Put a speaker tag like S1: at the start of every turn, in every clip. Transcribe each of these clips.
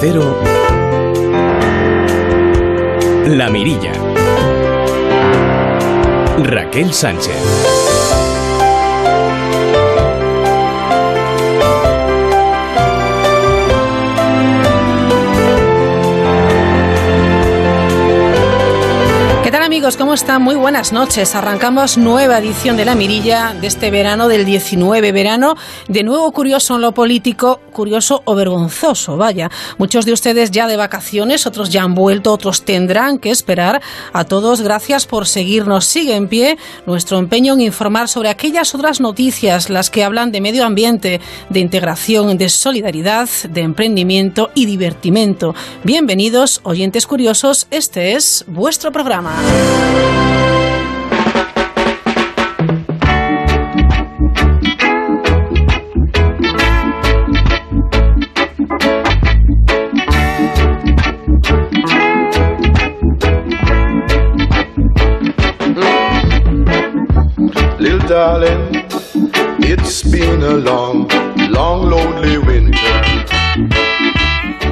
S1: Cero, La Mirilla. Raquel Sánchez.
S2: amigos? ¿Cómo están? Muy buenas noches. Arrancamos nueva edición de La Mirilla de este verano del 19. Verano de nuevo curioso en lo político, curioso o vergonzoso, vaya. Muchos de ustedes ya de vacaciones, otros ya han vuelto, otros tendrán que esperar. A todos, gracias por seguirnos. Sigue en pie nuestro empeño en informar sobre aquellas otras noticias, las que hablan de medio ambiente, de integración, de solidaridad, de emprendimiento y divertimento. Bienvenidos, oyentes curiosos, este es vuestro programa.
S3: along.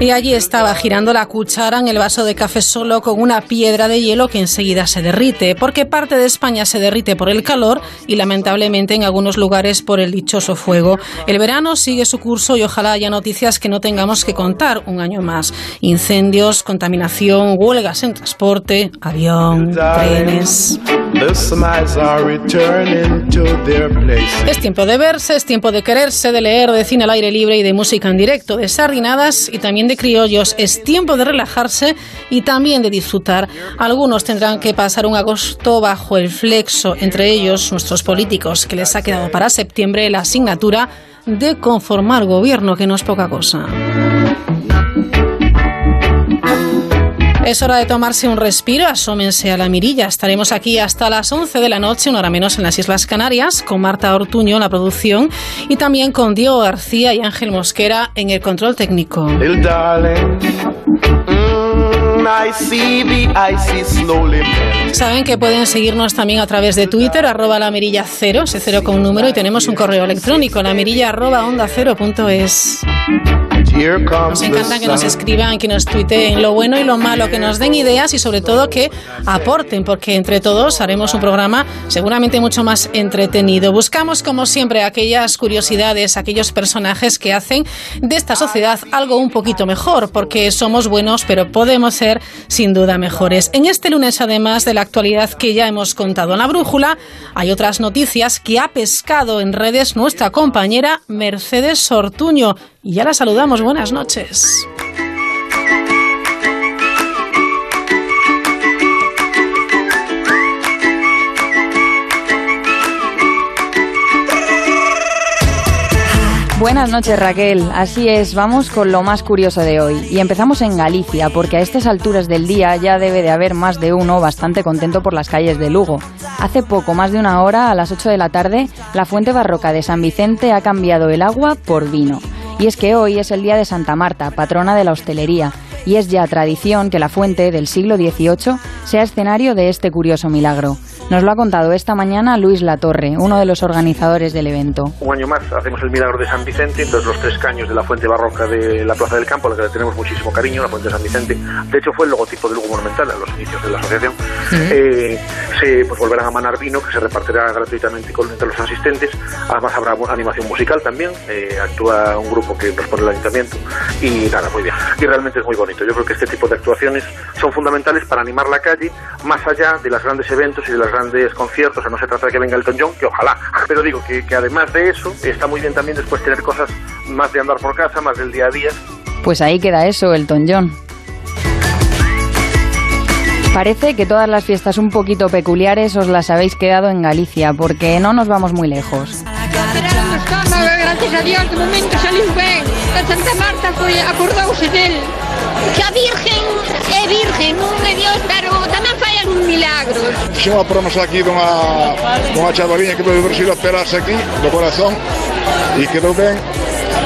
S2: Y allí estaba girando la cuchara en el vaso de café solo con una piedra de hielo que enseguida se derrite, porque parte de España se derrite por el calor y lamentablemente en algunos lugares por el dichoso fuego. El verano sigue su curso y ojalá haya noticias que no tengamos que contar un año más. Incendios, contaminación, huelgas en transporte, avión, trenes. Es tiempo de verse, es tiempo de quererse, de leer, de cine al aire libre y de música en directo, de sardinadas y también de criollos. Es tiempo de relajarse y también de disfrutar. Algunos tendrán que pasar un agosto bajo el flexo, entre ellos nuestros políticos, que les ha quedado para septiembre la asignatura de conformar gobierno, que no es poca cosa. Es hora de tomarse un respiro, asómense a la mirilla. Estaremos aquí hasta las 11 de la noche, una hora menos en las Islas Canarias, con Marta Ortuño en la producción y también con Diego García y Ángel Mosquera en el control técnico. Mm, Saben que pueden seguirnos también a través de Twitter, arroba la mirilla cero, ese cero con un número, y tenemos un correo electrónico, la mirilla arroba onda cero punto es. Nos encanta que nos escriban, que nos tuiteen lo bueno y lo malo, que nos den ideas y sobre todo que aporten, porque entre todos haremos un programa seguramente mucho más entretenido. Buscamos, como siempre, aquellas curiosidades, aquellos personajes que hacen de esta sociedad algo un poquito mejor, porque somos buenos, pero podemos ser sin duda mejores. En este lunes, además de la actualidad que ya hemos contado en la brújula, hay otras noticias que ha pescado en redes nuestra compañera Mercedes Sortuño y ya la saludamos. Buenas noches.
S4: Buenas noches Raquel, así es, vamos con lo más curioso de hoy. Y empezamos en Galicia, porque a estas alturas del día ya debe de haber más de uno bastante contento por las calles de Lugo. Hace poco, más de una hora, a las 8 de la tarde, la fuente barroca de San Vicente ha cambiado el agua por vino. Y es que hoy es el día de Santa Marta, patrona de la hostelería, y es ya tradición que la fuente del siglo XVIII sea escenario de este curioso milagro. Nos lo ha contado esta mañana Luis Latorre, uno de los organizadores del evento.
S5: Un año más hacemos el milagro de San Vicente, entonces los tres caños de la fuente barroca de la Plaza del Campo, a la que le tenemos muchísimo cariño, la fuente de San Vicente. De hecho, fue el logotipo del Lugo Monumental a los inicios de la asociación. Eh, se pues, volverán a manar vino que se repartirá gratuitamente entre los asistentes. Además, habrá animación musical también. Eh, actúa un grupo que nos pone el ayuntamiento. Y nada, muy bien. Y realmente es muy bonito. Yo creo que este tipo de actuaciones son fundamentales para animar la calle, más allá de los grandes eventos y de las grandes conciertos, o sea, no se trata de que venga el John, que ojalá, pero digo que, que además de eso, está muy bien también después tener cosas más de andar por casa, más del día a día.
S4: Pues ahí queda eso, el John. Parece que todas las fiestas un poquito peculiares os las habéis quedado en Galicia, porque no nos vamos muy lejos.
S6: gracias a Dios, de momento salió ben. A Santa Marta foi, acordouse del. Que a Virgen é Virgen, non é Dios, pero tamén fai algún milagros.
S7: Fixemos a promesa aquí dunha, dunha chavaliña que pode vir operarse aquí, do corazón, e quedou ben,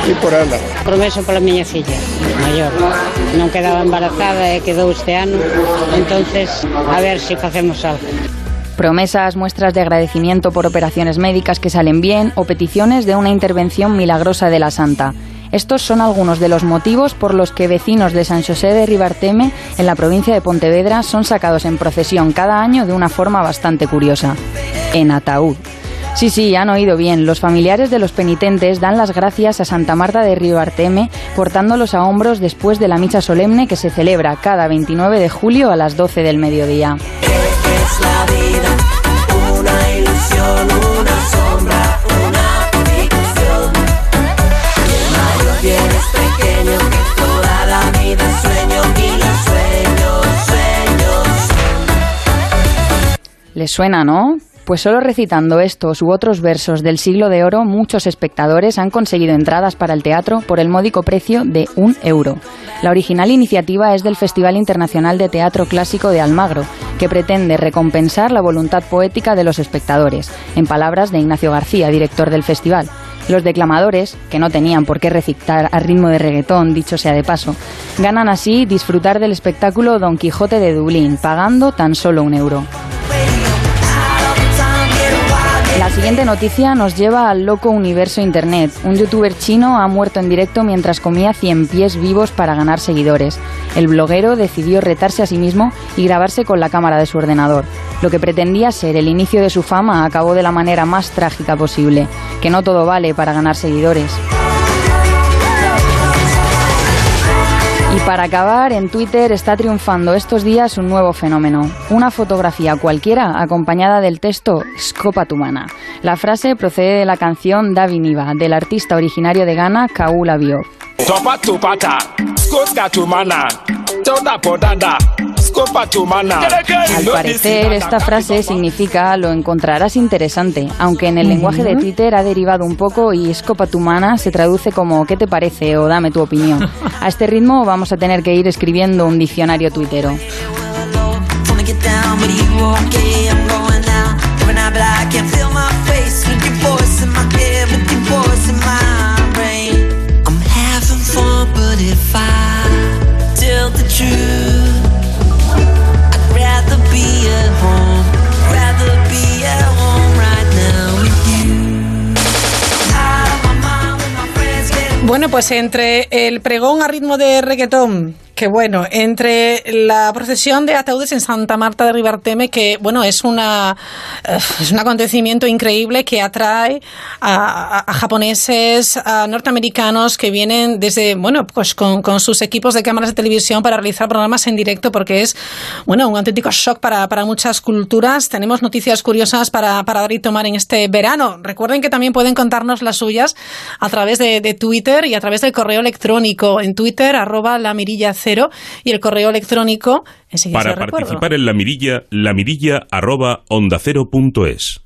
S7: e por ela.
S8: Promeso pola miña filla, maior. Non quedaba embarazada e quedou este ano, entonces a ver se si facemos algo.
S4: Promesas, muestras de agradecimiento por operaciones médicas que salen bien o peticiones de una intervención milagrosa de la Santa. Estos son algunos de los motivos por los que vecinos de San José de Ribarteme, en la provincia de Pontevedra, son sacados en procesión cada año de una forma bastante curiosa. En ataúd. Sí, sí, han oído bien. Los familiares de los penitentes dan las gracias a Santa Marta de Río Arteme portándolos a hombros después de la misa solemne que se celebra cada 29 de julio a las 12 del mediodía. ¿Les suena, no? Pues solo recitando estos u otros versos del siglo de oro, muchos espectadores han conseguido entradas para el teatro por el módico precio de un euro. La original iniciativa es del Festival Internacional de Teatro Clásico de Almagro, que pretende recompensar la voluntad poética de los espectadores, en palabras de Ignacio García, director del festival. Los declamadores, que no tenían por qué recitar a ritmo de reggaetón, dicho sea de paso, ganan así disfrutar del espectáculo Don Quijote de Dublín, pagando tan solo un euro. La siguiente noticia nos lleva al loco universo Internet. Un youtuber chino ha muerto en directo mientras comía 100 pies vivos para ganar seguidores. El bloguero decidió retarse a sí mismo y grabarse con la cámara de su ordenador. Lo que pretendía ser el inicio de su fama acabó de la manera más trágica posible, que no todo vale para ganar seguidores. Para acabar, en Twitter está triunfando estos días un nuevo fenómeno. Una fotografía cualquiera acompañada del texto Scopa tu mana. La frase procede de la canción Davi Niva, del artista originario de Ghana, Kaula Bio. Al parecer, esta frase significa lo encontrarás interesante, aunque en el lenguaje de Twitter ha derivado un poco y escopa tu mana se traduce como ¿qué te parece? o dame tu opinión. A este ritmo vamos a tener que ir escribiendo un diccionario tuitero.
S2: Bueno, pues entre el pregón a ritmo de reggaetón que bueno, entre la procesión de ataúdes en Santa Marta de Ribarteme, que bueno, es una eh, es un acontecimiento increíble que atrae a, japoneses, a norteamericanos que vienen desde, bueno, pues con, sus equipos de cámaras de televisión para realizar programas en directo, porque es, bueno, un auténtico shock para, muchas culturas. Tenemos noticias curiosas para, para dar y tomar en este verano. Recuerden que también pueden contarnos las suyas a través de, Twitter y a través del correo electrónico en Twitter, arroba la mirilla cero y el correo electrónico.
S1: Para participar en la mirilla, la mirilla arroba onda cero punto es.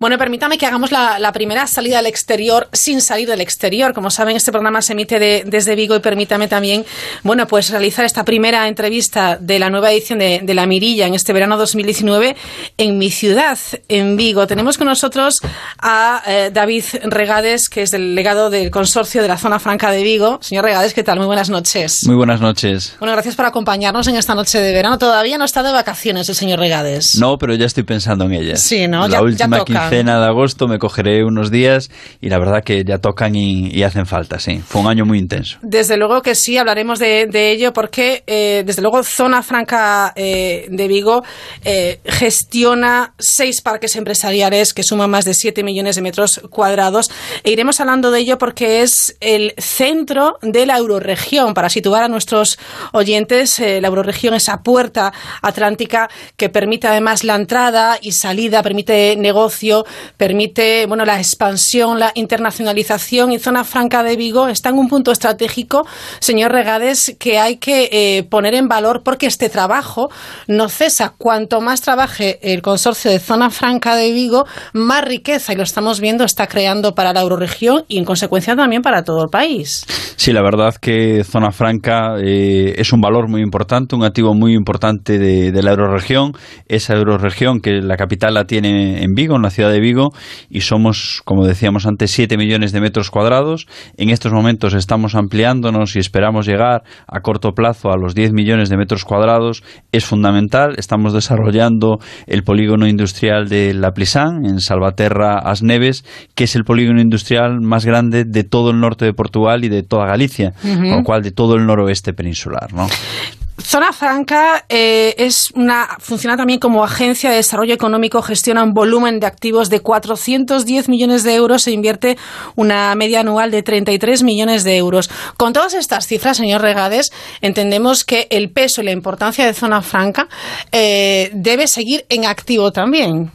S2: Bueno, permítame que hagamos la, primera salida al exterior sin salir del exterior. Como saben, este programa se emite desde Vigo y permítame también, bueno, pues realizar esta primera entrevista de la nueva edición de, La Mirilla en este verano 2019 en mi ciudad, en Vigo. Tenemos con nosotros a eh, David Regades, que es delegado del consorcio de la Zona Franca de Vigo. Señor Regades, ¿qué tal? Muy buenas noches.
S9: Muy buenas noches.
S2: Bueno, gracias por acompañarnos en esta noche de verano. Todavía no está de vacaciones el señor Regades.
S9: No, pero ya estoy pensando en ellas.
S2: Sí, ¿no?
S9: La última cena de agosto me cogeré unos días y la verdad que ya tocan y, hacen falta, sí. Fue un año muy intenso.
S2: Desde luego que sí, hablaremos de, ello porque, eh, desde luego, Zona Franca eh, de Vigo eh, gestiona seis parques empresariales que suman más de 7 millones de metros cuadrados. E iremos hablando de ello porque es el centro de la euroregión. Para situar a nuestros oyentes, la euroregión, esa puerta atlántica que permite además la entrada y salida, permite negocio, permite bueno, la expansión, la internacionalización y Zona Franca de Vigo está en un punto estratégico, señor Regades, que hay que eh, poner en valor porque este trabajo no cesa. Cuanto más trabaje el consorcio de Zona Franca de Vigo, más riqueza, y lo estamos viendo, está creando para la euroregión y en consecuencia también para todo el país.
S9: Sí, la verdad que Zona Franca eh, es un valor muy importante, un activo muy importante de, de la euroregión. Esa euroregión que la capital la tiene en Vigo, en la ciudad ciudad de Vigo y somos, como decíamos antes, 7 millones de metros cuadrados. En estos momentos estamos ampliándonos y esperamos llegar a corto plazo a los 10 millones de metros cuadrados. Es fundamental. Estamos desarrollando el polígono industrial de La Plisán, en Salvaterra Asneves, que es el polígono industrial más grande de todo el norte de Portugal y de toda Galicia, con lo cual de todo el noroeste peninsular. ¿no?
S2: Zona Franca eh, es una, funciona también como agencia de desarrollo económico, gestiona un volumen de activos de 410 millones de euros e invierte una media anual de 33 millones de euros. Con todas estas cifras, señor Regades, entendemos que el peso y la importancia de Zona Franca eh, debe seguir en activo también.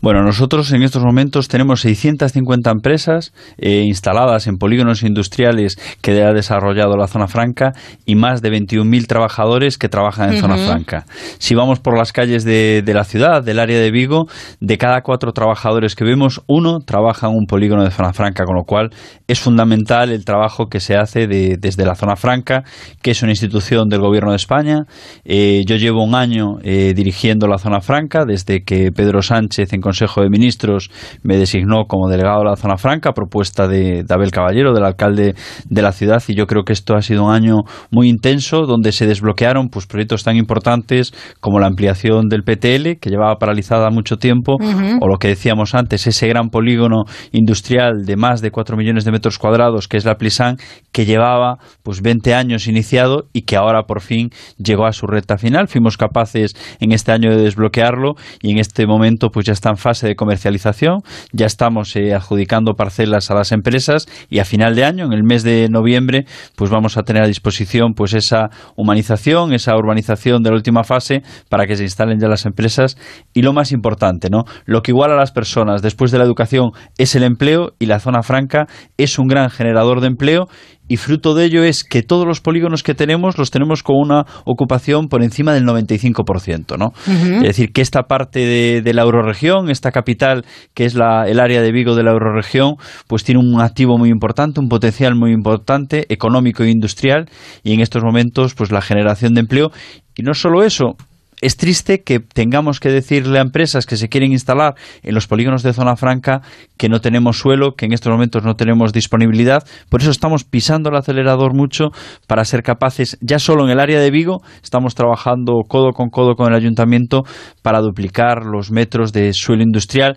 S9: Bueno, nosotros en estos momentos tenemos 650 empresas eh, instaladas en polígonos industriales que ha desarrollado la zona franca y más de 21.000 trabajadores que trabajan en zona franca. Si vamos por las calles de, la ciudad, del área de Vigo, de cada cuatro trabajadores que vemos, uno trabaja en un polígono de zona franca, con lo cual es fundamental el trabajo que se hace desde la zona franca, que es una institución del Gobierno de España. Eh, yo llevo un año eh, dirigiendo la zona franca desde que Pedro Sánchez en Consejo de Ministros me designó como delegado de la zona franca, propuesta de, Abel Caballero, del alcalde de la ciudad, y yo creo que esto ha sido un año muy intenso, donde se desbloquearon pues, proyectos tan importantes como la ampliación del PTL, que llevaba paralizada mucho tiempo, o lo que decíamos antes, ese gran polígono industrial de más de 4 millones de metros cuadrados, que es la Plisan, que llevaba pues 20 años iniciado y que ahora por fin llegó a su recta final. Fuimos capaces en este año de desbloquearlo y en este momento pues ya están fase de comercialización, ya estamos eh, adjudicando parcelas a las empresas y a final de año, en el mes de noviembre, pues vamos a tener a disposición pues esa humanización, esa urbanización de la última fase para que se instalen ya las empresas y lo más importante, ¿no? Lo que iguala a las personas después de la educación es el empleo y la zona franca es un gran generador de empleo y fruto de ello es que todos los polígonos que tenemos los tenemos con una ocupación por encima del 95%, ¿no? Es decir, que esta parte de, la euroregión, esta capital que es la, el área de Vigo de la euroregión, pues tiene un activo muy importante, un potencial muy importante, económico e industrial, y en estos momentos, pues la generación de empleo y no solo eso, es triste que tengamos que decirle a empresas que se quieren instalar en los polígonos de zona franca que no tenemos suelo, que en estos momentos no tenemos disponibilidad. Por eso estamos pisando el acelerador mucho para ser capaces, ya solo en el área de Vigo, estamos trabajando codo con codo con el ayuntamiento para duplicar los metros de suelo industrial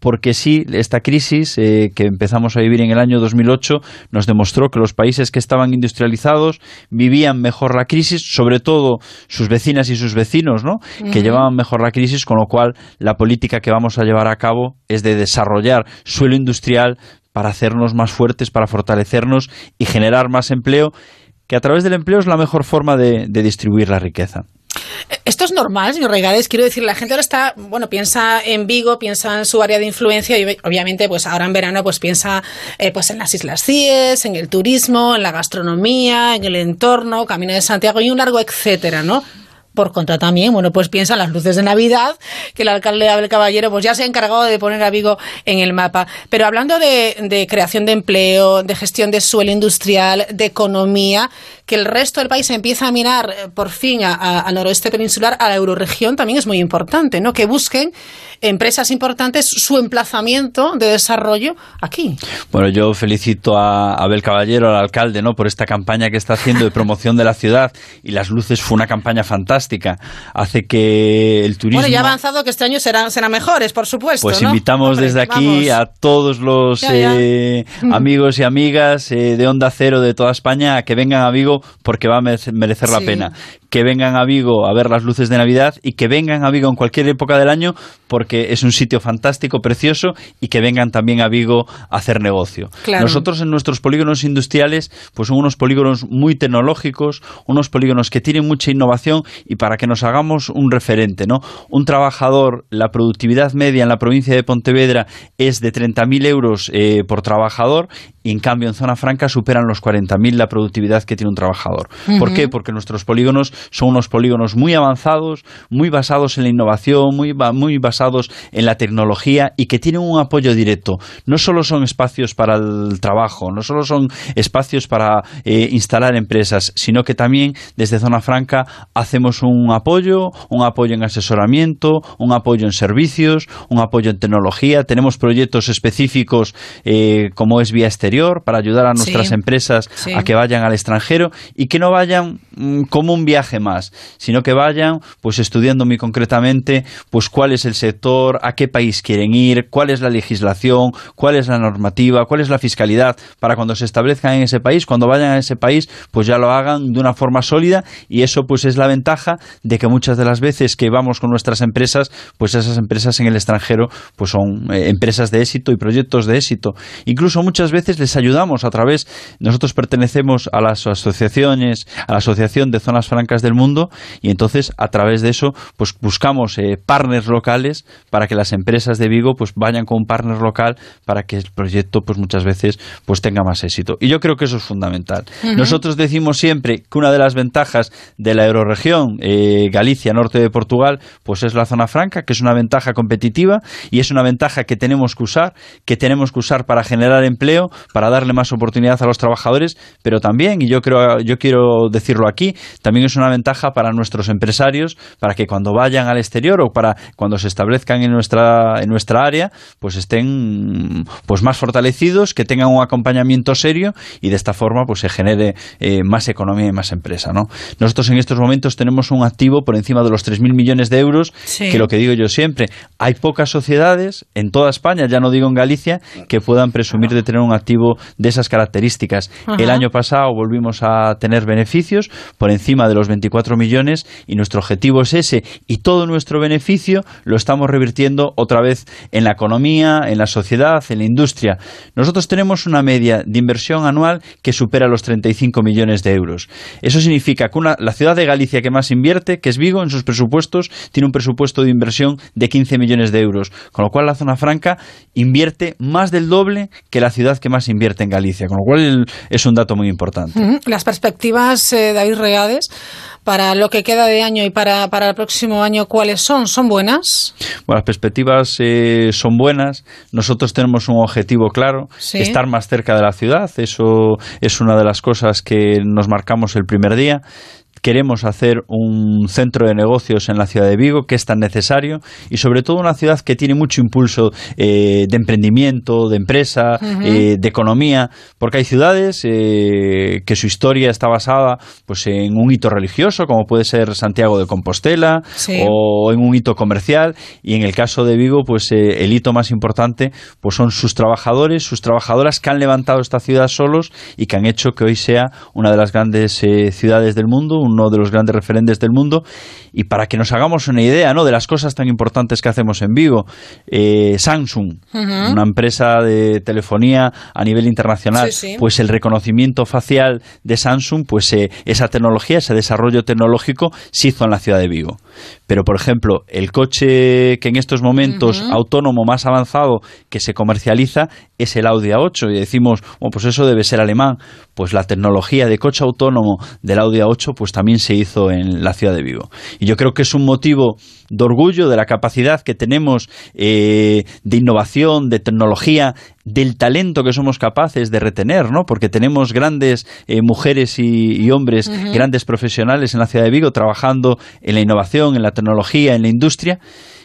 S9: porque sí, esta crisis eh, que empezamos a vivir en el año 2008 nos demostró que los países que estaban industrializados vivían mejor la crisis, sobre todo sus vecinas y sus vecinos, ¿no? que llevaban mejor la crisis, con lo cual la política que vamos a llevar a cabo es de desarrollar suelo industrial para hacernos más fuertes, para fortalecernos y generar más empleo, que a través del empleo es la mejor forma de distribuir la riqueza.
S2: Esto es normal, señor Regades. Quiero decir, la gente ahora está, bueno, piensa en Vigo, piensa en su área de influencia y obviamente, pues ahora en verano, pues piensa eh, pues en las Islas Cíes, en el turismo, en la gastronomía, en el entorno, Camino de Santiago y un largo etcétera, ¿no? por contra también, bueno, pues piensa en las luces de Navidad, que el alcalde Abel Caballero pues ya se ha encargado de poner a Vigo en el mapa. Pero hablando de, creación de empleo, de gestión de suelo industrial, de economía, que el resto del país empieza a mirar eh, por fin al noroeste peninsular, a la euroregión, también es muy importante, ¿no? Que busquen empresas importantes su emplazamiento de desarrollo aquí.
S9: Bueno, yo felicito a Abel Caballero, al alcalde, ¿no? Por esta campaña que está haciendo de promoción de la ciudad y las luces fue una campaña fantástica Hace que el turismo...
S2: Bueno, ya ha avanzado que este año serán, serán mejores, por supuesto.
S9: Pues invitamos desde aquí a todos los eh, amigos y amigas eh, de Onda Cero de toda España a que vengan a Vigo porque va a merecer la pena que vengan a Vigo a ver las luces de Navidad y que vengan a Vigo en cualquier época del año porque es un sitio fantástico, precioso y que vengan también a Vigo a hacer negocio. Nosotros en nuestros polígonos industriales pues son unos polígonos muy tecnológicos, unos polígonos que tienen mucha innovación y para que nos hagamos un referente, ¿no? Un trabajador, la productividad media en la provincia de Pontevedra es de 30.000 euros eh, por trabajador y en cambio en zona franca superan los 40.000 la productividad que tiene un trabajador trabajador. ¿Por qué? Porque nuestros polígonos son unos polígonos muy avanzados, muy basados en la innovación, muy, muy basados en la tecnología y que tienen un apoyo directo. No solo son espacios para el trabajo, no solo son espacios para eh, instalar empresas, sino que también desde Zona Franca hacemos un apoyo, un apoyo en asesoramiento, un apoyo en servicios, un apoyo en tecnología. Tenemos proyectos específicos eh, como es Vía Exterior para ayudar a nuestras empresas a que vayan al extranjero y que no vayan mm, como un viaje más, sino que vayan pues estudiando muy concretamente pues cuál es el sector, a qué país quieren ir, cuál es la legislación, cuál es la normativa, cuál es la fiscalidad para cuando se establezcan en ese país, cuando vayan a ese país, pues ya lo hagan de una forma sólida y eso pues es la ventaja de que muchas de las veces que vamos con nuestras empresas, pues esas empresas en el extranjero pues son eh, empresas de éxito y proyectos de éxito. Incluso muchas veces les ayudamos a través, nosotros pertenecemos a las asociaciones, a la Asociación de Zonas Francas del Mundo y entonces a través de eso pues buscamos eh, partners locales para que las empresas de Vigo pues vayan con un partner local para que el proyecto pues muchas veces pues tenga más éxito. Y yo creo que eso es fundamental. Nosotros decimos siempre que una de las ventajas de la euroregión, eh, Galicia, norte de Portugal, pues es la zona franca, que es una ventaja competitiva y es una ventaja que tenemos que usar, que tenemos que usar para generar empleo, para darle más oportunidad a los trabajadores, pero también, y yo creo, yo quiero decirlo aquí, también es una ventaja para nuestros empresarios, para que cuando vayan al exterior o para cuando se establezcan en nuestra, en nuestra área, pues estén pues más fortalecidos, que tengan un acompañamiento serio y de esta forma pues se genere eh, más economía y más empresa. ¿no? Nosotros en estos momentos tenemos un activo por encima de los 3.000 millones de euros, que lo que digo yo siempre, hay pocas sociedades en toda España, ya no digo en Galicia, que puedan presumir de tener un activo de esas características. El año pasado volvimos a tener beneficios por encima de los 24 millones y nuestro objetivo es ese y todo nuestro beneficio lo estamos revirtiendo otra vez en la economía, en la sociedad, en la industria. Nosotros tenemos una media de inversión anual que supera los 35 millones de euros. Eso significa que la ciudad de Galicia que más invierte, que es Vigo, en sus presupuestos, tiene un presupuesto de inversión de 15 millones de euros, con lo cual la zona franca invierte más del doble que la ciudad que más invierte en Galicia, con lo cual es un dato muy importante.
S2: Perspectivas, eh, David Regades, para lo que queda de año y para, el próximo año, ¿cuáles son? ¿Son buenas?
S9: Bueno, las perspectivas eh, son buenas. Nosotros tenemos un objetivo claro, estar más cerca de la ciudad. Eso es una de las cosas que nos marcamos el primer día queremos hacer un centro de negocios en la ciudad de Vigo, que es tan necesario, y sobre todo una ciudad que tiene mucho impulso eh, de emprendimiento, de empresa, eh, de economía, porque hay ciudades eh, que su historia está basada pues, en un hito religioso, como puede ser Santiago de Compostela, o en un hito comercial, y en el caso de Vigo, pues el hito más importante pues, son sus trabajadores, sus trabajadoras que han levantado esta ciudad solos y que han hecho que hoy sea una de las grandes ciudades del mundo, uno de los grandes referentes del mundo. Y para que nos hagamos una idea ¿no? de las cosas tan importantes que hacemos en Vigo, eh, Samsung, una empresa de telefonía a nivel internacional, pues el reconocimiento facial de Samsung, pues eh, esa tecnología, ese desarrollo tecnológico se hizo en la ciudad de Vigo. Pero, por ejemplo, el coche que en estos momentos autónomo más avanzado que se comercializa es el Audi A8 y decimos, bueno, pues eso debe ser alemán. Pues la tecnología de coche autónomo del Audi A8 pues también se hizo en la ciudad de Vigo. Y yo creo que es un motivo de orgullo de la capacidad que tenemos eh, de innovación, de tecnología, del talento que somos capaces de retener, ¿no? Porque tenemos grandes eh, mujeres y, hombres, grandes profesionales en la ciudad de Vigo trabajando en la innovación, en la tecnología, en la industria.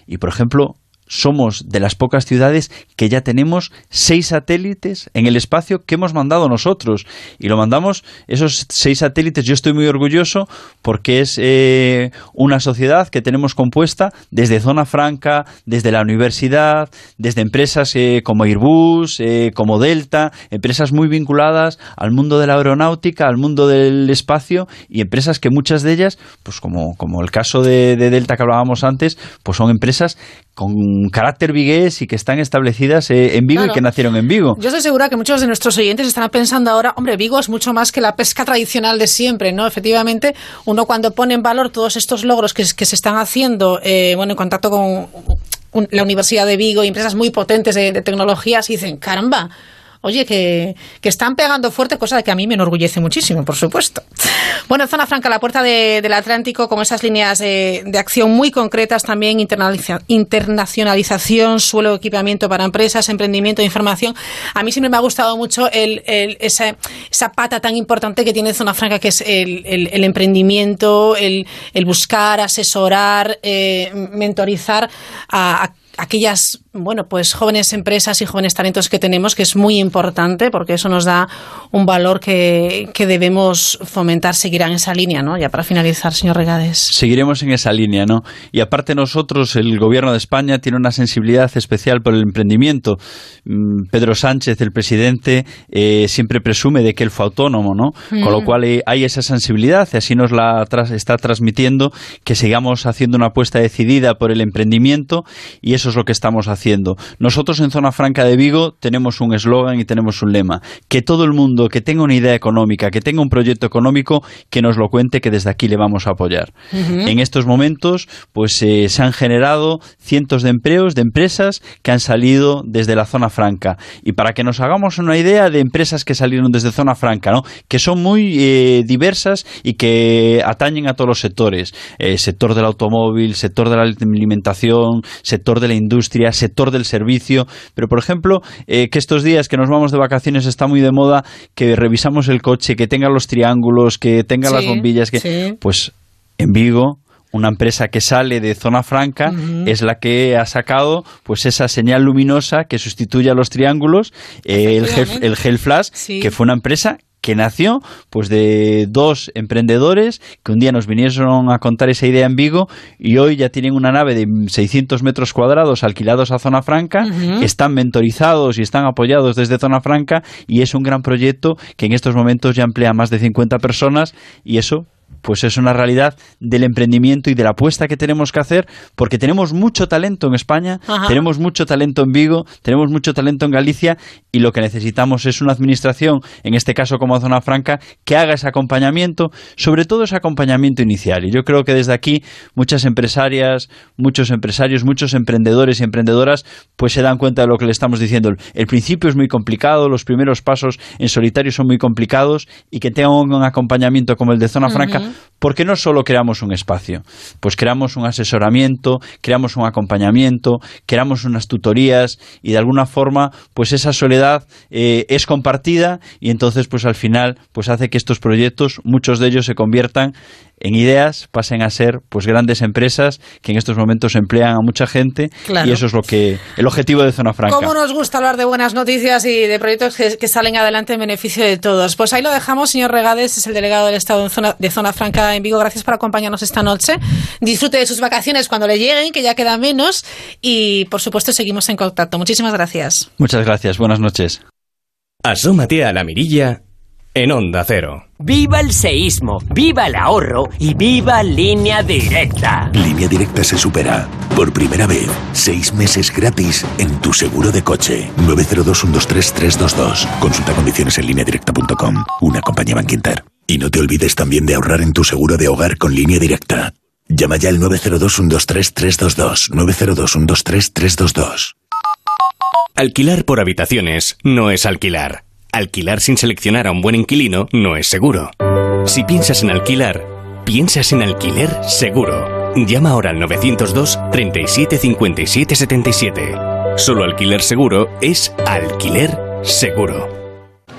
S9: Y, por ejemplo, somos de las pocas ciudades que ya tenemos seis satélites en el espacio que hemos mandado nosotros. Y lo mandamos, esos seis satélites, yo estoy muy orgulloso porque es eh, una sociedad que tenemos compuesta desde Zona Franca, desde la universidad, desde empresas eh, como Airbus, eh, como Delta, empresas muy vinculadas al mundo de la aeronáutica, al mundo del espacio y empresas que muchas de ellas, pues como, como el caso de, de Delta que hablábamos antes, pues son empresas con carácter vigués y que están establecidas eh, en Vigo y que nacieron en Vigo.
S2: Yo estoy segura que muchos de nuestros oyentes están pensando ahora, hombre, Vigo es mucho más que la pesca tradicional de siempre, ¿no? Efectivamente, uno cuando pone en valor todos estos logros que, que se están haciendo, eh, bueno, en contacto con la Universidad de Vigo y empresas muy potentes de, de tecnologías, y dicen, caramba, oye, que, están pegando fuerte, cosa que a mí me enorgullece muchísimo, por supuesto. Bueno, Zona Franca, la puerta del Atlántico, con esas líneas de, acción muy concretas también, internacionalización, suelo de equipamiento para empresas, emprendimiento, información. A mí siempre me ha gustado mucho el, esa, esa, pata tan importante que tiene Zona Franca, que es el, emprendimiento, el, buscar, asesorar, eh, mentorizar a aquellas bueno, pues jóvenes empresas y jóvenes talentos que tenemos, que es muy importante porque eso nos da un valor que, que debemos fomentar, seguirán en esa línea, ¿no? Ya para finalizar, señor Regades.
S9: Seguiremos en esa línea, ¿no? Y aparte nosotros, el Gobierno de España tiene una sensibilidad especial por el emprendimiento. Mm, Pedro Sánchez, el presidente, eh, siempre presume de que él fue autónomo, ¿no? Con lo mm. cual eh, hay esa sensibilidad y así nos la está transmitiendo que sigamos haciendo una apuesta decidida por el emprendimiento y eso es lo que estamos haciendo nosotros en Zona Franca de Vigo tenemos un eslogan y tenemos un lema, que todo el mundo que tenga una idea económica, que tenga un proyecto económico, que nos lo cuente, que desde aquí le vamos a apoyar. En estos momentos, pues eh, se han generado cientos de empleos de empresas que han salido desde la Zona Franca. Y para que nos hagamos una idea de empresas que salieron desde Zona Franca, ¿no? que son muy eh, diversas y que atañen a todos los sectores. Eh, sector del automóvil, sector de la alimentación, sector de la industria, sector del servicio, pero por ejemplo, eh, que estos días que nos vamos de vacaciones está muy de moda que revisamos el coche, que tenga los triángulos, que tenga las bombillas, que pues en Vigo una empresa que sale de zona franca es la que ha sacado pues esa señal luminosa que sustituye a los triángulos, eh, el, gel, el Gel Flash, que fue una empresa que nació pues de dos emprendedores que un día nos vinieron a contar esa idea en Vigo y hoy ya tienen una nave de 600 metros cuadrados alquilados a Zona Franca, están mentorizados y están apoyados desde Zona Franca y es un gran proyecto que en estos momentos ya emplea más de 50 personas y eso pues es una realidad del emprendimiento y de la apuesta que tenemos que hacer, porque tenemos mucho talento en España, tenemos mucho talento en Vigo, tenemos mucho talento en Galicia y lo que necesitamos es una administración, en este caso como Zona Franca, que haga ese acompañamiento, sobre todo ese acompañamiento inicial. Y yo creo que desde aquí muchas empresarias, muchos empresarios, muchos emprendedores y emprendedoras, pues se dan cuenta de lo que le estamos diciendo. El principio es muy complicado, los primeros pasos en solitario son muy complicados y que tengan un acompañamiento como el de Zona Franca porque no solo creamos un espacio, pues creamos un asesoramiento, creamos un acompañamiento, creamos unas tutorías y de alguna forma pues esa soledad eh, es compartida y entonces pues al final pues hace que estos proyectos, muchos de ellos se conviertan en ideas pasen a ser pues grandes empresas que en estos momentos emplean a mucha gente y eso es lo que el objetivo de Zona Franca.
S2: ¿Cómo nos gusta hablar de buenas noticias y de proyectos que, salen adelante en beneficio de todos? Pues ahí lo dejamos, señor Regades, es el delegado del Estado de Zona Franca en Vigo. Gracias por acompañarnos esta noche. Disfrute de sus vacaciones cuando le lleguen, que ya queda menos y por supuesto seguimos en contacto. Muchísimas gracias.
S9: Muchas gracias. Buenas noches.
S1: Asómate a la mirilla en Onda Cero.
S10: ¡Viva el seísmo! ¡Viva el ahorro! ¡Y viva Línea Directa!
S11: Línea Directa se supera. Por primera vez, seis meses gratis en tu seguro de coche. 902-123-322. Consulta condiciones en lineadirecta.com. Una compañía Banquinter. Y no te olvides también de ahorrar en tu seguro de hogar con Línea Directa. Llama ya al 902-123-322. 902-123-322.
S1: Alquilar por habitaciones no es alquilar. Alquilar sin seleccionar a un buen inquilino no es seguro. Si piensas en alquilar, piensas en alquiler seguro. Llama ahora al 902 37 57 77. Solo alquiler seguro es alquiler seguro.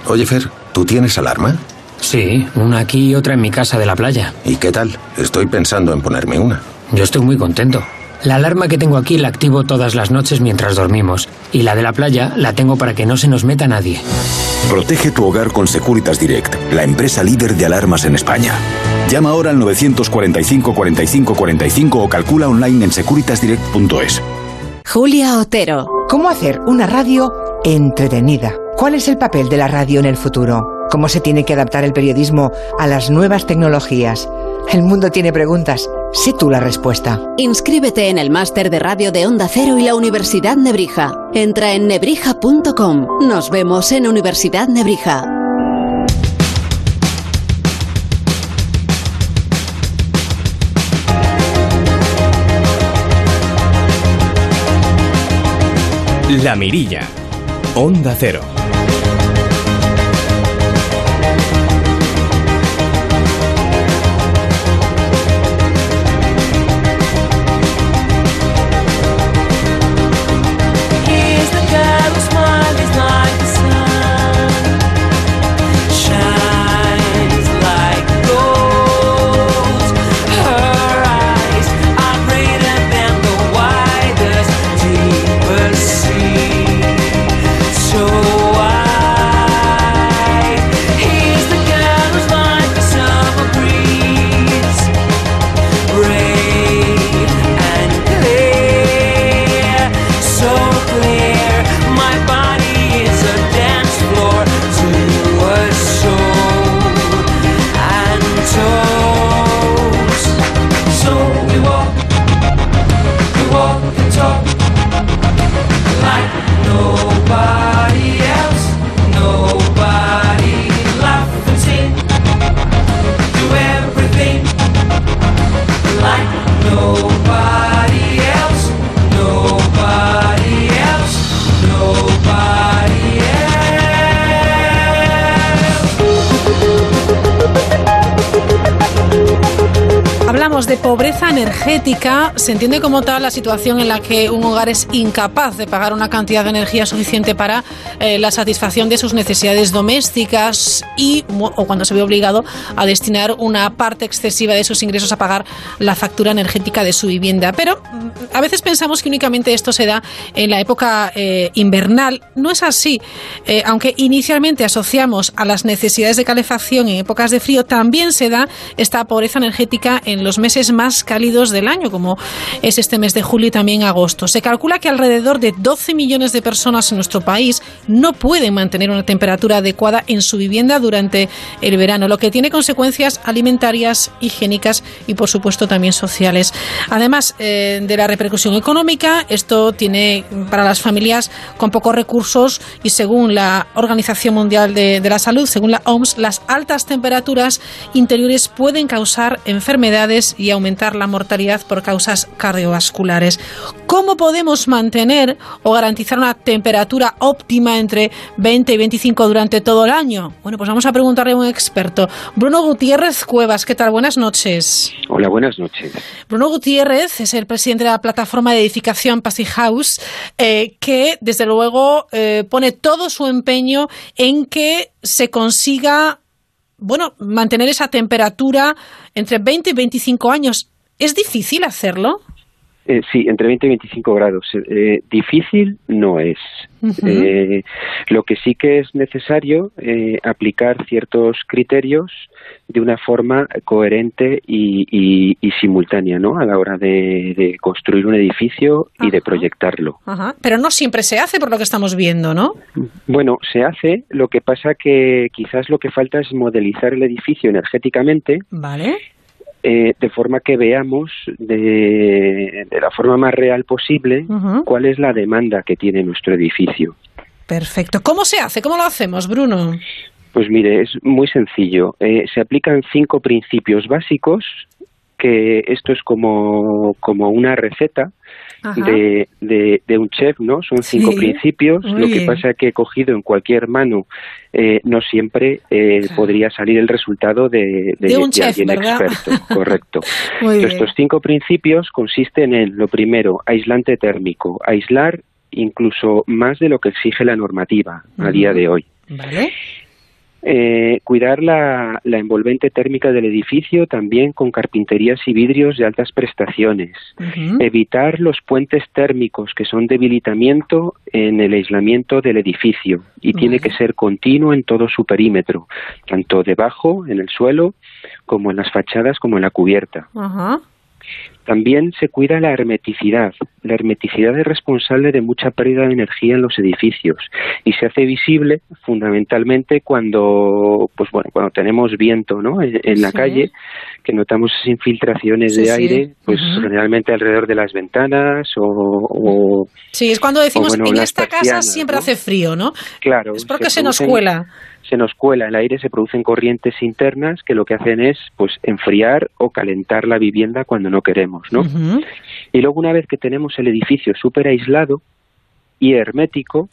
S11: Oye, Fer, ¿tú tienes alarma?
S12: Sí, una aquí y otra en mi casa de la playa.
S11: ¿Y qué tal? Estoy pensando en ponerme una.
S12: Yo estoy muy contento. La alarma que tengo aquí la activo todas las noches mientras dormimos. Y la de la playa la tengo para que no se nos meta nadie.
S11: Protege tu hogar con Securitas Direct, la empresa líder de alarmas en España. Llama ahora al 945 45 45 o calcula online en securitasdirect.es.
S13: Julia Otero. ¿Cómo hacer una radio entretenida? ¿Cuál es el papel de la radio en el futuro? ¿Cómo se tiene que adaptar el periodismo a las nuevas tecnologías? El mundo tiene preguntas. Sé tú la respuesta.
S14: Inscríbete en el máster de radio de Onda Cero y la Universidad Nebrija. Entra en nebrija.com. Nos vemos en Universidad Nebrija.
S1: La Mirilla. Onda Cero.
S2: Energética, se entiende como tal la situación en la que un hogar es incapaz de pagar una cantidad de energía suficiente para eh, la satisfacción de sus necesidades domésticas y o cuando se ve obligado a destinar una parte excesiva de sus ingresos a pagar la factura energética de su vivienda. Pero mm, a veces pensamos que únicamente esto se da en la época eh, invernal. No es así. Eh, aunque inicialmente asociamos a las necesidades de calefacción en épocas de frío, también se da esta pobreza energética en los meses más cálidos del año, como es este mes de julio y también agosto. Se calcula que alrededor de 12 millones de personas en nuestro país no pueden mantener una temperatura adecuada en su vivienda durante el verano, lo que tiene consecuencias alimentarias, higiénicas y, por supuesto, también sociales. Además eh, de la repercusión económica, esto tiene para las familias con pocos recursos y, según la Organización Mundial de, de la Salud, según la OMS, las altas temperaturas interiores pueden causar enfermedades y aumentar la mortalidad por causas cardiovasculares. ¿Cómo podemos mantener o garantizar una temperatura óptima entre 20 y 25 durante todo el año? Bueno, pues vamos a preguntarle a un experto. Bruno Gutiérrez Cuevas, ¿qué tal? Buenas noches.
S15: Hola, buenas noches.
S2: Bruno Gutiérrez es el presidente de la plataforma de edificación Passy House, eh, que desde luego eh, pone todo su empeño en que se consiga bueno, mantener esa temperatura entre 20 y 25 años. ¿Es difícil hacerlo?
S15: Eh, sí, entre 20 y 25 grados. Eh, difícil no es. eh, lo que sí que es necesario eh, aplicar ciertos criterios de una forma coherente y, y, y simultánea, ¿no? A la hora de, de construir un edificio y de proyectarlo.
S2: Ajá. Pero no siempre se hace por lo que estamos viendo, ¿no?
S15: Bueno, se hace. Lo que pasa que quizás lo que falta es modelizar el edificio energéticamente.
S2: Vale.
S15: Eh, de forma que veamos de, de, la forma más real posible uh -huh. cuál es la demanda que tiene nuestro edificio.
S2: Perfecto. ¿Cómo se hace? ¿Cómo lo hacemos, Bruno?
S15: Pues mire, es muy sencillo. Eh, se aplican cinco principios básicos, que esto es como, como una receta de, de, de, un chef, ¿no? Son cinco sí. principios. Lo que pasa es que cogido en cualquier mano eh, no siempre eh, claro. podría salir el resultado de, de,
S2: un chef,
S15: alguien
S2: ¿verdad?
S15: experto. Correcto. Estos cinco principios consisten en, lo primero, aislante térmico, aislar incluso más de lo que exige la normativa uh -huh. a día de hoy.
S2: Vale.
S15: Eh, cuidar la, la, envolvente térmica del edificio también con carpinterías y vidrios de altas prestaciones. Uh -huh. Evitar los puentes térmicos que son debilitamiento en el aislamiento del edificio y uh -huh. tiene que ser continuo en todo su perímetro, tanto debajo, en el suelo, como en las fachadas, como en la cubierta.
S2: Uh -huh.
S15: También se cuida la hermeticidad. La hermeticidad es responsable de mucha pérdida de energía en los edificios y se hace visible fundamentalmente cuando, pues bueno, cuando tenemos viento, ¿no? En, en la sí. calle, que notamos esas infiltraciones sí, de aire, pues uh -huh. generalmente alrededor de las ventanas o, o
S2: sí, es cuando decimos bueno, en esta casa siempre
S15: ¿no?
S2: hace frío, ¿no?
S15: Claro.
S2: Es porque se, se nos cuela
S15: se nos cuela el aire, se producen corrientes internas que lo que hacen es pues enfriar o calentar la vivienda cuando no queremos, ¿no? Uh -huh. Y luego una vez que tenemos el edificio súper aislado y hermético,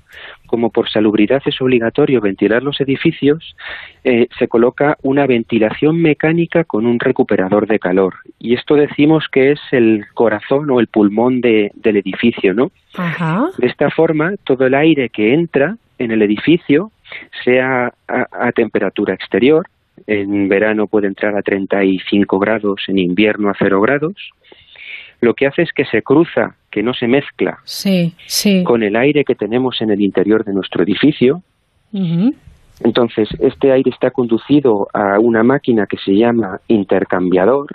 S15: como por salubridad es obligatorio ventilar los edificios, eh, se coloca una ventilación mecánica con un recuperador de calor. Y esto decimos que es el corazón o el pulmón de, del edificio, ¿no?
S2: Uh -huh.
S15: De esta forma, todo el aire que entra en el edificio sea a, a, temperatura exterior, en verano puede entrar a 35 grados, en invierno a 0 grados, lo que hace es que se cruza, que no se mezcla
S2: sí, sí.
S15: con el aire que tenemos en el interior de nuestro edificio.
S2: Uh -huh.
S15: Entonces, este aire está conducido a una máquina que se llama intercambiador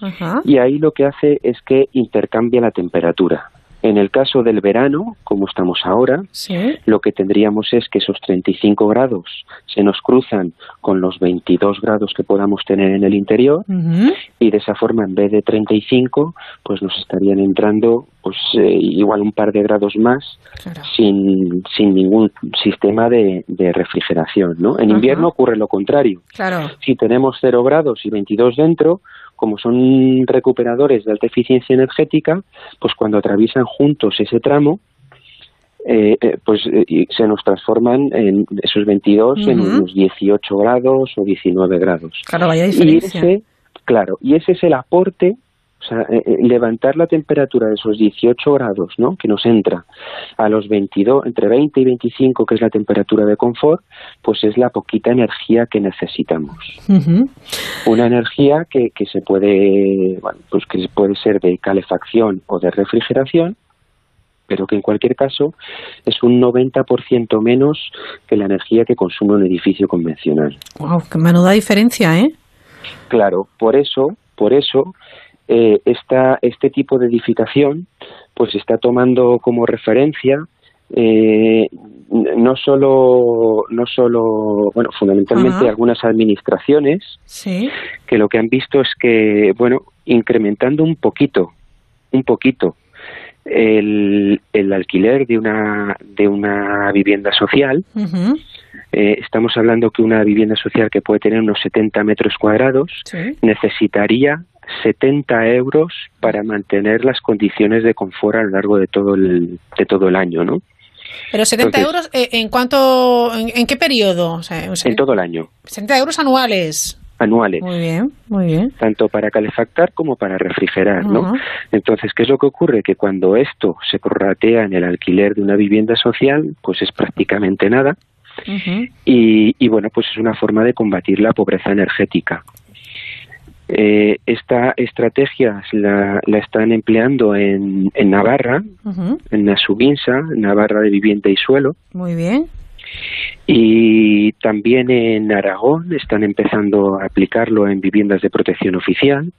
S2: uh -huh.
S15: y ahí lo que hace es que intercambia la temperatura. En el caso del verano, como estamos ahora,
S2: sí.
S15: lo que tendríamos es que esos 35 grados se nos cruzan con los 22 grados que podamos tener en el interior
S2: uh -huh.
S15: y de esa forma en vez de 35 pues nos estarían entrando pues eh, igual un par de grados más
S2: claro.
S15: sin, sin ningún sistema de, de refrigeración, ¿no? En uh -huh. invierno ocurre lo contrario.
S2: Claro.
S15: Si tenemos 0 grados y 22 dentro, como son recuperadores de alta eficiencia energética, pues cuando atraviesan juntos ese tramo, eh, eh, pues eh, se nos transforman en esos 22 uh -huh. en unos 18 grados o 19 grados.
S2: Claro, vaya diferencia.
S15: Y ese, Claro, y ese es el aporte o sea, eh, eh, levantar la temperatura de esos 18 grados, ¿no? Que nos entra a los 22, entre 20 y 25, que es la temperatura de confort, pues es la poquita energía que necesitamos. Una energía que, que se puede, bueno, pues que puede ser de calefacción o de refrigeración, pero que en cualquier caso es un 90% menos que la energía que consume un edificio convencional.
S2: Wow, qué menuda diferencia, ¿eh?
S15: Claro, por eso, por eso eh, esta, este tipo de edificación pues está tomando como referencia eh, no solo no solo bueno fundamentalmente algunas administraciones que lo que han visto es que bueno incrementando un poquito un poquito el, el alquiler de una de una vivienda social eh, estamos hablando que una vivienda social que puede tener unos 70 metros cuadrados necesitaría 70 euros para mantener las condiciones de confort a lo largo de todo el, de todo el año, ¿no?
S2: Pero 70 euros, eh, ¿en cuánto, en, qué periodo?
S15: en todo el año.
S2: 70 euros anuales.
S15: Anuales.
S2: Muy bien, muy bien.
S15: Tanto para calefactar como para refrigerar, ¿no? Entonces, ¿qué es lo que ocurre? Que cuando esto se prorratea en el alquiler de una vivienda social, pues es prácticamente nada. y, y bueno, pues es una forma de combatir la pobreza energética. Eh, esta estrategia la, están empleando en, en Navarra, en la Subinsa, Navarra de Vivienda y Suelo.
S2: Muy bien.
S15: Y también en Aragón están empezando a aplicarlo en viviendas de protección oficial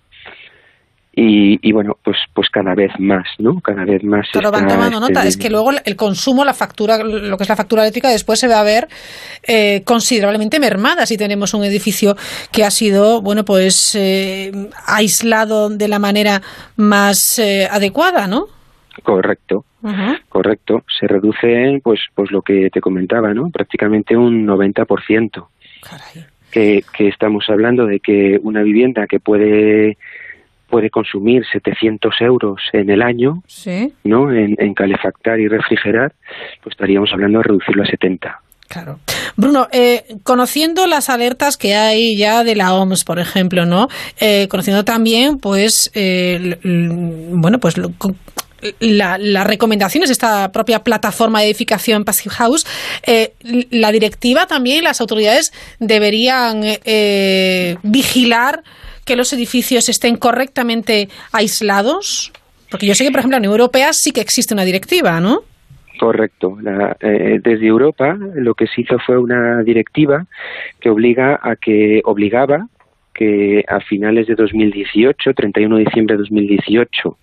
S15: y, bueno, pues pues cada vez más, ¿no? Cada vez más.
S2: Pero van tomando nota. Es que luego el consumo, la factura, lo que es la factura eléctrica, después se va a ver eh, considerablemente mermada si tenemos un edificio que ha sido, bueno, pues eh, aislado de la manera más eh, adecuada, ¿no?
S15: Correcto, correcto. Se reduce, pues, pues lo que te comentaba, ¿no? Prácticamente un 90%. Caray. Que, que estamos hablando de que una vivienda que puede puede consumir 700 euros en el año, ¿no? En, calefactar y refrigerar, pues estaríamos hablando de reducirlo a 70.
S2: Claro. Bruno, eh, conociendo las alertas que hay ya de la OMS, por ejemplo, ¿no? Eh, conociendo también, pues, eh, bueno, pues las recomendaciones de esta propia plataforma de edificación Passive House, la directiva también, las autoridades deberían vigilar que los edificios estén correctamente aislados? Porque yo sé que, por ejemplo, en Europea sí que existe una directiva, ¿no?
S15: Correcto. Eh, desde Europa lo que se hizo fue una directiva que obliga a que obligaba que a finales de 2018, 31 de diciembre de 2018,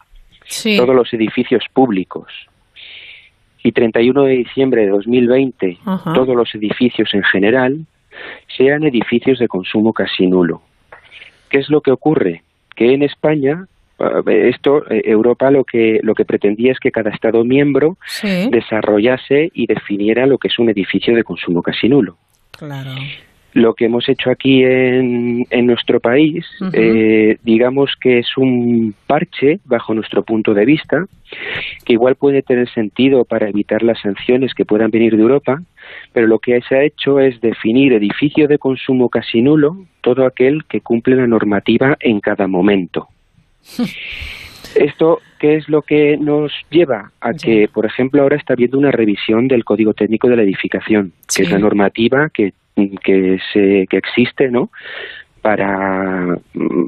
S15: todos los edificios públicos y 31 de diciembre de 2020, todos los edificios en general, sean edificios de consumo casi nulo. ¿Qué es lo que ocurre? Que en España esto eh, Europa lo que lo que pretendía es que cada estado miembro desarrollase y definiera lo que es un edificio de consumo casi nulo.
S2: Claro
S15: lo que hemos hecho aquí en, en nuestro país, eh, digamos que es un parche, bajo nuestro punto de vista, que igual puede tener sentido para evitar las sanciones que puedan venir de Europa, pero lo que se ha hecho es definir edificio de consumo casi nulo todo aquel que cumple la normativa en cada momento. Esto, ¿qué es lo que nos lleva a que, por ejemplo, ahora está habiendo una revisión del Código Técnico de la Edificación, que es la normativa que que, se, que existe, ¿no? Para,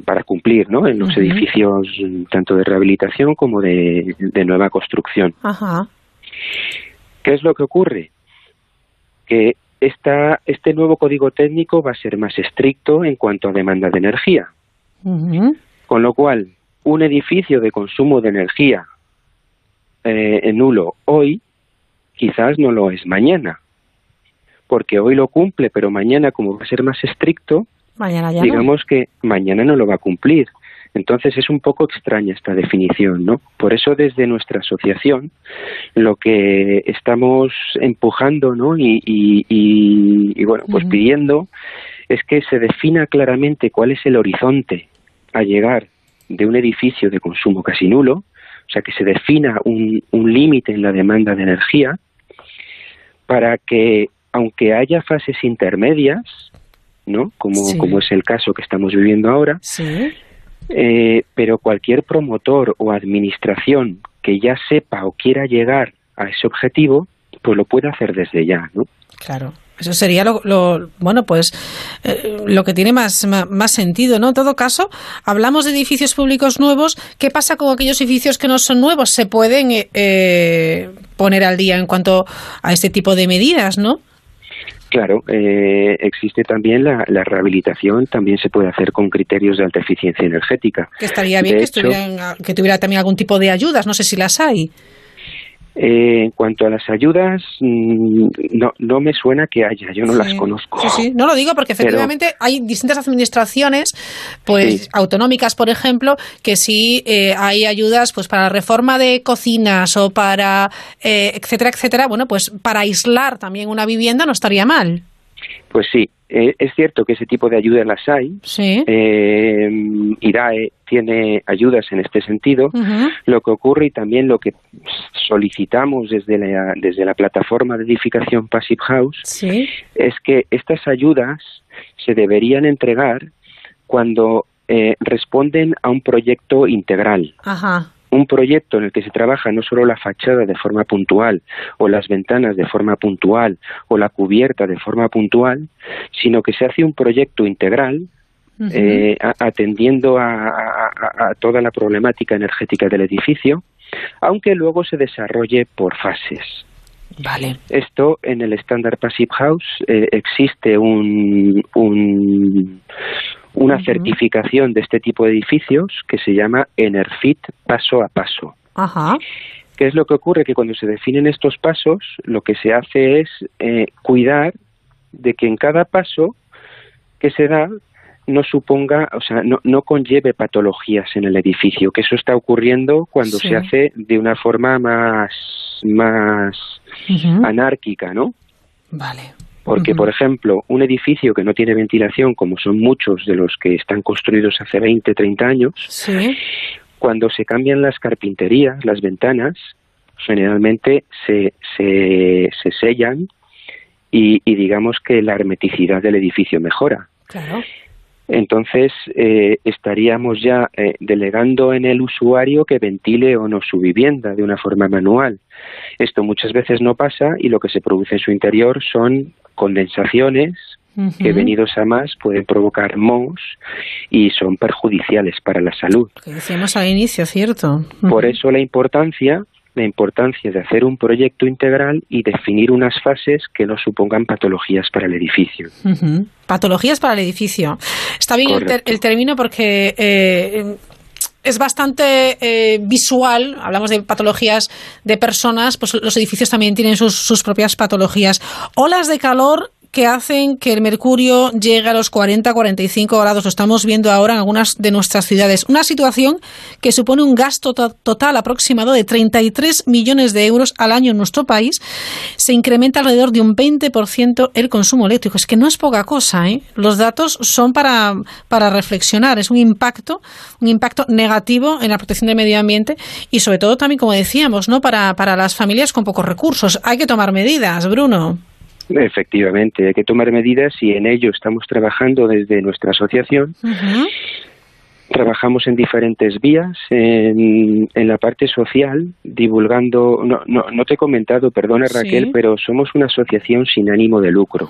S15: para cumplir ¿no? en los edificios tanto de rehabilitación como de, nueva construcción. ¿Qué es lo que ocurre? Que esta, este nuevo código técnico va a ser más estricto en cuanto a demanda de energía. Con lo cual, un edificio de consumo de energía eh, nulo hoy quizás no lo es mañana porque hoy lo cumple, pero mañana, como va a ser más estricto, digamos que mañana no lo va a cumplir. Entonces es un poco extraña esta definición, ¿no? Por eso desde nuestra asociación lo que estamos empujando, ¿no? Y, y, bueno, pues pidiendo es que se defina claramente cuál es el horizonte a llegar de un edificio de consumo casi nulo, o sea, que se defina un, un límite en la demanda de energía para que aunque haya fases intermedias, ¿no? Como, como es el caso que estamos viviendo ahora, Eh, pero cualquier promotor o administración que ya sepa o quiera llegar a ese objetivo, pues lo puede hacer desde ya, ¿no?
S2: Claro. Eso sería lo, bueno, pues eh, lo que tiene más, más, sentido, ¿no? En todo caso, hablamos de edificios públicos nuevos. ¿Qué pasa con aquellos edificios que no son nuevos? Se pueden eh, poner al día en cuanto a este tipo de medidas, ¿no?
S15: Claro, eh, existe también la, rehabilitación, también se puede hacer con criterios de alta eficiencia energética.
S2: Que estaría bien que, que tuviera también algún tipo de ayudas, no sé si las hay.
S15: Eh, en cuanto a las ayudas, mm, no, no me suena que haya, yo no las conozco.
S2: Sí, sí, no lo digo porque efectivamente hay distintas administraciones, pues autonómicas, por ejemplo, que sí eh, hay ayudas pues para la reforma de cocinas o para, eh, etcétera, etcétera. Bueno, pues para aislar también una vivienda no estaría mal.
S15: Pues sí, eh, es cierto que ese tipo de ayudas las hay.
S2: Sí.
S15: Eh, IRAE tiene ayudas en este sentido. Lo que ocurre y también lo que solicitamos desde la, desde la plataforma de edificación Passive House es que estas ayudas se deberían entregar cuando eh, responden a un proyecto integral.
S2: Ajá
S15: un proyecto en el que se trabaja no solo la fachada de forma puntual o las ventanas de forma puntual o la cubierta de forma puntual, sino que se hace un proyecto integral eh, atendiendo a, toda la problemática energética del edificio, aunque luego se desarrolle por fases.
S2: Vale.
S15: Esto en el estándar Passive House eh, existe un, un una certificación de este tipo de edificios que se llama Enerfit paso a paso.
S2: Ajá.
S15: ¿Qué es lo que ocurre? Que cuando se definen estos pasos, lo que se hace es eh, cuidar de que en cada paso que se da no suponga, o sea, no, no conlleve patologías en el edificio, que eso está ocurriendo cuando se hace de una forma más, más anárquica, ¿no?
S2: Vale.
S15: Porque, por ejemplo, un edificio que no tiene ventilación, como son muchos de los que están construidos hace 20, 30 años, cuando se cambian las carpinterías, las ventanas, generalmente se, se, se sellan y, y, digamos que la hermeticidad del edificio mejora.
S2: Claro
S15: entonces eh, estaríamos ya eh, delegando en el usuario que ventile o no su vivienda de una forma manual. Esto muchas veces no pasa y lo que se produce en su interior son condensaciones que venidos a más pueden provocar mohos y son perjudiciales para la salud.
S2: Que decíamos al inicio, ¿cierto?
S15: Por eso la importancia la importancia de hacer un proyecto integral y definir unas fases que no supongan patologías para el edificio.
S2: Patologías para el edificio. Está bien el, término porque eh, es bastante eh, visual, hablamos de patologías de personas, pues los edificios también tienen sus, sus propias patologías. Olas de calor que hacen que el mercurio llegue a los 40-45 grados. Lo estamos viendo ahora en algunas de nuestras ciudades. Una situación que supone un gasto total aproximado de 33 millones de euros al año en nuestro país. Se incrementa alrededor de un 20% el consumo eléctrico. Es que no es poca cosa. ¿eh? Los datos son para, para reflexionar. Es un impacto, un impacto negativo en la protección del medio ambiente y sobre todo también, como decíamos, ¿no? para, para las familias con pocos recursos. Hay que tomar medidas, Bruno.
S15: Efectivamente, hay que tomar medidas y en ello estamos trabajando desde nuestra asociación. Trabajamos en diferentes vías, en, en, la parte social, divulgando, no, no, no te he comentado, perdona Raquel, pero somos una asociación sin ánimo de lucro.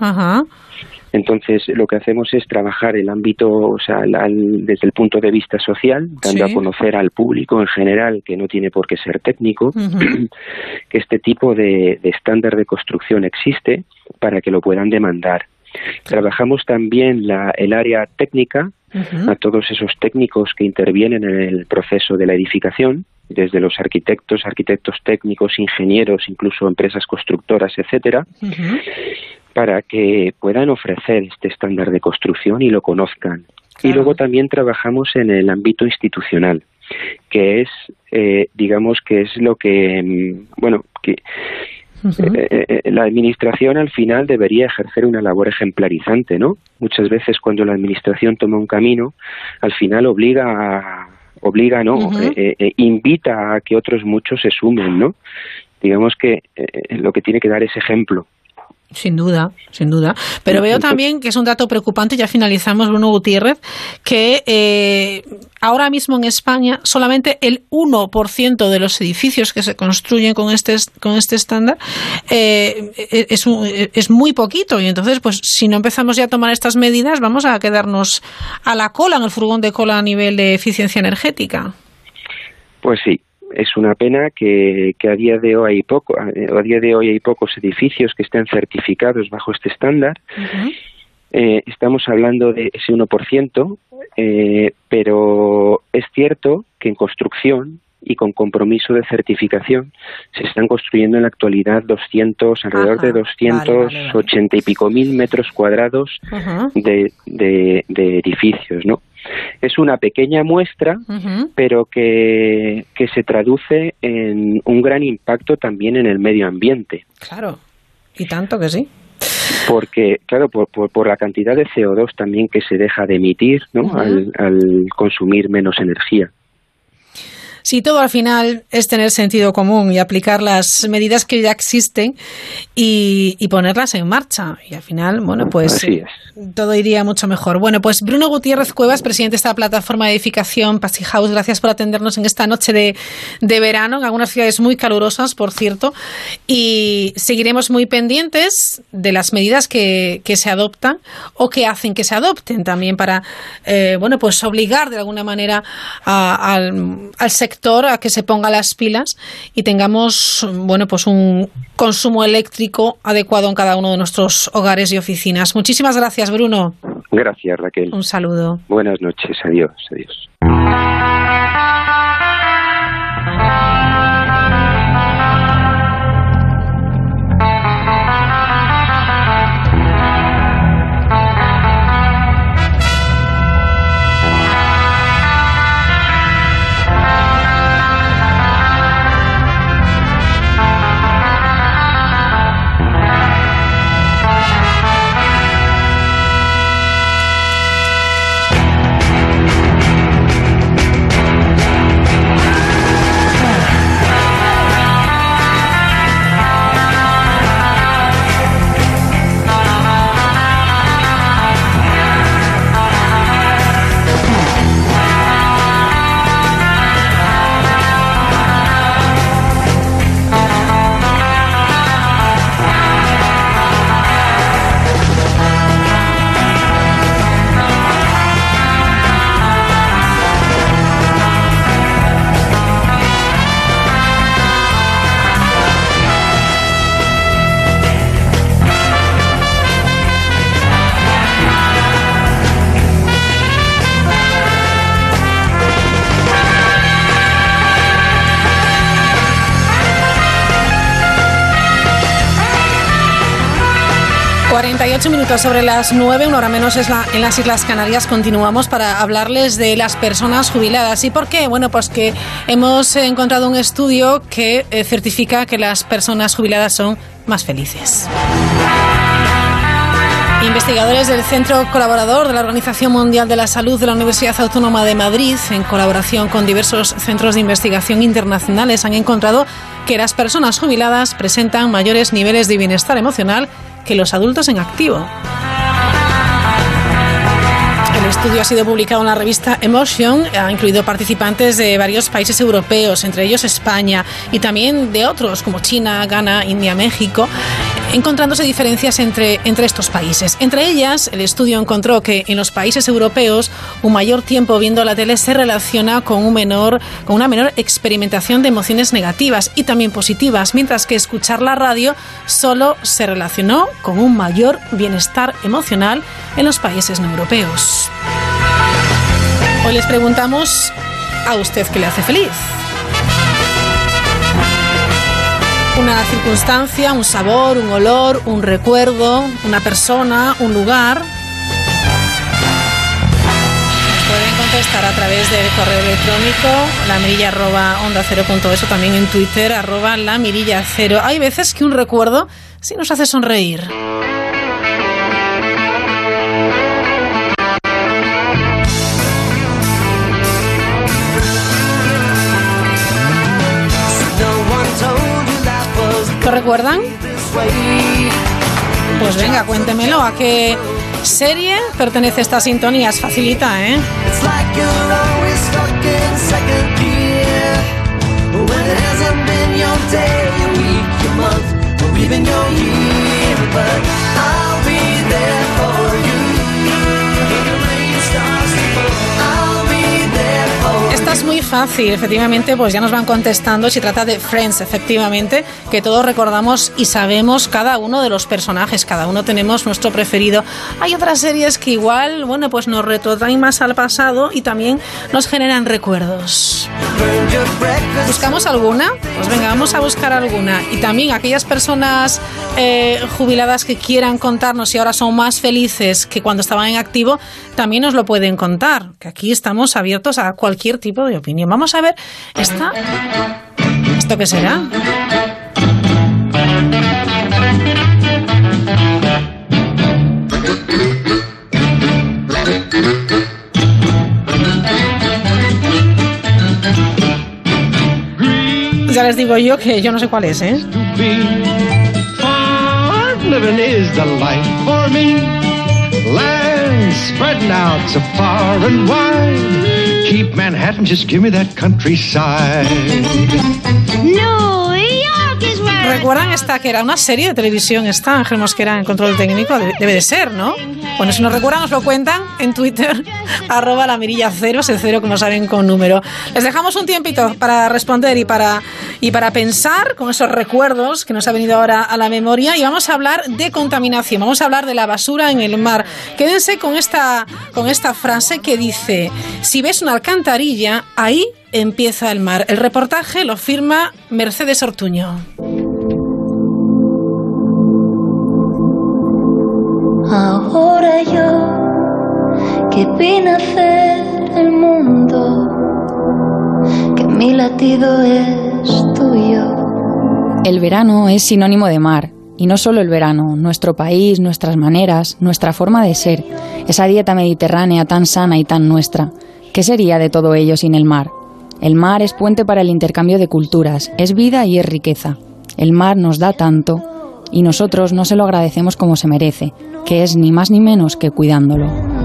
S15: Entonces, lo que hacemos es trabajar el ámbito, o sea, desde el punto de vista social, dando a conocer al público en general, que no tiene por qué ser técnico, que este tipo de, estándar de construcción existe para que lo puedan demandar. Trabajamos también la, el área técnica, a todos esos técnicos que intervienen en el proceso de la edificación, desde los arquitectos, arquitectos técnicos, ingenieros, incluso empresas constructoras, etcétera, para que puedan ofrecer este estándar de construcción y lo conozcan. Y luego también trabajamos en el ámbito institucional, que es, eh, digamos, que es lo que, mm, bueno, que eh, eh, la administración al final debería ejercer una labor ejemplarizante, ¿no? Muchas veces cuando la administración toma un camino, al final obliga a, obliga, ¿no? invita a que otros muchos se sumen, ¿no? Digamos que lo que tiene que dar es ejemplo
S2: Sin duda, sin duda. Pero veo también que es un dato preocupante, ya finalizamos, Bruno Gutiérrez, que eh, ahora mismo en España solamente el 1% de los edificios que se construyen con este, con este estándar eh, es, es muy poquito. Y entonces, pues si no empezamos ya a tomar estas medidas, vamos a quedarnos a la cola, en el furgón de cola a nivel de eficiencia energética.
S15: Pues sí, es una pena que, a día de hoy hay poco, a día de hoy hay pocos edificios que estén certificados bajo este estándar. Eh, estamos hablando de ese 1%, eh, pero es cierto que en construcción y con compromiso de certificación se están construyendo en la actualidad 200, alrededor de 280 y pico mil metros cuadrados de, de, de edificios, ¿no? Es una pequeña muestra, pero que, que se traduce en un gran impacto también en el medio ambiente.
S2: Claro, y tanto que sí.
S15: Porque claro por, por, la cantidad de CO2 también que se deja de emitir ¿no? al, al, consumir menos energía
S2: si todo al final es tener sentido común y aplicar las medidas que ya existen y, ponerlas en marcha. Y al final, bueno, pues todo iría mucho mejor. Bueno, pues Bruno Gutiérrez Cuevas, presidente de esta plataforma de edificación Passy House, gracias por atendernos en esta noche de, de verano, en algunas ciudades muy calurosas, por cierto, y seguiremos muy pendientes de las medidas que, que se adoptan o que hacen que se adopten también para, eh, bueno, pues obligar de alguna manera al, al sector a que se ponga las pilas y tengamos bueno pues un consumo eléctrico adecuado en cada uno de nuestros hogares y oficinas. Muchísimas gracias, Bruno.
S15: Gracias, Raquel.
S2: Un saludo.
S15: Buenas noches. Adiós. Adiós.
S2: 48 minutos sobre las 9, una hora menos es la, en las Islas Canarias. Continuamos para hablarles de las personas jubiladas. ¿Y por qué? Bueno, pues que hemos encontrado un estudio que eh, certifica que las personas jubiladas son más felices. Investigadores del Centro Colaborador de la Organización Mundial de la Salud de la Universidad Autónoma de Madrid, en colaboración con diversos centros de investigación internacionales, han encontrado que las personas jubiladas presentan mayores niveles de bienestar emocional que los adultos en activo. El estudio ha sido publicado en la revista Emotion, ha incluido participantes de varios países europeos, entre ellos España, y también de otros como China, Ghana, India, México, encontrándose diferencias entre, entre estos países. Entre ellas, el estudio encontró que en los países europeos un mayor tiempo viendo la tele se relaciona con, un menor, con una menor experimentación de emociones negativas y también positivas, mientras que escuchar la radio solo se relacionó con un mayor bienestar emocional en los países no europeos. Hoy les preguntamos a usted qué le hace feliz. Una circunstancia, un sabor, un olor, un recuerdo, una persona, un lugar. pueden contestar a través del correo electrónico la mirilla arroba onda cero punto también en Twitter arroba la cero. Hay veces que un recuerdo sí nos hace sonreír. Recuerdan? Pues venga, cuéntemelo. ¿A qué serie pertenece esta sintonía? Es facilita, ¿eh? Fácil, efectivamente, pues ya nos van contestando. Si trata de Friends, efectivamente, que todos recordamos y sabemos cada uno de los personajes, cada uno tenemos nuestro preferido. Hay otras series que igual, bueno, pues nos retrotraen más al pasado y también nos generan recuerdos. ¿Buscamos alguna? Pues venga, vamos a buscar alguna. Y también aquellas personas eh, jubiladas que quieran contarnos y ahora son más felices que cuando estaban en activo, también nos lo pueden contar. Que aquí estamos abiertos a cualquier tipo de opinión. Vamos a ver esta. ¿Esto qué será? Ya les digo yo que yo no sé cuál es, ¿eh? Spreading out so far and wide. keep Manhattan, just give me that countryside. Where ¿Recuerdan esta que era una serie de televisión? Está Ángel Mosquera en control técnico, debe de ser, ¿no? Bueno, si nos recuerdan, nos lo cuentan en Twitter, arroba la mirilla cero, ese cero como saben con número. Les dejamos un tiempito para responder y para, y para pensar con esos recuerdos que nos ha venido ahora a la memoria y vamos a hablar de contaminación, vamos a hablar de la basura en el mar. Quédense con esta, con esta frase que dice, si ves una alcantarilla, ahí empieza el mar. El reportaje lo firma Mercedes Ortuño.
S16: Ahora yo que vine a hacer el mundo, que mi latido es tuyo.
S4: El verano es sinónimo de mar. Y no solo el verano, nuestro país, nuestras maneras, nuestra forma de ser, esa dieta mediterránea tan sana y tan nuestra. ¿Qué sería de todo ello sin el mar? El mar es puente para el intercambio de culturas, es vida y es riqueza. El mar nos da tanto y nosotros no se lo agradecemos como se merece, que es ni más ni menos que cuidándolo.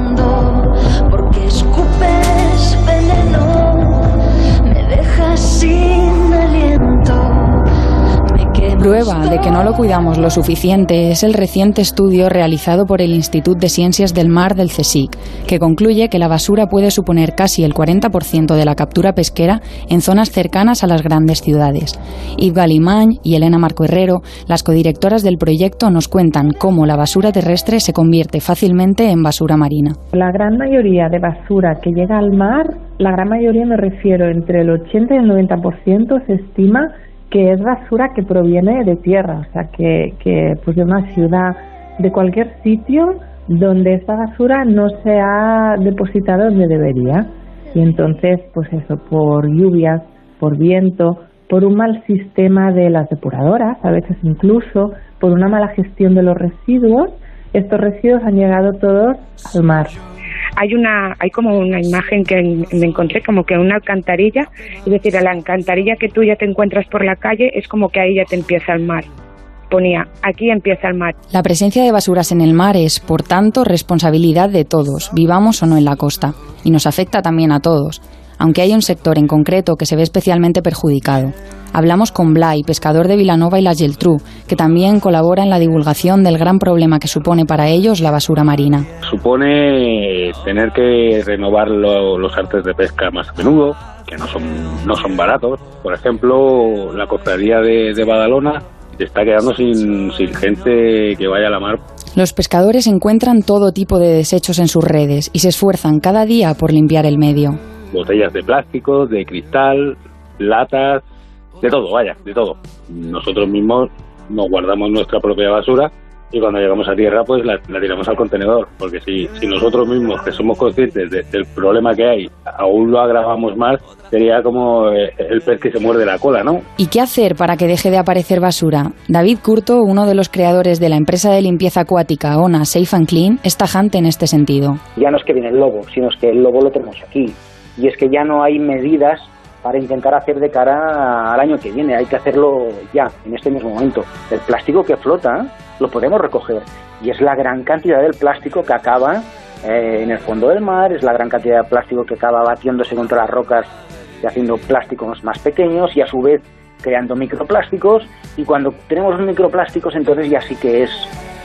S4: Prueba de que no lo cuidamos lo suficiente es el reciente estudio realizado por el Instituto de Ciencias del Mar del CSIC, que concluye que la basura puede suponer casi el 40% de la captura pesquera en zonas cercanas a las grandes ciudades. Yves Galimán y Elena Marco Herrero, las codirectoras del proyecto, nos cuentan cómo la basura terrestre se convierte fácilmente en basura marina.
S17: La gran mayoría de basura que llega al mar, la gran mayoría me refiero entre el 80 y el 90% se estima que es basura que proviene de tierra, o sea, que, que pues de una ciudad, de cualquier sitio donde esta basura no se ha depositado donde debería. Y entonces, pues eso, por lluvias, por viento, por un mal sistema de las depuradoras, a veces incluso por una mala gestión de los residuos, estos residuos han llegado todos al mar
S18: hay una hay como una imagen que me encontré como que una alcantarilla, es decir, a la alcantarilla que tú ya te encuentras por la calle es como que ahí ya te empieza el mar. Ponía, aquí empieza el mar.
S4: La presencia de basuras en el mar es, por tanto, responsabilidad de todos, vivamos o no en la costa, y nos afecta también a todos aunque hay un sector en concreto que se ve especialmente perjudicado. Hablamos con Blay, pescador de Vilanova y la Geltrú, que también colabora en la divulgación del gran problema que supone para ellos la basura marina.
S19: Supone tener que renovar los artes de pesca más a menudo, que no son, no son baratos. Por ejemplo, la cofradía de, de Badalona está quedando sin, sin gente que vaya a la mar
S4: los pescadores encuentran todo tipo de desechos en sus redes y se esfuerzan cada día por limpiar el medio
S19: botellas de plástico, de cristal, latas, de todo, vaya, de todo. Nosotros mismos nos guardamos nuestra propia basura y cuando llegamos a tierra pues la, tiramos al contenedor, porque si, si nosotros mismos que somos conscientes del problema que hay aún lo agravamos más, sería como eh, el pez que se muerde la cola, ¿no?
S4: ¿Y qué hacer para que deje de aparecer basura? David Curto, uno de los creadores de la empresa de limpieza acuática ONA Safe and Clean, es tajante en este sentido.
S20: Ya no es que viene el lobo, sino es que el lobo lo tenemos aquí y es que ya no hay medidas para intentar hacer de cara al año que viene, hay que hacerlo ya, en este mismo momento. El plástico que flota
S17: lo podemos recoger. Y es la gran cantidad del plástico que acaba eh, en el fondo del mar, es la gran cantidad de plástico que acaba batiéndose contra las rocas y haciendo plásticos más pequeños y a su vez creando microplásticos y cuando tenemos microplásticos entonces ya sí que es,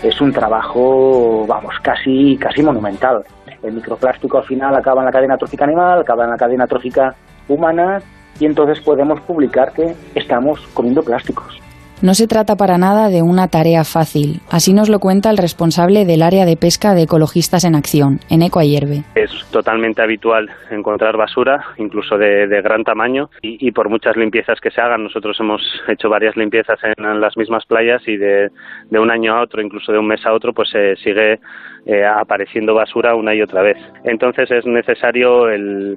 S17: es un trabajo, vamos, casi, casi monumental. El microplástico al final acaba en la cadena trófica animal, acaba en la cadena trófica humana y entonces podemos publicar que estamos comiendo plásticos.
S4: No se trata para nada de una tarea fácil. Así nos lo cuenta el responsable del área de pesca de Ecologistas en Acción, en Ecoayerbe.
S21: Es totalmente habitual encontrar basura, incluso de, gran tamaño, y, por muchas limpiezas que se hagan. Nosotros hemos hecho varias limpiezas en, las mismas playas y de, un año a otro, incluso de un mes a otro, pues se sigue eh, apareciendo basura una y otra vez. Entonces es necesario el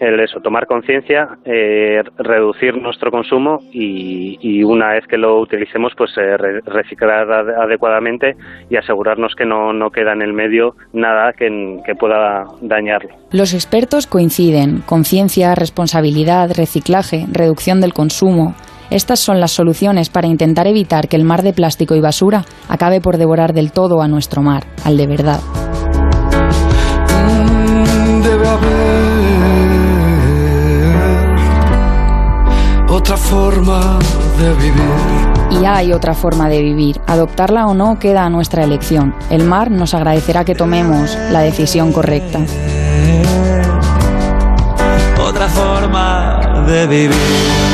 S21: el eso, tomar conciencia, eh, reducir nuestro consumo y, una vez que lo utilicemos, pues eh, reciclar adecuadamente y asegurarnos que no, no, queda en el medio nada que, que pueda dañarlo.
S4: Los expertos coinciden, conciencia, responsabilidad, reciclaje, reducción del consumo. Estas son las soluciones para intentar evitar que el mar de plástico y basura acabe por devorar del todo a nuestro mar, al de verdad.
S22: Otra forma de vivir.
S4: Y hay otra forma de vivir. Adoptarla o no queda a nuestra elección. El mar nos agradecerá que tomemos la decisión correcta.
S22: Otra forma de vivir.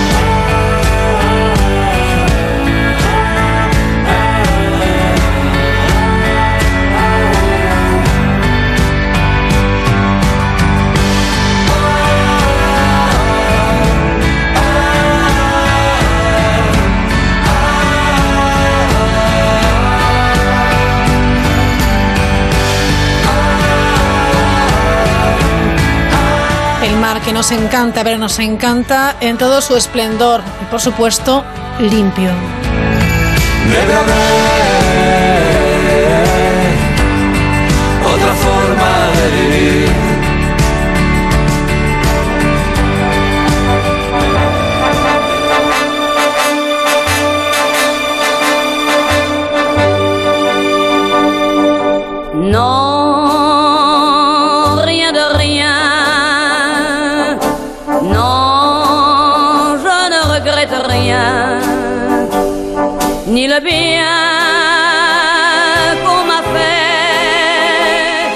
S2: Que nos encanta, pero nos encanta en todo su esplendor y por supuesto limpio.
S22: Debe haber otra forma de vivir.
S23: No.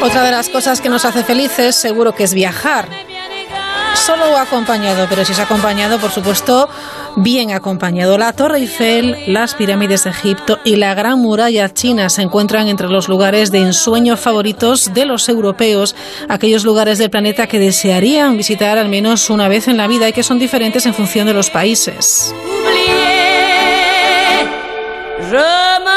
S2: Otra de las cosas que nos hace felices seguro que es viajar. Solo acompañado, pero si es acompañado, por supuesto, bien acompañado. La Torre Eiffel, las pirámides de Egipto y la Gran Muralla China se encuentran entre los lugares de ensueño favoritos de los europeos, aquellos lugares del planeta que desearían visitar al menos una vez en la vida y que son diferentes en función de los países. Son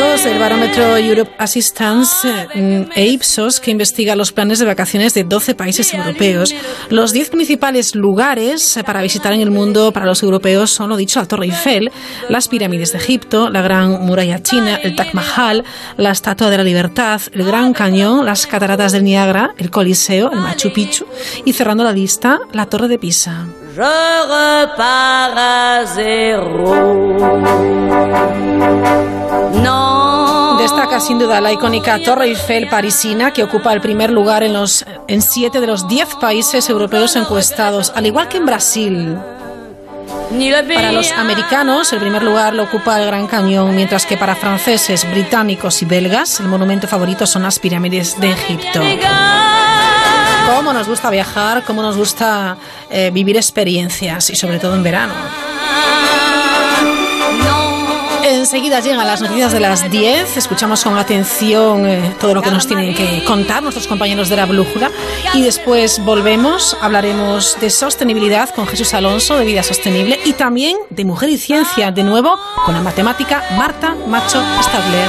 S2: datos del barómetro Europe Assistance e Ipsos que investiga los planes de vacaciones de 12 países europeos. Los 10 principales lugares para visitar en el mundo para los europeos son, lo dicho, la Torre Eiffel, las pirámides de Egipto, la Gran Muralla China, el Taj Mahal, la Estatua de la Libertad, el Gran Cañón, las Cataratas del Niágara, el Coliseo, el Machu Picchu y cerrando la lista, la Torre de Pisa. No. Destaca sin duda la icónica Torre Eiffel parisina que ocupa el primer lugar en los en siete de los diez países europeos encuestados, al igual que en Brasil. Para los americanos, el primer lugar lo ocupa el Gran Cañón, mientras que para franceses, británicos y belgas, el monumento favorito son las pirámides de Egipto cómo nos gusta viajar, cómo nos gusta eh, vivir experiencias y sobre todo en verano. Enseguida llegan las noticias de las 10. Escuchamos con atención eh, todo lo que nos tienen que contar nuestros compañeros de la brújula. Y después volvemos, hablaremos de sostenibilidad con Jesús Alonso, de vida sostenible, y también de mujer y ciencia, de nuevo con la matemática Marta Macho Stadler.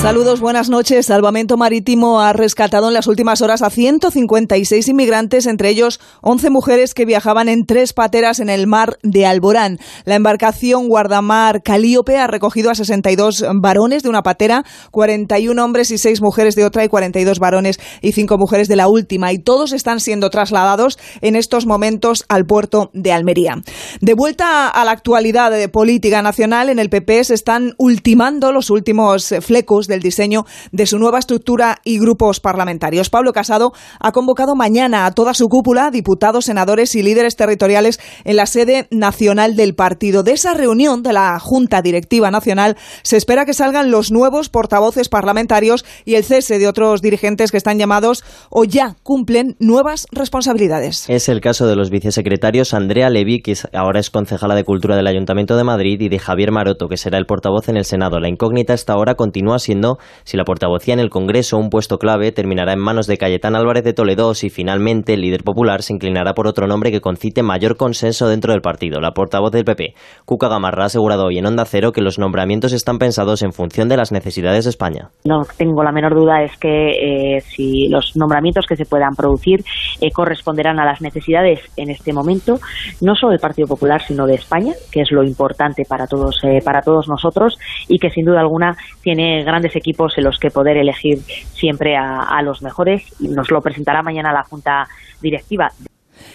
S24: Saludos, buenas noches. Salvamento Marítimo ha rescatado en las últimas horas a 156 inmigrantes, entre ellos 11 mujeres que viajaban en tres pateras en el mar de Alborán. La embarcación guardamar Calíope ha recogido a 62 varones de una patera, 41 hombres y 6 mujeres de otra y 42 varones y 5 mujeres de la última. Y todos están siendo trasladados en estos momentos al puerto de Almería. De vuelta a la actualidad de política nacional, en el PP se están ultimando los últimos flecos del diseño de su nueva estructura y grupos parlamentarios. Pablo Casado ha convocado mañana a toda su cúpula, diputados, senadores y líderes territoriales en la sede nacional del partido. De esa reunión de la Junta Directiva Nacional se espera que salgan los nuevos portavoces parlamentarios y el cese de otros dirigentes que están llamados o ya cumplen nuevas responsabilidades.
S25: Es el caso de los vicesecretarios Andrea Levy, que ahora es concejala de Cultura del Ayuntamiento de Madrid, y de Javier Maroto, que será el portavoz en el Senado. La incógnita hasta ahora continúa siendo si la portavocía en el Congreso, un puesto clave, terminará en manos de Cayetán Álvarez de Toledo si finalmente el líder popular se inclinará por otro nombre que concite mayor consenso dentro del partido. La portavoz del PP, Cuca Gamarra, ha asegurado hoy en Onda Cero que los nombramientos están pensados en función de las necesidades de España.
S26: No tengo la menor duda es que eh, si los nombramientos que se puedan producir eh, corresponderán a las necesidades en este momento, no solo del Partido Popular, sino de España, que es lo importante para todos, eh, para todos nosotros y que sin duda alguna tiene grandes equipos en los que poder elegir siempre a, a los mejores y nos lo presentará mañana la Junta Directiva.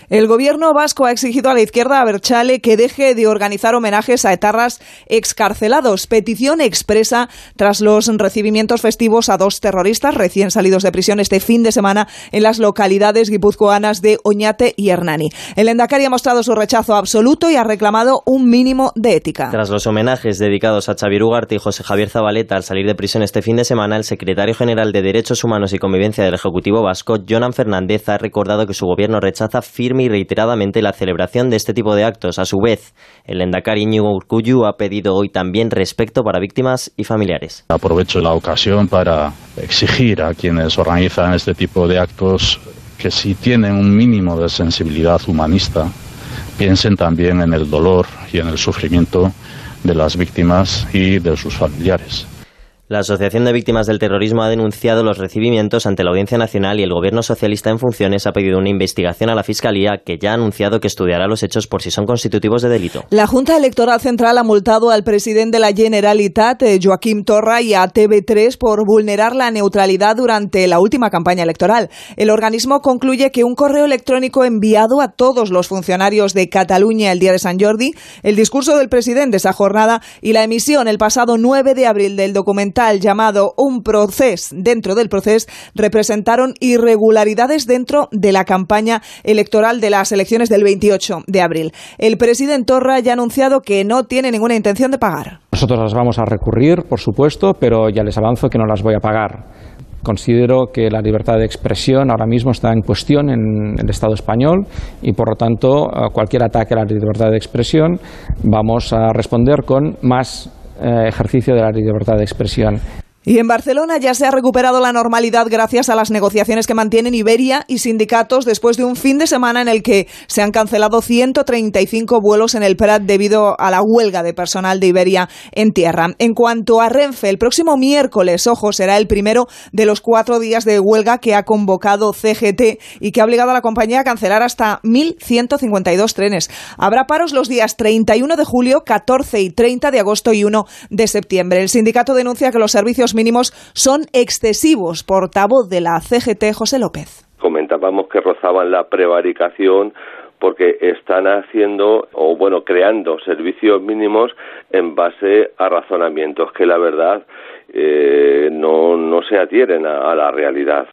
S24: El gobierno vasco ha exigido a la izquierda a Berchale que deje de organizar homenajes a etarras excarcelados. Petición expresa tras los recibimientos festivos a dos terroristas recién salidos de prisión este fin de semana en las localidades guipuzcoanas de Oñate y Hernani. El Endacari ha mostrado su rechazo absoluto y ha reclamado un mínimo de ética.
S25: Tras los homenajes dedicados a Xavier Ugarte y José Javier Zabaleta al salir de prisión este fin de semana, el secretario general de Derechos Humanos y Convivencia del Ejecutivo Vasco, Jonan Fernández, ha recordado que su gobierno rechaza firme y reiteradamente la celebración de este tipo de actos. A su vez, el Endacari Íñigo Urcuyu ha pedido hoy también respeto para víctimas y familiares.
S27: Aprovecho la ocasión para exigir a quienes organizan este tipo de actos que si tienen un mínimo de sensibilidad humanista, piensen también en el dolor y en el sufrimiento de las víctimas y de sus familiares.
S25: La Asociación de Víctimas del Terrorismo ha denunciado los recibimientos ante la Audiencia Nacional y el Gobierno Socialista en funciones ha pedido una investigación a la Fiscalía que ya ha anunciado que estudiará los hechos por si son constitutivos de delito.
S24: La Junta Electoral Central ha multado al presidente de la Generalitat, eh, Joaquim Torra, y a TV3 por vulnerar la neutralidad durante la última campaña electoral. El organismo concluye que un correo electrónico enviado a todos los funcionarios de Cataluña el día de San Jordi, el discurso del presidente esa jornada y la emisión el pasado 9 de abril del documento llamado Un Proces dentro del proceso representaron irregularidades dentro de la campaña electoral de las elecciones del 28 de abril. El presidente Torra ya ha anunciado que no tiene ninguna intención de pagar.
S23: Nosotros las vamos a recurrir, por supuesto, pero ya les avanzo que no las voy a pagar. Considero que la libertad de expresión ahora mismo está en cuestión en el Estado español y, por lo tanto, cualquier ataque a la libertad de expresión vamos a responder con más ejercicio de la libertad de expresión.
S24: Y en Barcelona ya se ha recuperado la normalidad gracias a las negociaciones que mantienen Iberia y sindicatos después de un fin de semana en el que se han cancelado 135 vuelos en el Prat debido a la huelga de personal de Iberia en tierra. En cuanto a Renfe, el próximo miércoles, ojo, será el primero de los cuatro días de huelga que ha convocado CGT y que ha obligado a la compañía a cancelar hasta 1.152 trenes. Habrá paros los días 31 de julio, 14 y 30 de agosto y 1 de septiembre. El sindicato denuncia que los servicios mínimos son excesivos. Portavoz de la CGT, José López.
S28: Comentábamos que rozaban la prevaricación porque están haciendo o bueno creando servicios mínimos en base a razonamientos que la verdad eh, no, no se adhieren a, a la realidad.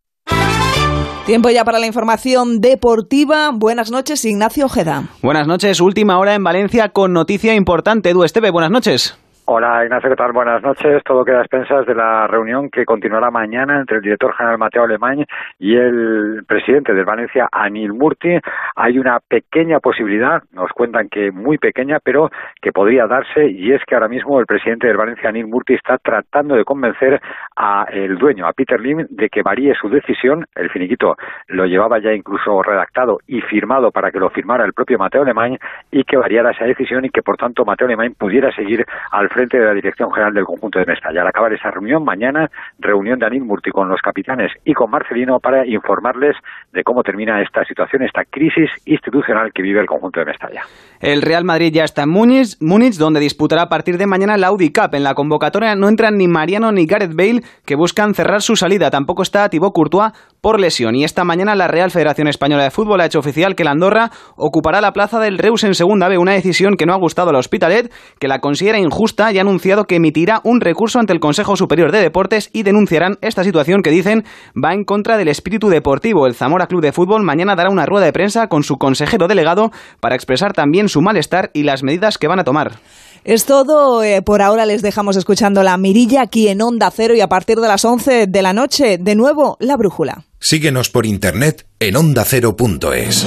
S24: Tiempo ya para la información deportiva. Buenas noches, Ignacio Ojeda.
S19: Buenas noches, última hora en Valencia con noticia importante. Edu Esteve, buenas noches.
S29: Hola Ignacio, ¿qué tal? Buenas noches. Todo queda a expensas de la reunión que continuará mañana entre el director general Mateo Alemán y el presidente del Valencia, Anil Murti. Hay una pequeña posibilidad, nos cuentan que muy pequeña, pero que podría darse y es que ahora mismo el presidente del Valencia, Anil Murti, está tratando de convencer a el dueño, a Peter Lim, de que varíe su decisión. El finiquito lo llevaba ya incluso redactado y firmado para que lo firmara el propio Mateo Alemán y que variara esa decisión y que por tanto Mateo Alemán pudiera seguir al frente de la Dirección General del conjunto de Mestalla. Al acabar esa reunión, mañana, reunión de Murti con los capitanes y con Marcelino para informarles de cómo termina esta situación, esta crisis institucional que vive el conjunto de Mestalla.
S19: El Real Madrid ya está en Múnich, donde disputará a partir de mañana la Audi Cup. En la convocatoria no entran ni Mariano ni Gareth Bale, que buscan cerrar su salida. Tampoco está Thibaut Courtois por lesión. Y esta mañana la Real Federación Española de Fútbol ha hecho oficial que la Andorra ocupará la plaza del Reus en segunda B, una decisión que no ha gustado al Hospitalet, que la considera injusta y ha anunciado que emitirá un recurso ante el Consejo Superior de Deportes y denunciarán esta situación que dicen va en contra del espíritu deportivo. El Zamora Club de Fútbol mañana dará una rueda de prensa con su consejero delegado para expresar también su malestar y las medidas que van a tomar.
S24: Es todo. Eh, por ahora les dejamos escuchando la mirilla aquí en Onda Cero y a partir de las 11 de la noche, de nuevo, la brújula.
S30: Síguenos por internet en ondacero.es.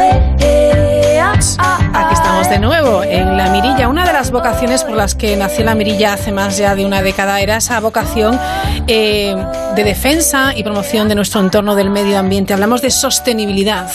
S2: de nuevo en La Mirilla. Una de las vocaciones por las que nació La Mirilla hace más ya de una década era esa vocación eh, de defensa y promoción de nuestro entorno del medio ambiente. Hablamos de sostenibilidad.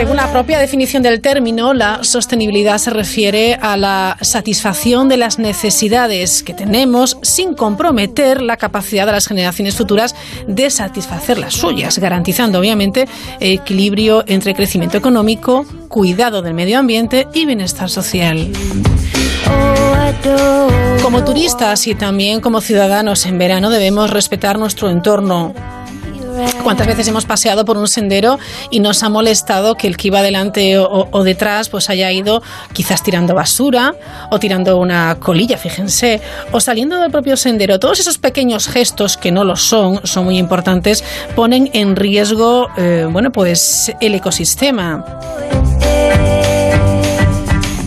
S2: Según la propia definición del término, la sostenibilidad se refiere a la satisfacción de las necesidades que tenemos sin comprometer la capacidad de las generaciones futuras de satisfacer las suyas, garantizando obviamente equilibrio entre crecimiento económico, cuidado del medio ambiente y bienestar social. Como turistas y también como ciudadanos en verano debemos respetar nuestro entorno, ¿Cuántas veces hemos paseado por un sendero y nos ha molestado que el que iba delante o, o, detrás pues haya ido quizás tirando basura o tirando una colilla, fíjense, o saliendo del propio sendero? Todos esos pequeños gestos que no lo son, son muy importantes, ponen en riesgo, eh, bueno, pues el ecosistema.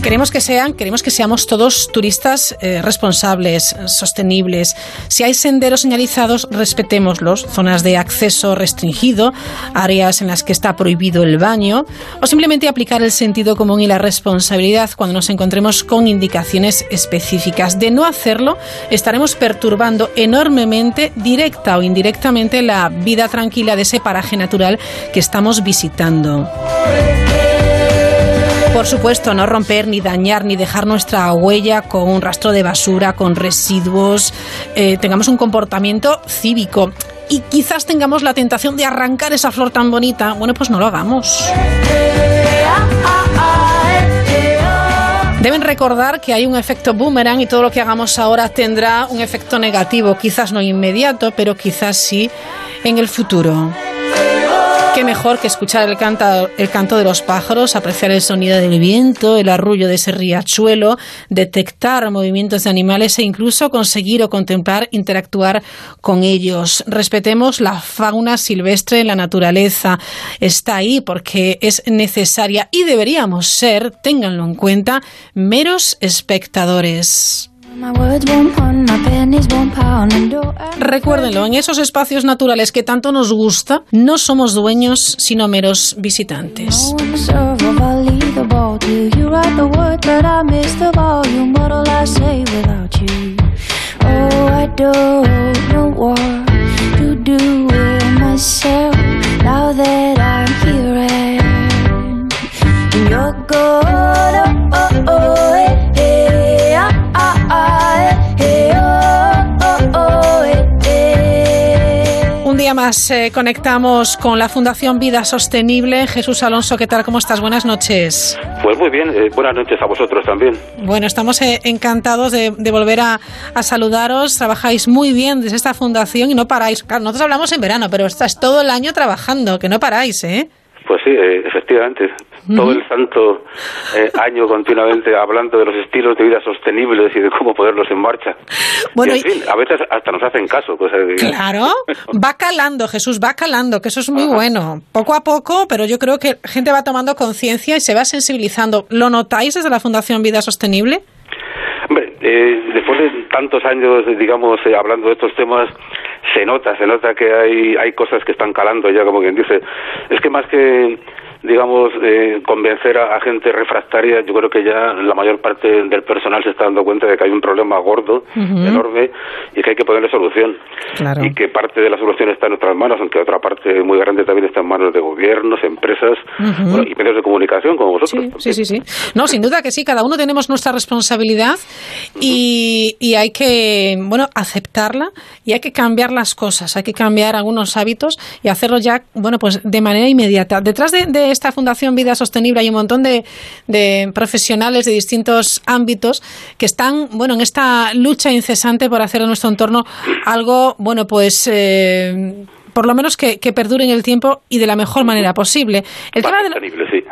S2: Queremos que sean, queremos que seamos todos turistas eh, responsables, sostenibles. Si hay senderos señalizados, respetémoslos. Zonas de acceso restringido, áreas en las que está prohibido el baño, o simplemente aplicar el sentido común y la responsabilidad cuando nos encontremos con indicaciones específicas. De no hacerlo, estaremos perturbando enormemente, directa o indirectamente, la vida tranquila de ese paraje natural que estamos visitando. Por supuesto, no romper, ni dañar, ni dejar nuestra huella con un rastro de basura, con residuos. Eh, tengamos un comportamiento cívico. Y quizás tengamos la tentación de arrancar esa flor tan bonita. Bueno, pues no lo hagamos. Deben recordar que hay un efecto boomerang y todo lo que hagamos ahora tendrá un efecto negativo, quizás no inmediato, pero quizás sí en el futuro. Qué mejor que escuchar el, el canto de los pájaros, apreciar el sonido del viento, el arrullo de ese riachuelo, detectar movimientos de animales e incluso conseguir o contemplar, interactuar con ellos. Respetemos la fauna silvestre, la naturaleza. Está ahí porque es necesaria y deberíamos ser, ténganlo en cuenta, meros espectadores. Recuérdenlo, en esos espacios naturales que tanto nos gusta, no somos dueños, sino meros visitantes. Más eh, conectamos con la Fundación Vida Sostenible. Jesús Alonso, ¿qué tal? ¿Cómo estás? Buenas noches.
S31: Pues muy bien, eh, buenas noches a vosotros también.
S2: Bueno, estamos eh, encantados de, de volver a, a, saludaros. Trabajáis muy bien desde esta fundación y no paráis. Claro, nosotros hablamos en verano, pero estás todo el año trabajando, que no paráis, ¿eh?
S31: Pues sí, eh, efectivamente. Todo el santo eh, año continuamente hablando de los estilos de vida sostenibles y de cómo ponerlos en marcha. Bueno, y, en fin, a veces hasta nos hacen caso.
S2: Claro, va calando, Jesús, va calando, que eso es muy bueno. Poco a poco, pero yo creo que gente va tomando conciencia y se va sensibilizando. ¿Lo notáis desde la Fundación Vida Sostenible?
S31: Hombre, eh, después de tantos años, digamos, hablando de estos temas, se nota, se nota que hay, hay cosas que están calando ya, como quien dice. Es que más que digamos, eh, convencer a, gente refractaria, yo creo que ya la mayor parte del personal se está dando cuenta de que hay un problema gordo, enorme, y que hay que ponerle solución. Y que parte de la solución está en nuestras manos, aunque otra parte muy grande también está en manos de gobiernos, empresas y medios de comunicación como vosotros.
S2: Sí, sí, sí, No, sin duda que sí, cada uno tenemos nuestra responsabilidad y, y hay que, bueno, aceptarla y hay que cambiar las cosas, hay que cambiar algunos hábitos y hacerlo ya, bueno, pues de manera inmediata. Detrás de, de esta Fundación Vida Sostenible hay un montón de, profesionales de distintos ámbitos que están, bueno, en esta lucha incesante por hacer de nuestro entorno algo, bueno, pues eh, por lo menos que, perdure en el tiempo y de la mejor manera posible. El tema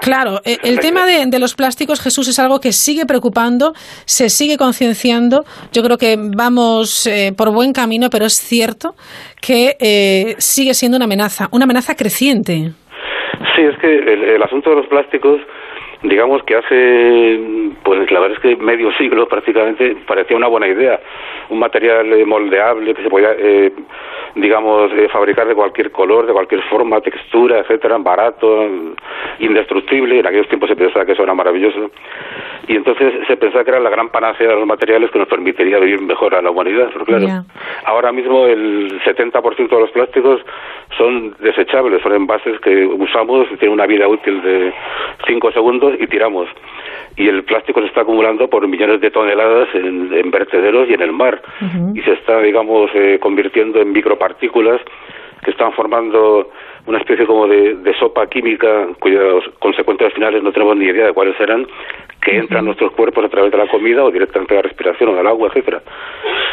S2: Claro, eh, el, tema de, los plásticos, Jesús, es algo que sigue preocupando, se sigue concienciando. Yo creo que vamos eh, por buen camino, pero es cierto que sigue siendo una amenaza, una amenaza creciente.
S31: Sí, es que el, asunto de los plásticos, digamos que hace, pues la verdad es que medio siglo prácticamente parecía una buena idea. Un material eh, moldeable que se podía, eh, digamos, eh, fabricar de cualquier color, de cualquier forma, textura, etcétera, barato, indestructible. En aquellos tiempos se pensaba que eso era maravilloso. Y entonces se pensaba que era la gran panacea de los materiales que nos permitiría vivir mejor a la humanidad. Pero claro, ahora mismo el 70% de los plásticos son desechables, son envases que usamos, tienen una vida útil de 5 segundos y tiramos. Y el plástico se está acumulando por millones de toneladas en, vertederos y en el mar. Y se está, digamos, eh, convirtiendo en micropartículas que están formando una especie como de, sopa química cuyas consecuencias finales no tenemos ni idea de cuáles serán, que entran en nuestros cuerpos a través de la comida o directamente a la respiración o del agua, etcétera.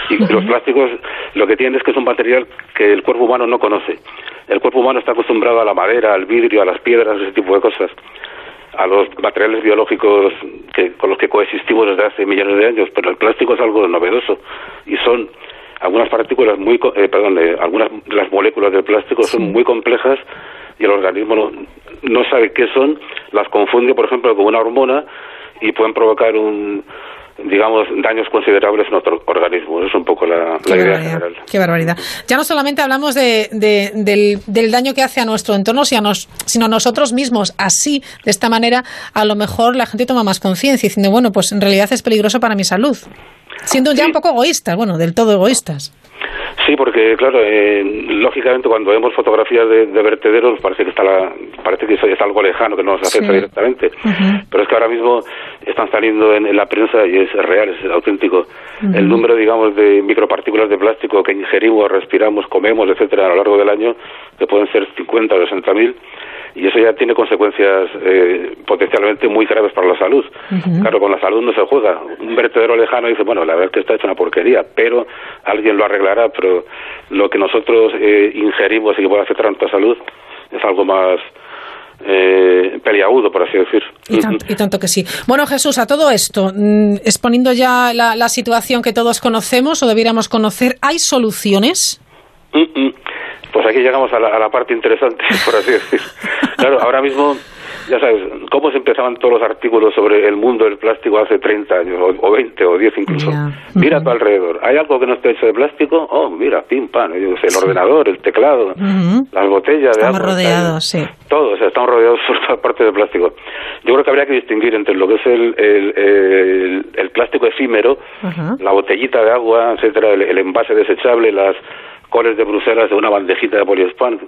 S31: Y los plásticos lo que tienen es que es un material que el cuerpo humano no conoce. El cuerpo humano está acostumbrado a la madera, al vidrio, a las piedras, ese tipo de cosas a los materiales biológicos que, con los que coexistimos desde hace millones de años, pero el plástico es algo novedoso y son algunas partículas muy, eh, perdón, eh, algunas de las moléculas del plástico son muy complejas y el organismo no, no sabe qué son, las confunde, por ejemplo, con una hormona y pueden provocar un, digamos, daños considerables en otros organismos. Es un poco la, idea general.
S2: Qué barbaridad. Ya no solamente hablamos de, del, del, daño que hace a nuestro entorno, sino a nosotros mismos. Así, de esta manera, a lo mejor la gente toma más conciencia y diciendo, bueno, pues en realidad es peligroso para mi salud. Siendo ya un poco egoístas, bueno, del todo egoístas.
S31: Sí, porque claro, eh, lógicamente cuando vemos fotografías de, vertederos parece que está parece que es algo lejano que no nos afecta directamente, pero es que ahora mismo están saliendo en, la prensa y es real, es auténtico. El número, digamos, de micropartículas de plástico que ingerimos, respiramos, comemos, etcétera, a lo largo del año, que pueden ser 50 o 60 mil, y eso ya tiene consecuencias eh, potencialmente muy graves para la salud. Claro, con la salud no se juega. Un vertedero lejano dice, bueno, la verdad es que está hecho una porquería, pero alguien lo arreglará, pero lo que nosotros eh, ingerimos y que puede afectar a nuestra salud es algo más eh, peliagudo, por así decir.
S2: Y tanto, que sí. Bueno, Jesús, a todo esto, mm, exponiendo ya la, situación que todos conocemos o debiéramos conocer, ¿hay soluciones?
S31: Mm, mm. Pues aquí llegamos a la, parte interesante, por así decir. Claro, ahora mismo, ya sabes, cómo se empezaban todos los artículos sobre el mundo del plástico hace 30 años, o, 20 o 10 incluso. Mira a tu alrededor, ¿hay algo que no esté hecho de plástico? Oh, mira, pim, pam, el ordenador, el teclado, las botellas de
S2: agua. Estamos rodeados, sí.
S31: Todo, o sea, estamos rodeados por toda parte de plástico. Yo creo que habría que distinguir entre lo que es el, el, el, plástico efímero, la botellita de agua, etcétera, el envase desechable, las coles de Bruselas de una bandejita de poliespan,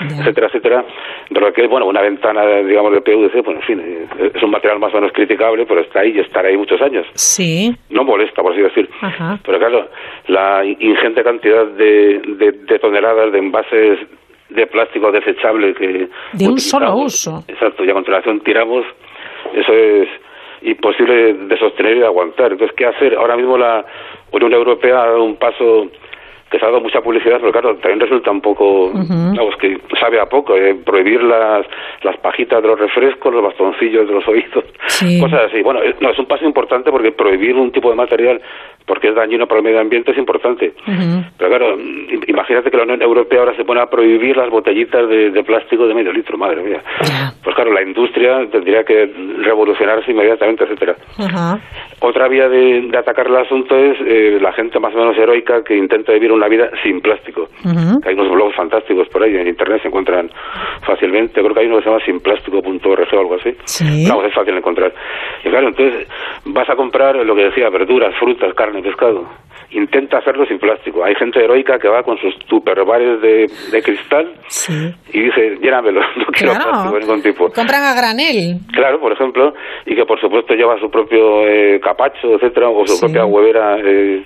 S31: etcétera, etcétera, de lo que es, bueno, una ventana, digamos, de PVC, pues en fin, es un material más o menos criticable, pero está ahí y estará ahí muchos años.
S2: Sí.
S31: No molesta, por así decir. Pero claro, la ingente cantidad de, de, toneladas de envases de plástico desechable que...
S2: De un solo uso.
S31: Exacto, y a continuación tiramos, eso es imposible de sostener y de aguantar. Entonces, ¿qué hacer? Ahora mismo la Unión Europea ha dado un paso que se ha dado mucha publicidad, pero claro, también resulta un poco, vamos, que sabe a poco, eh, prohibir las, las pajitas de los refrescos, los bastoncillos de los oídos, cosas así. Bueno, eh, no, es un paso importante porque prohibir un tipo de material porque es dañino para el medio ambiente es importante. Pero claro, imagínate que la Unión Europea ahora se pone a prohibir las botellitas de, plástico de medio litro, madre mía. Pues claro, la industria tendría que revolucionarse inmediatamente, etcétera. Otra vía de, atacar el asunto es eh, la gente más o menos heroica que intenta vivir una vida sin plástico. Hay unos blogs fantásticos por ahí, en internet se encuentran fácilmente. Creo que hay uno que se llama sinplástico.org o algo así. Sí. es fácil encontrar. Y claro, entonces vas a comprar lo que decía, verduras, frutas, carne, pescado intenta hacerlo sin plástico. Hay gente heroica que va con sus tupperwares de, de cristal y dice, llénamelo, no quiero plástico de ningún tipo.
S2: Compran a granel.
S31: Claro, por ejemplo, y que por supuesto lleva su propio eh, capacho, etcétera, o su propia huevera eh,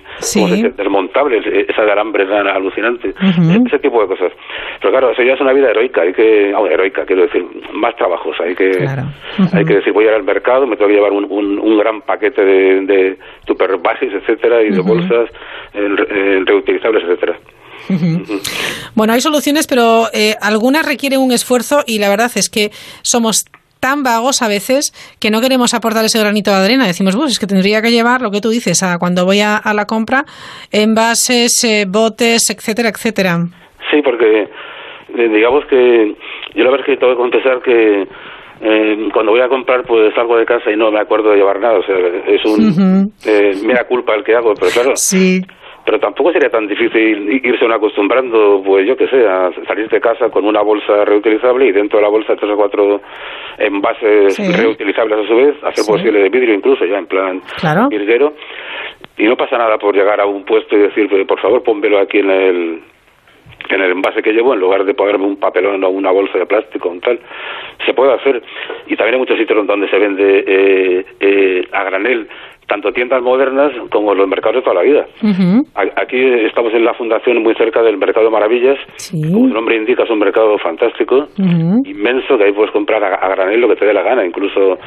S31: desmontable, esa de alambre tan alucinante, ese tipo de cosas. Pero claro, eso ya es una vida heroica, hay que, oh, heroica, quiero decir, más trabajos, hay que, hay que decir, voy a ir al mercado, me tengo que llevar un, un, gran paquete de, de tupperwares, etcétera, y de bolsas reutilizables, etcétera.
S2: Bueno, hay soluciones, pero eh, algunas requieren un esfuerzo y la verdad es que somos tan vagos a veces que no queremos aportar ese granito de arena. Decimos, pues es que tendría que llevar lo que tú dices a cuando voy a, la compra, envases, eh, botes, etcétera, etcétera.
S31: Sí, porque eh, digamos que yo la verdad es que tengo que contestar que cuando voy a comprar pues salgo de casa y no me acuerdo de llevar nada, o sea, es un mera culpa el que hago, pero claro,
S2: sí
S31: pero tampoco sería tan difícil irse uno acostumbrando, pues yo que sé, a salir de casa con una bolsa reutilizable y dentro de la bolsa tres o cuatro envases reutilizables a su vez, hacer posible de vidrio incluso, ya en plan
S2: claro.
S31: virguero. Y no pasa nada por llegar a un puesto y decir, pues, por favor, pónmelo aquí en el en el envase que llevo en lugar de ponerme un papelón o una bolsa de plástico o tal se puede hacer y también hay muchos sitios donde se vende eh, eh, a granel tanto tiendas modernas como los mercados de toda la vida. Aquí estamos en la fundación muy cerca del Mercado de Maravillas. Como su nombre indica, es un mercado fantástico, inmenso, que ahí puedes comprar a, granel lo que te dé la gana, incluso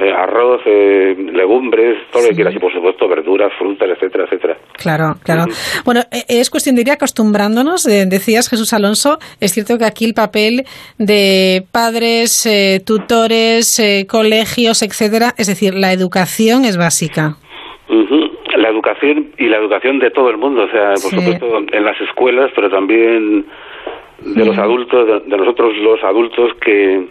S31: eh, arroz, eh, legumbres, todo lo que quieras y por supuesto verduras, frutas, etcétera, etcétera.
S2: Claro, claro. Bueno, e, es cuestión de ir acostumbrándonos. decías, Jesús Alonso, es cierto que aquí el papel de padres, eh, tutores, colegios, etcétera, es decir, la educación es básica.
S31: La educación y la educación de todo el mundo, o sea, por supuesto en las escuelas, pero también de los adultos, de, nosotros los adultos que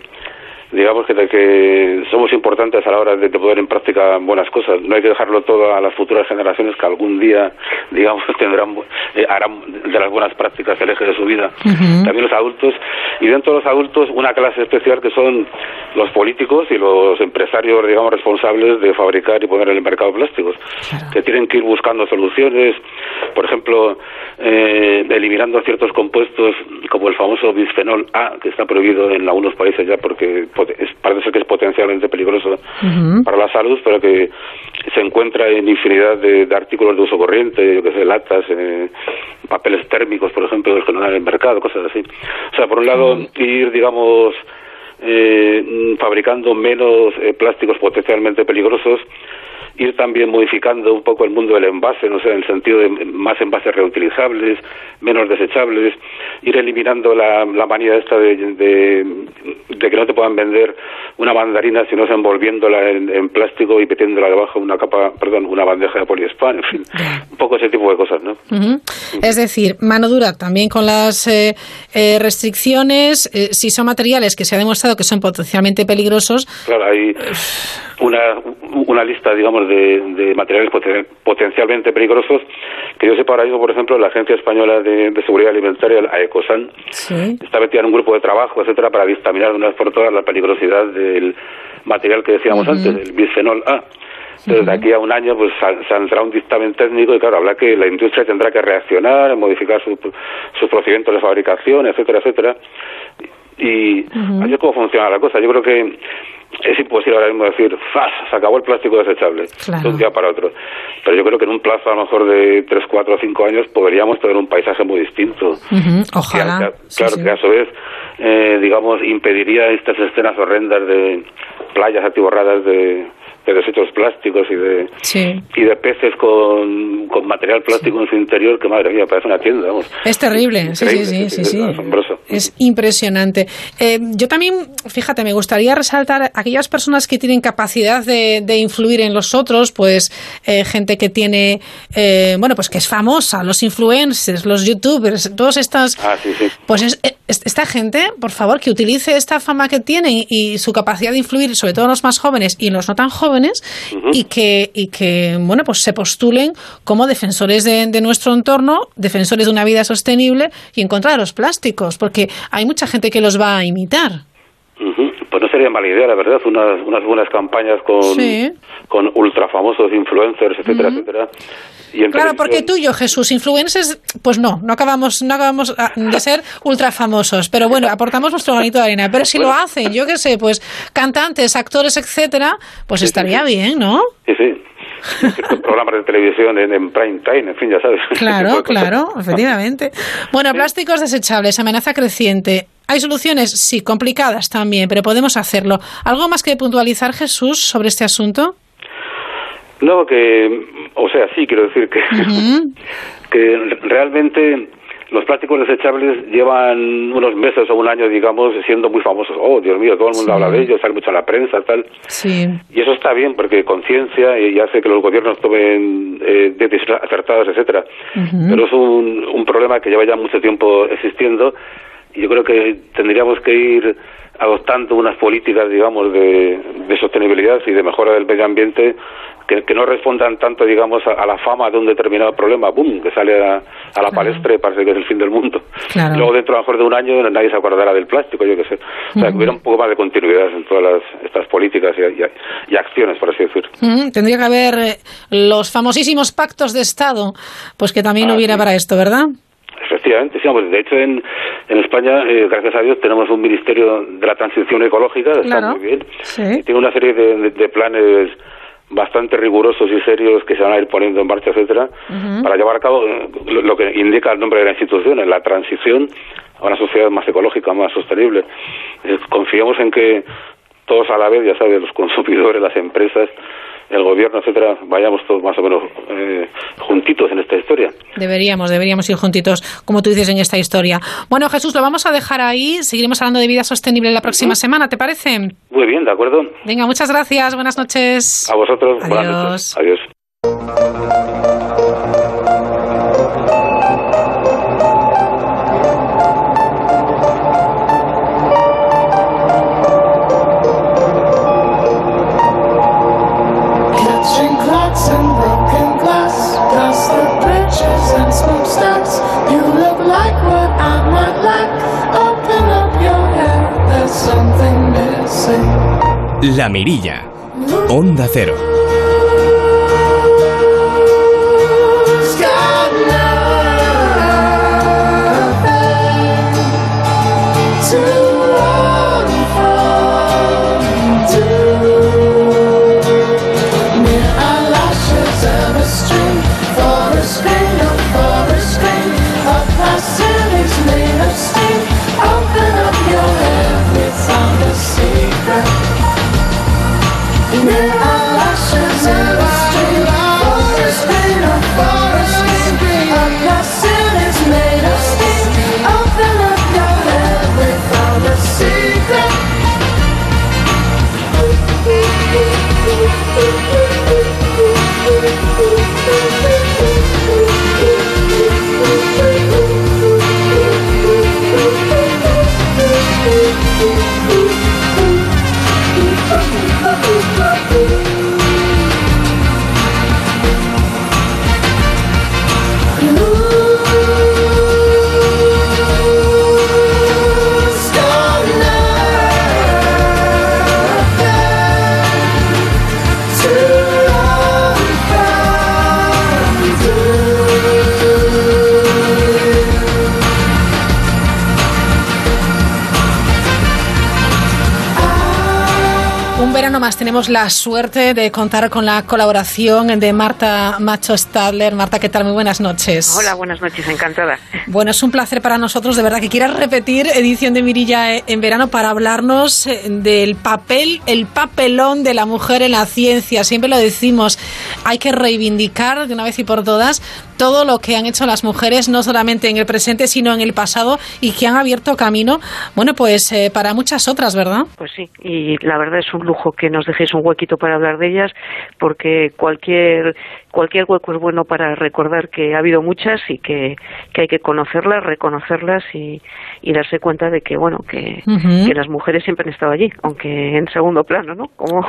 S31: digamos que, que somos importantes a la hora de, poder en práctica buenas cosas. No hay que dejarlo todo a las futuras generaciones que algún día, digamos, tendrán, eh, harán de las buenas prácticas el eje de su vida. También los adultos, y dentro de los adultos una clase especial que son los políticos y los empresarios, digamos, responsables de fabricar y poner en el mercado plásticos, que tienen que ir buscando soluciones, por ejemplo, eh, eliminando ciertos compuestos como el famoso bisfenol A, que está prohibido en algunos países ya porque parece ser que es potencialmente peligroso para la salud, pero que se encuentra en infinidad de, artículos de uso corriente, yo que sé, latas, eh, papeles térmicos, por ejemplo, que no dan en el mercado, cosas así. O sea, por un lado, ir, digamos, eh, fabricando menos eh, plásticos potencialmente peligrosos ir también modificando un poco el mundo del envase, no sé, en el sentido de más envases reutilizables, menos desechables, ir eliminando la, la manía esta de, de, que no te puedan vender una mandarina si no es envolviéndola en, plástico y metiéndola debajo de una capa, perdón, una bandeja de poliespan, en fin, un poco ese tipo de cosas, ¿no?
S2: Es decir, mano dura también con las eh, eh, restricciones, eh, si son materiales que se ha demostrado que son potencialmente peligrosos.
S31: Claro, hay una, una lista, digamos, de, materiales potencialmente peligrosos, que yo sepa ahora mismo, por ejemplo, la Agencia Española de, Seguridad Alimentaria, la ECOSAN, está metida en un grupo de trabajo, etcétera, para dictaminar de una vez por todas la peligrosidad del material que decíamos antes, el bisfenol A. Entonces, de aquí a un año, pues saldrá un dictamen técnico y, claro, habla que la industria tendrá que reaccionar, modificar sus procedimientos de fabricación, etcétera, etcétera. Y uh cómo funciona la cosa. Yo creo que es imposible ahora mismo decir, ¡fas! Se acabó el plástico desechable de un día para otro. Pero yo creo que en un plazo a lo mejor de 3, 4 o 5 años podríamos tener un paisaje muy distinto.
S2: Ojalá.
S31: claro, que a su vez, eh, digamos, impediría estas escenas horrendas de playas atiborradas de, de desechos plásticos y de y de peces con, con material plástico en su interior que madre mía parece una tienda vamos.
S2: Es terrible sí sí sí sí, sí, es impresionante. Eh, yo también fíjate me gustaría resaltar aquellas personas que tienen capacidad de, de influir en los otros pues eh, gente que tiene eh, bueno pues que es famosa los influencers los youtubers todas estas
S31: ah,
S2: pues es, esta gente por favor que utilice esta fama que tiene y su capacidad de influir sobre todo en los más jóvenes y en los no tan jóvenes y que y que bueno pues se postulen como defensores de, nuestro entorno defensores de una vida sostenible y en contra de los plásticos porque hay mucha gente que los va a imitar.
S31: Pues no sería mala idea, la verdad, unas, unas buenas campañas con, con ultra famosos influencers, etcétera, etcétera.
S2: Claro, porque tú y yo, Jesús, influencers, pues no, no acabamos, no acabamos ah, de ser ultra famosos, pero bueno, aportamos nuestro granito de arena. Pero si lo hacen, yo qué sé, pues cantantes, actores, etcétera, pues estaría bien, ¿no?
S31: Sí, sí. programas de televisión en, prime time, en fin, ya sabes.
S2: Claro, claro, efectivamente. Bueno, plásticos desechables, amenaza creciente. ¿Hay soluciones? Sí, complicadas también, pero podemos hacerlo. ¿Algo más que puntualizar, Jesús, sobre este asunto?
S31: No, que, o sea, sí, quiero decir que, que realmente los plásticos desechables llevan unos meses o un año, digamos, siendo muy famosos. Oh, Dios mío, todo el mundo habla de ellos, sale mucho en la prensa, tal.
S2: Sí.
S31: Y eso está bien, porque conciencia y hace que los gobiernos tomen eh, decisiones acertadas, etcétera. Pero es un, un problema que lleva ya mucho tiempo existiendo y yo creo que tendríamos que ir adoptando unas políticas, digamos, de, de sostenibilidad y de mejora del medio ambiente que, no respondan tanto, digamos, a, la fama de un determinado problema, ¡bum!, que sale a, la palestra y parece que es el fin del mundo. Luego, dentro a lo mejor de un año, nadie se acordará del plástico, yo qué sé. O sea, que hubiera un poco más de continuidad en todas estas políticas y, acciones, por así decir.
S2: Tendría que haber eh, los famosísimos pactos de Estado, pues que también ah, hubiera para esto, ¿verdad?
S31: Efectivamente, sí, de hecho en, en España, eh, gracias a Dios, tenemos un Ministerio de la Transición Ecológica, está muy bien, y tiene una serie de planes bastante rigurosos y serios que se van a ir poniendo en marcha, etcétera, para llevar a cabo eh, lo, que indica el nombre de la institución, la transición a una sociedad más ecológica, más sostenible. confiamos en que todos a la vez, ya sabes, los consumidores, las empresas, el gobierno, etcétera, vayamos todos más o menos eh, juntitos en esta historia.
S2: Deberíamos, deberíamos ir juntitos, como tú dices, en esta historia. Bueno, Jesús, lo vamos a dejar ahí. Seguiremos hablando de vida sostenible la próxima semana, ¿te parece?
S31: Muy bien, de acuerdo.
S2: Venga, muchas gracias. Buenas noches.
S31: A vosotros. Buenas noches. Adiós.
S1: La Mirilla. Onda Cero.
S2: Tenemos la suerte de contar con la colaboración de Marta Macho Stadler. Marta, ¿qué tal? Muy buenas noches.
S32: Hola, buenas noches, encantada.
S2: Bueno, es un placer para nosotros, de verdad, que quieras repetir edición de Mirilla en verano para hablarnos eh, del papel, el papelón de la mujer en la ciencia. Siempre lo decimos, hay que reivindicar de una vez y por todas todo lo que han hecho las mujeres, no solamente en el presente, sino en el pasado y que han abierto camino, bueno, pues eh, para muchas otras, ¿verdad?
S32: Pues sí, y la verdad es un lujo que nos dejéis un huequito para hablar de ellas, porque cualquier cualquier hueco es bueno para recordar que ha habido muchas y que, que hay que conocerlas, reconocerlas y, y, darse cuenta de que, bueno, que, que, las mujeres siempre han estado allí, aunque en segundo plano, ¿no? Como,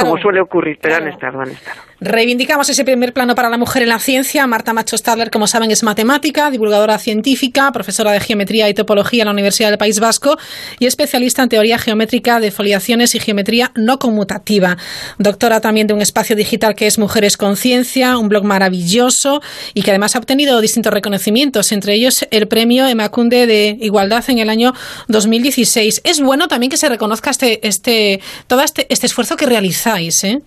S32: como suele ocurrir, pero han estado, han estado.
S2: Reivindicamos ese primer plano para la mujer en la ciencia. Marta Macho Stadler, como saben, es matemática, divulgadora científica, profesora de geometría y topología en la Universidad del País Vasco y especialista en teoría geométrica de foliaciones y geometría no conmutativa. Doctora también de un espacio digital que es Mujeres con Ciencia un blog maravilloso y que además ha obtenido distintos reconocimientos, entre ellos el premio Emacunde de Igualdad en el año 2016. Es bueno también que se reconozca este, este, todo este, este esfuerzo que realizáis, ¿eh?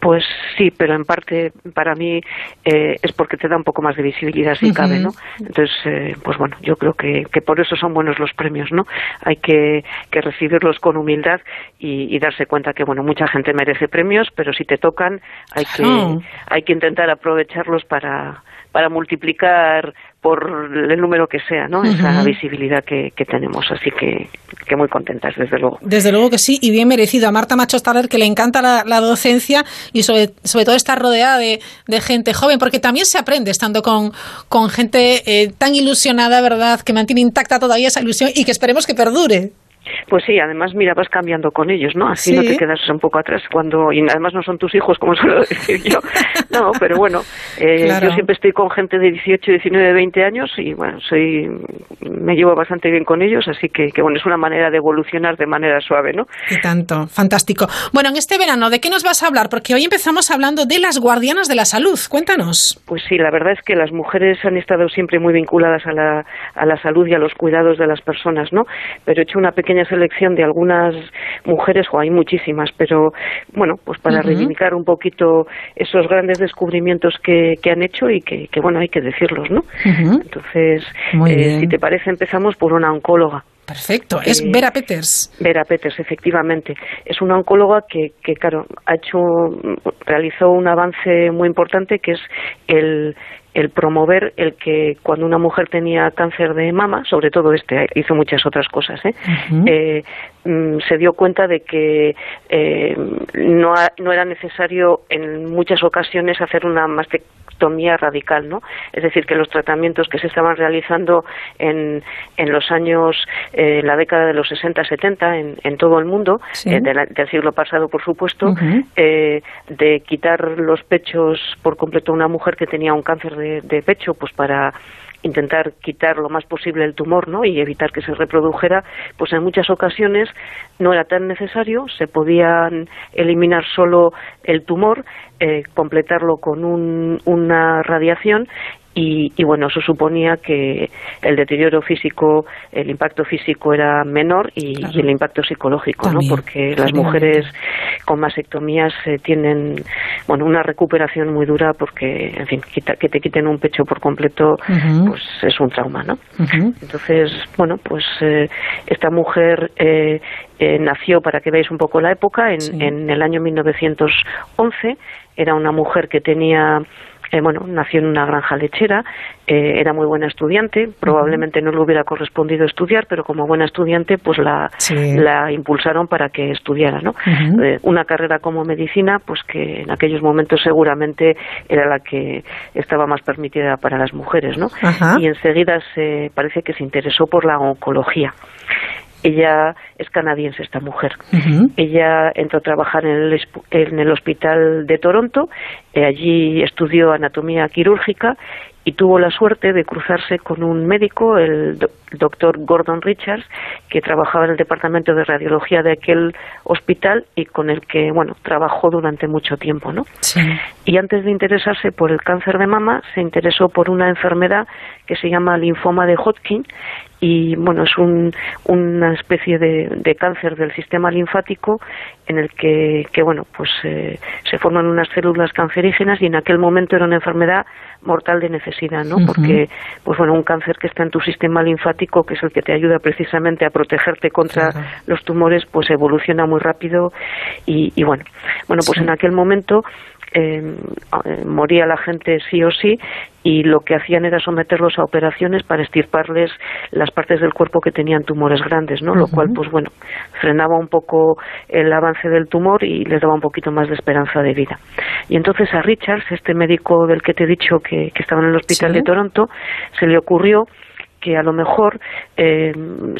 S32: Pues sí, pero en parte para mí eh, es porque te da un poco más de visibilidad si cabe, ¿no? Entonces, eh, pues bueno, yo creo que, que, por eso son buenos los premios, ¿no? Hay que, que recibirlos con humildad y, y, darse cuenta que, bueno, mucha gente merece premios, pero si te tocan hay que, hay que intentar aprovecharlos para, para multiplicar por el número que sea, ¿no? Esa visibilidad que, tenemos. Así que, que, muy contentas, desde luego.
S2: Desde luego que sí, y bien merecido. A Marta Macho Staller, que le encanta la, docencia y sobre, sobre todo está rodeada de, gente joven, porque también se aprende estando con, con gente eh, tan ilusionada, ¿verdad?, que mantiene intacta todavía esa ilusión y que esperemos que perdure.
S32: Pues sí, además, mira, vas cambiando con ellos, ¿no? Así no te quedas un poco atrás cuando... Y además no son tus hijos, como suelo decir yo. No, pero bueno, eh, yo siempre estoy con gente de 18, 19, 20 años y, bueno, soy me llevo bastante bien con ellos, así que, que, bueno, es una manera de evolucionar de manera suave, ¿no?
S2: Y tanto, fantástico. Bueno, en este verano, ¿de qué nos vas a hablar? Porque hoy empezamos hablando de las guardianas de la salud. Cuéntanos.
S32: Pues sí, la verdad es que las mujeres han estado siempre muy vinculadas a la, a la salud y a los cuidados de las personas, ¿no? Pero he hecho una pequeña selección de algunas mujeres, o hay muchísimas, pero bueno, pues para reivindicar un poquito esos grandes descubrimientos que, que han hecho y que, que, bueno, hay que decirlos, ¿no? Entonces, eh, si te parece, empezamos por una oncóloga.
S2: Perfecto, es eh, Vera Peters.
S32: Vera Peters, efectivamente. Es una oncóloga que, que, claro, ha hecho, realizó un avance muy importante que es el, el promover el que cuando una mujer tenía cáncer de mama, sobre todo este, hizo muchas otras cosas, ¿eh? eh mm, se dio cuenta de que eh, no, no era necesario en muchas ocasiones hacer una mastectomía radical, ¿no? Es decir, que los tratamientos que se estaban realizando en, en los años, eh, la década de los 60-70 en, en todo el mundo, del siglo pasado, por supuesto, de quitar los pechos por completo a una mujer que tenía un cáncer de de, pecho pues para intentar quitar lo más posible el tumor ¿no? y evitar que se reprodujera, pues en muchas ocasiones no era tan necesario, se podían eliminar solo el tumor, eh, completarlo con un, una radiación y, bueno, eso suponía que el deterioro físico, el impacto físico era menor y, el impacto psicológico, ¿no? Porque las mujeres con mastectomías eh, tienen, bueno, una recuperación muy dura porque, en fin, que te quiten un pecho por completo, pues es un trauma, ¿no? Entonces, bueno, pues eh, esta mujer eh, nació, para que veáis un poco la época, en, en el año 1911, era una mujer que tenía eh, bueno, nació en una granja lechera, eh, era muy buena estudiante, probablemente no le hubiera correspondido estudiar, pero como buena estudiante, pues la, la impulsaron para que estudiara, ¿no? Eh, una carrera como medicina, pues que en aquellos momentos seguramente era la que estaba más permitida para las mujeres, ¿no? Y enseguida se parece que se interesó por la oncología. Ella es canadiense, esta mujer. Ella entró a trabajar en el, en el hospital de Toronto allí estudió anatomía quirúrgica y tuvo la suerte de cruzarse con un médico, el doctor Gordon Richards, que trabajaba en el departamento de radiología de aquel hospital y con el que, bueno, trabajó durante mucho tiempo, ¿no? Y antes de interesarse por el cáncer de mama, se interesó por una enfermedad que se llama linfoma de Hodgkin y bueno es un, una especie de, de, cáncer del sistema linfático en el que, que bueno pues eh, se forman unas células cancerígenas y en aquel momento era una enfermedad mortal de necesidad no porque pues bueno un cáncer que está en tu sistema linfático que es el que te ayuda precisamente a protegerte contra los tumores pues evoluciona muy rápido y, y bueno bueno pues en aquel momento eh, moría la gente sí o sí y lo que hacían era someterlos a operaciones para estirparles las partes del cuerpo que tenían tumores grandes, ¿no? Lo cual, pues bueno, frenaba un poco el avance del tumor y les daba un poquito más de esperanza de vida. Y entonces a Richards, este médico del que te he dicho que, estaba en el hospital de Toronto, se le ocurrió que a lo mejor eh,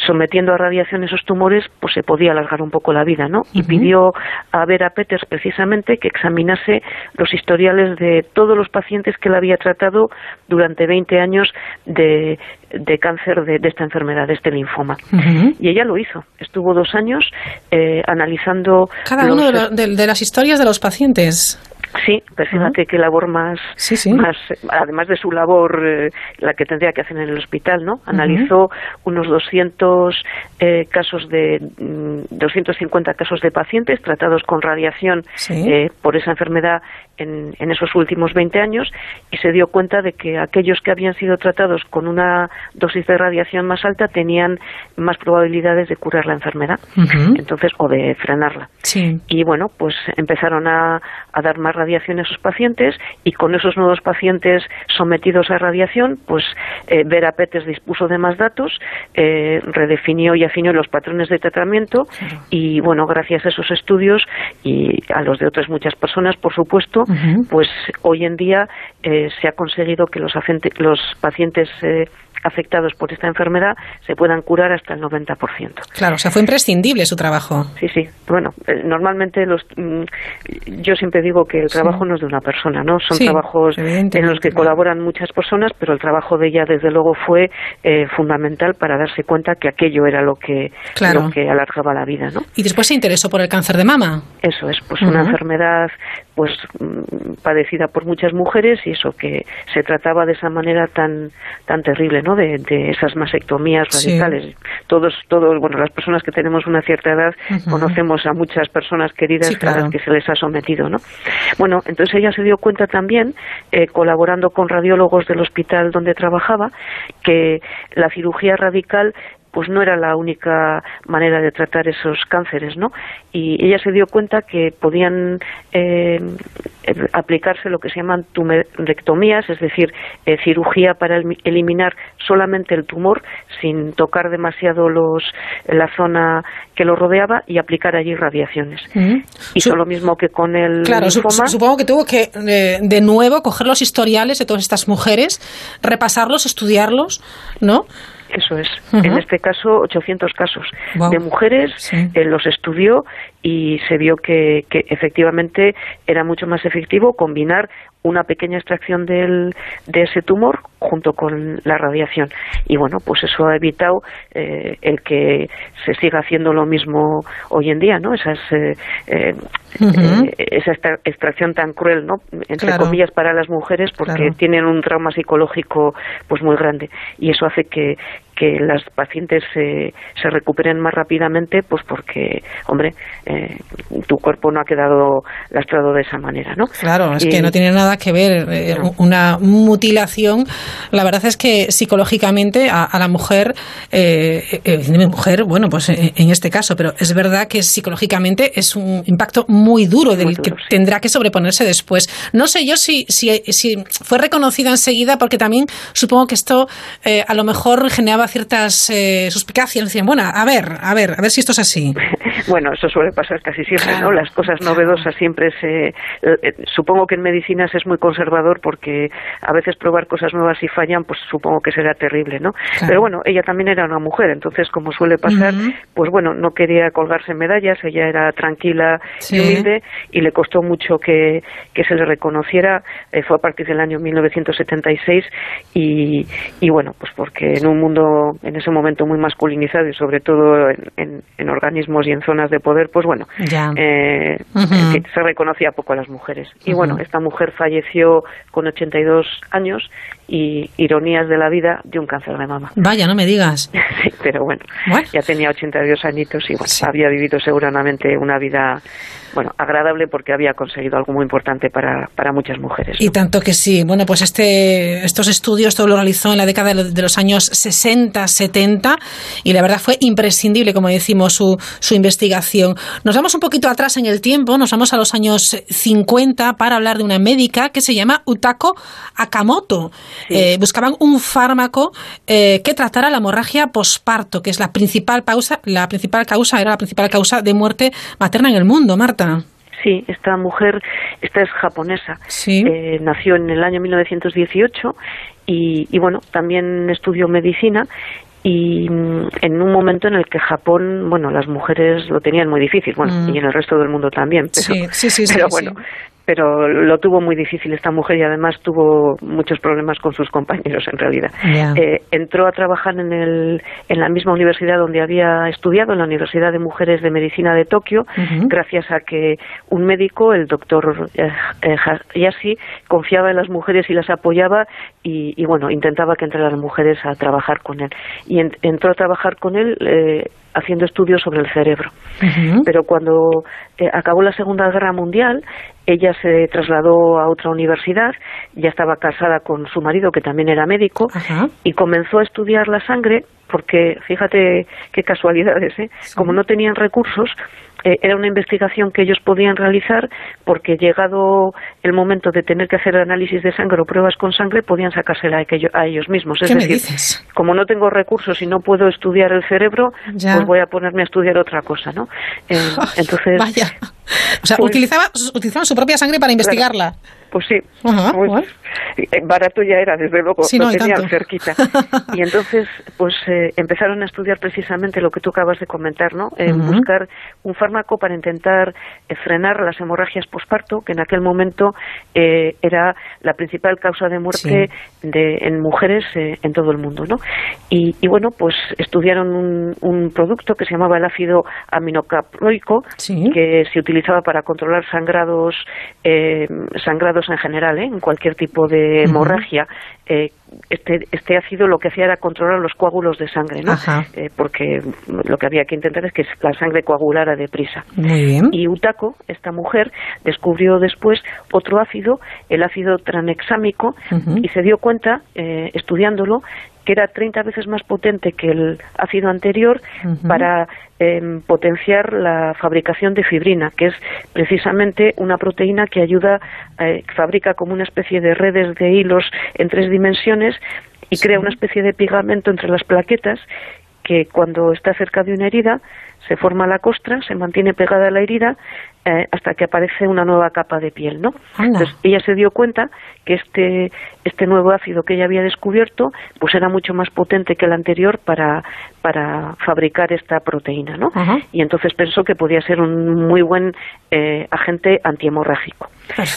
S32: sometiendo a radiación esos tumores pues se podía alargar un poco la vida, ¿no? Y pidió a Vera Peters precisamente que examinase los historiales de todos los pacientes que él había tratado durante 20 años de, cáncer de, esta enfermedad, de este linfoma. Y ella lo hizo. Estuvo dos años eh, analizando...
S2: Cada uno de, las historias de los pacientes.
S32: Sí, pero fíjate qué labor más, más, además de su labor, eh, la que tendría que hacer en el hospital, ¿no? Analizó unos 200 eh, casos de, 250 mm, casos de pacientes tratados con radiación eh, por esa enfermedad en, en, esos últimos 20 años y se dio cuenta de que aquellos que habían sido tratados con una dosis de radiación más alta tenían más probabilidades de curar la enfermedad, entonces o de frenarla. Y bueno, pues empezaron a, a dar más radiación a esos pacientes y con esos nuevos pacientes sometidos a radiación, pues eh, Vera Petes dispuso de más datos, eh, redefinió y afinó los patrones de tratamiento y bueno, gracias a esos estudios y a los de otras muchas personas, por supuesto, pues hoy en día eh, se ha conseguido que los, los pacientes eh, afectados por esta enfermedad se puedan curar hasta el 90%.
S2: Claro, o sea, fue imprescindible su trabajo.
S32: Sí, sí. Bueno, eh, normalmente los, mm, yo siempre digo que el trabajo no es de una persona, ¿no? Son trabajos en los que colaboran muchas personas, pero el trabajo de ella, desde luego, fue eh, fundamental para darse cuenta que aquello era lo que, lo que alargaba la vida, ¿no?
S2: Y después se interesó por el cáncer de mama.
S32: Eso es, pues una enfermedad pues mm, padecida por muchas mujeres y eso que se trataba de esa manera tan tan terrible no de, esas mastectomías radicales. Todos todos bueno las personas que tenemos una cierta edad conocemos a muchas personas queridas a las que se les ha sometido no bueno entonces ella se dio cuenta también eh, colaborando con radiólogos del hospital donde trabajaba que la cirugía radical pues no era la única manera de tratar esos cánceres, ¿no? Y ella se dio cuenta que podían eh, aplicarse lo que se llaman tumerectomías, es decir, eh, cirugía para eliminar solamente el tumor sin tocar demasiado los, la zona que lo rodeaba y aplicar allí radiaciones. Hizo lo mismo que con el
S2: claro, supongo que tuvo que eh, de nuevo coger los historiales de todas estas mujeres, repasarlos, estudiarlos, ¿no?
S32: Eso es. En este caso, 800 casos de mujeres. Él los estudió y se vio que, que, efectivamente era mucho más efectivo combinar una pequeña extracción del, de ese tumor junto con la radiación. Y bueno, pues eso ha evitado eh, el que se siga haciendo lo mismo hoy en día, ¿no? Esas, eh, eh, esa extracción tan cruel, ¿no? Entre comillas, para las mujeres porque tienen un trauma psicológico pues muy grande. Y eso hace que, que las pacientes se, se recuperen más rápidamente, pues porque, hombre, tu cuerpo no ha quedado lastrado de esa manera, ¿no?
S2: Claro, es que no tiene nada que ver eh, una mutilación. La verdad es que psicológicamente a, la mujer, eh, eh mujer, bueno, pues eh, en, este caso, pero es verdad que psicológicamente es un impacto muy duro del que tendrá que sobreponerse después. No sé yo si, si, si fue reconocida enseguida, porque también supongo que esto a lo mejor generaba ciertas eh, suspicacias. Decían, bueno, a ver, a ver, a ver si esto es así.
S32: bueno, eso suele pasar casi siempre, ¿no? Las cosas novedosas siempre se... Eh, supongo que en medicinas es muy conservador porque a veces probar cosas nuevas y fallan, pues supongo que será terrible, ¿no? Pero bueno, ella también era una mujer, entonces como suele pasar, pues bueno, no quería colgarse medallas, ella era tranquila y humilde y le costó mucho que, que se le reconociera. Eh, fue a partir del año 1976 y, y bueno, pues porque en un mundo en ese momento muy masculinizado y sobre todo en, en, organismos y en zonas de poder, pues bueno, eh, se reconocía poco a las mujeres. Y bueno, esta mujer falleció con 82 años y ironías de la vida de un cáncer de mama.
S2: Vaya, no me digas.
S32: sí, pero bueno, ya tenía 82 añitos y bueno, había vivido seguramente una vida bueno, agradable porque había conseguido algo muy importante para, para muchas mujeres.
S2: Y tanto que sí. Bueno, pues este, estos estudios todo lo realizó en la década de los años 60, 70 y la verdad fue imprescindible, como decimos, su, su investigación. Nos vamos un poquito atrás en el tiempo, nos vamos a los años 50 para hablar de una médica que se llama Utako Akamoto. Eh, buscaban un fármaco eh, que tratara la hemorragia posparto, que es la principal causa, la principal causa, era la principal causa de muerte materna en el mundo, Marta.
S32: Sí, esta mujer, esta es japonesa. Eh, nació en el año 1918 y, y bueno, también estudió medicina y mm, en un momento en el que Japón, bueno, las mujeres lo tenían muy difícil, bueno, mm. y en el resto del mundo también, pero, sí, sí, sí, pero bueno, pero lo tuvo muy difícil esta mujer y además tuvo muchos problemas con sus compañeros en realidad. Eh, entró a trabajar en, el, en la misma universidad donde había estudiado, en la Universidad de Mujeres de Medicina de Tokio, gracias a que un médico, el doctor eh, eh, Hayashi, confiaba en las mujeres y las apoyaba y, bueno, intentaba que entraran las mujeres a trabajar con él. Y entró a trabajar con él haciendo estudios sobre el cerebro. Pero cuando acabó la Segunda Guerra Mundial, ella se trasladó a otra universidad, ya estaba casada con su marido, que también era médico, y comenzó a estudiar la sangre, porque fíjate qué casualidades, ¿eh? como no tenían recursos, eh, era una investigación que ellos podían realizar porque llegado el momento de tener que hacer análisis de sangre o pruebas con sangre, podían sacársela a, ellos mismos. Es decir, como no tengo recursos y no puedo estudiar el cerebro, pues voy a ponerme a estudiar otra cosa, ¿no? Eh, entonces...
S2: Vaya. O sea, pues utilizaban su propia sangre para investigarla.
S32: Pues sí, pues, eh, barato ya era, desde luego, lo tenían cerquita. Y entonces, pues eh, empezaron a estudiar precisamente lo que tú acabas de comentar, ¿no? Buscar un fármaco para intentar eh, frenar las hemorragias posparto, que en aquel momento era la principal causa de muerte de, en mujeres en todo el mundo, ¿no? Y, bueno, pues estudiaron un, un, producto que se llamaba el ácido aminocaproico, que se utilizaba para controlar sangrados, sangrados en general, ¿eh? en cualquier tipo de hemorragia, eh, este, este ácido lo que hacía era controlar los coágulos de sangre, ¿no? Eh, porque lo que había que intentar es que la sangre coagulara deprisa. Y Utako, esta mujer, descubrió después otro ácido, el ácido tranexámico, y se dio cuenta, estudiándolo, que era 30 veces más potente que el ácido anterior para em, potenciar la fabricación de fibrina, que es precisamente una proteína que ayuda, eh, fabrica como una especie de redes de hilos en tres dimensiones y crea una especie de pegamento entre las plaquetas que cuando está cerca de una herida se forma la costra, se mantiene pegada a la herida eh, hasta que aparece una nueva capa de piel, ¿no? Entonces ella se dio cuenta que este este nuevo ácido que ella había descubierto, pues era mucho más potente que el anterior para para fabricar esta proteína, ¿no? Y entonces pensó que podía ser un muy buen eh, agente antihemorrágico.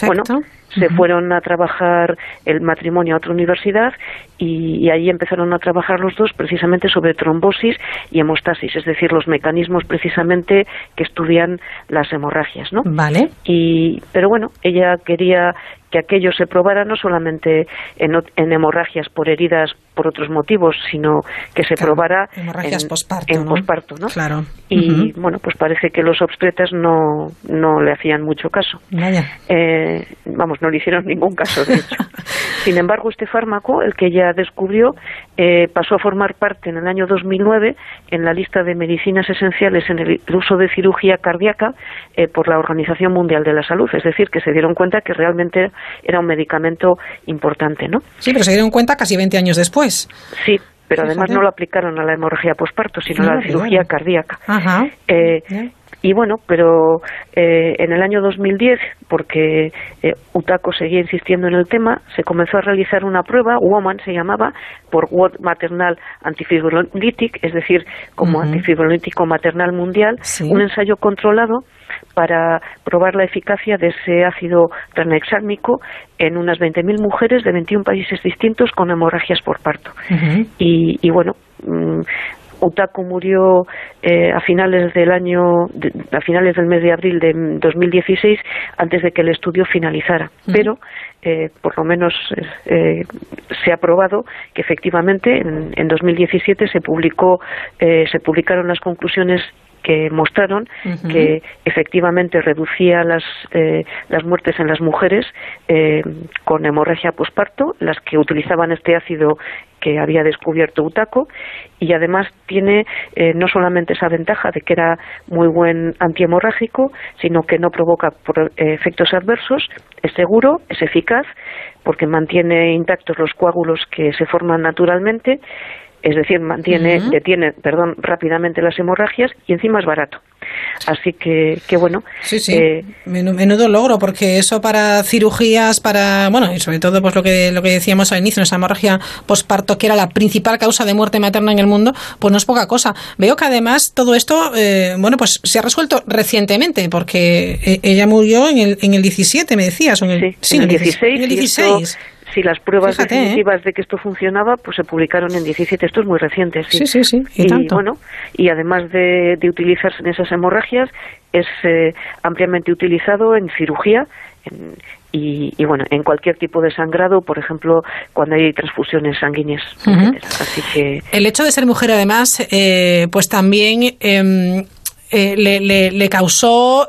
S32: Bueno, se fueron a trabajar el matrimonio a otra universidad y, y, ahí empezaron a trabajar los dos precisamente sobre trombosis y hemostasis, es decir, los mecanismos precisamente que estudian las hemorragias, ¿no?
S2: Vale.
S32: Y, pero bueno, ella quería que aquello se probara no solamente en, en, hemorragias por heridas por otros motivos, sino que se probara
S2: en,
S32: posparto, ¿no?
S2: Claro.
S32: Y bueno, pues parece que los obstetras no, no le hacían mucho caso. Eh, vamos, no le hicieron ningún caso, de hecho. Sin embargo, este fármaco, el que ella descubrió, eh, pasó a formar parte en el año 2009 en la lista de medicinas esenciales en el uso de cirugía cardíaca eh, por la Organización Mundial de la Salud. Es decir, que se dieron cuenta que realmente era un medicamento importante, ¿no?
S2: Sí, pero se dieron cuenta casi 20 años después.
S32: Sí, pero además no lo aplicaron a la hemorragia posparto, sino a la cirugía cardíaca. Eh, y bueno, pero eh, en el año 2010, porque eh, Utaco seguía insistiendo en el tema, se comenzó a realizar una prueba, WOMAN se llamaba, por World Maternal Antifibrinolytic, es decir, como antifibrolítico maternal mundial, un ensayo controlado para probar la eficacia de ese ácido tranexámico en unas 20.000 mujeres de 21 países distintos con hemorragias por parto. y, y, bueno, Utaku murió eh, a finales del año, a finales del mes de abril de 2016, antes de que el estudio finalizara. Pero, eh, por lo menos, eh, se ha probado que efectivamente en, en 2017 se publicó, se publicaron las conclusiones que mostraron que efectivamente reducía las, eh, las muertes en las mujeres eh, con hemorragia posparto, las que utilizaban este ácido que había descubierto Utaco y además tiene eh, no solamente esa ventaja de que era muy buen antihemorrágico, sino que no provoca efectos adversos, es seguro, es eficaz, porque mantiene intactos los coágulos que se forman naturalmente es decir, mantiene, detiene, perdón, rápidamente las hemorragias y encima es barato. Así que, que bueno.
S2: Sí, sí. Eh, menudo logro, porque eso para cirugías, para, bueno, y sobre todo pues lo que, lo que decíamos al inicio, esa hemorragia posparto, que era la principal causa de muerte materna en el mundo, pues no es poca cosa. Veo que además todo esto, eh, bueno, pues se ha resuelto recientemente, porque eh, ella murió en el, en el 17, me decías. En el,
S32: sí, en el 16. En el 16 si las pruebas ¿eh? definitivas de que esto funcionaba, pues se publicaron en 17. Esto es muy reciente,
S2: sí. Sí, sí,
S32: Y, bueno, y además de, utilizarse en esas hemorragias, es eh, ampliamente utilizado en cirugía y, bueno, en cualquier tipo de sangrado, por ejemplo, cuando hay transfusiones sanguíneas. Así que
S2: el hecho de ser mujer, además, eh, pues también em, le, le, le, causó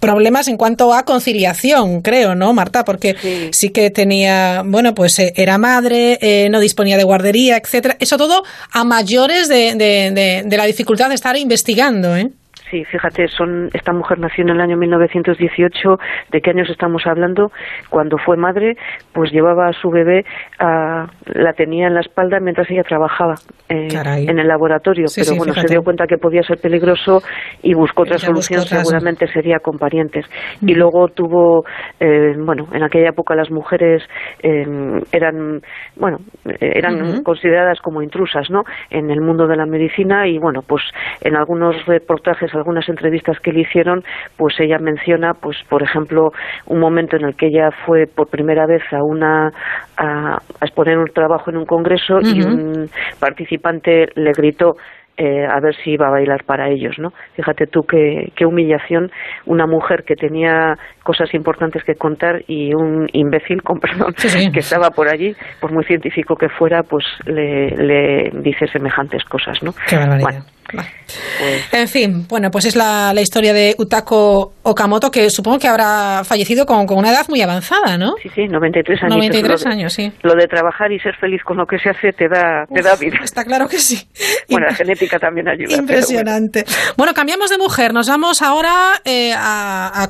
S2: problemas en cuanto a conciliación, creo, ¿no, Marta? Porque sí, que tenía, bueno, pues eh, era madre, eh, no disponía de guardería, etcétera. Eso todo a mayores de, de, de la dificultad de estar investigando, ¿eh?
S32: Sí, fíjate, son, esta mujer nació en el año 1918. ¿De qué años estamos hablando? Cuando fue madre, pues llevaba a su bebé, a, la tenía en la espalda mientras ella trabajaba eh, en el laboratorio. pero bueno, se dio cuenta que podía ser peligroso y buscó otra solución, seguramente sería con parientes. Y luego tuvo, eh, bueno, en aquella época las mujeres eh, eran, bueno, eran consideradas como intrusas, ¿no? En el mundo de la medicina y bueno, pues en algunos reportajes algunas entrevistas que le hicieron, pues ella menciona, pues por ejemplo, un momento en el que ella fue por primera vez a una a, exponer un trabajo en un congreso y un participante le gritó eh, a ver si iba a bailar para ellos, ¿no? Fíjate tú qué, qué humillación una mujer que tenía cosas importantes que contar y un imbécil, con perdón, que estaba por allí, por muy científico que fuera, pues le, le dice semejantes cosas, ¿no?
S2: Qué barbaridad. Pues en fin, bueno, pues es la, la, historia de Utako Okamoto, que supongo que habrá fallecido con, con, una edad muy avanzada, ¿no?
S32: Sí, sí, 93 años.
S2: 93 años, sí.
S32: Lo de trabajar y ser feliz con lo que se hace te da, te da vida.
S2: Está claro que sí.
S32: Bueno, la genética también ayuda.
S2: Impresionante. Bueno. cambiamos de mujer. Nos vamos ahora eh, a,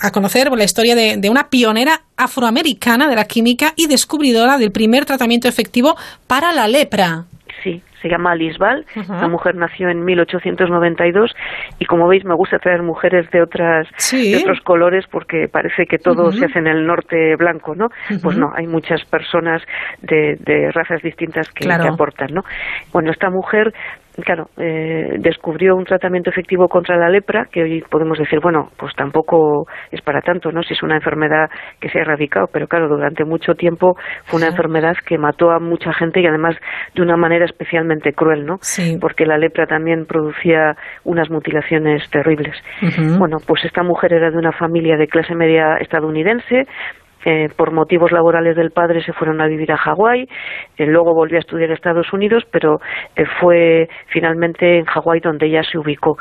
S2: a, conocer la historia de, de una pionera afroamericana de la química y descubridora del primer tratamiento efectivo para la lepra
S32: se llama Lisbal. La mujer nació en 1892 y como veis me gusta traer mujeres de otras de otros colores porque parece que todo se hace en el norte blanco, ¿no? Pues no, hay muchas personas de, de razas distintas que, que, aportan, ¿no? Bueno, esta mujer claro, eh, descubrió un tratamiento efectivo contra la lepra, que hoy podemos decir, bueno, pues tampoco es para tanto, ¿no? Si es una enfermedad que se ha erradicado, pero claro, durante mucho tiempo fue una enfermedad que mató a mucha gente y además de una manera especialmente cruel, ¿no? Porque la lepra también producía unas mutilaciones terribles. Bueno, pues esta mujer era de una familia de clase media estadounidense, eh, por motivos laborales del padre se fueron a vivir a Hawái, eh, luego volvió a estudiar en Estados Unidos, pero eh, fue finalmente en Hawái donde ella se ubicó.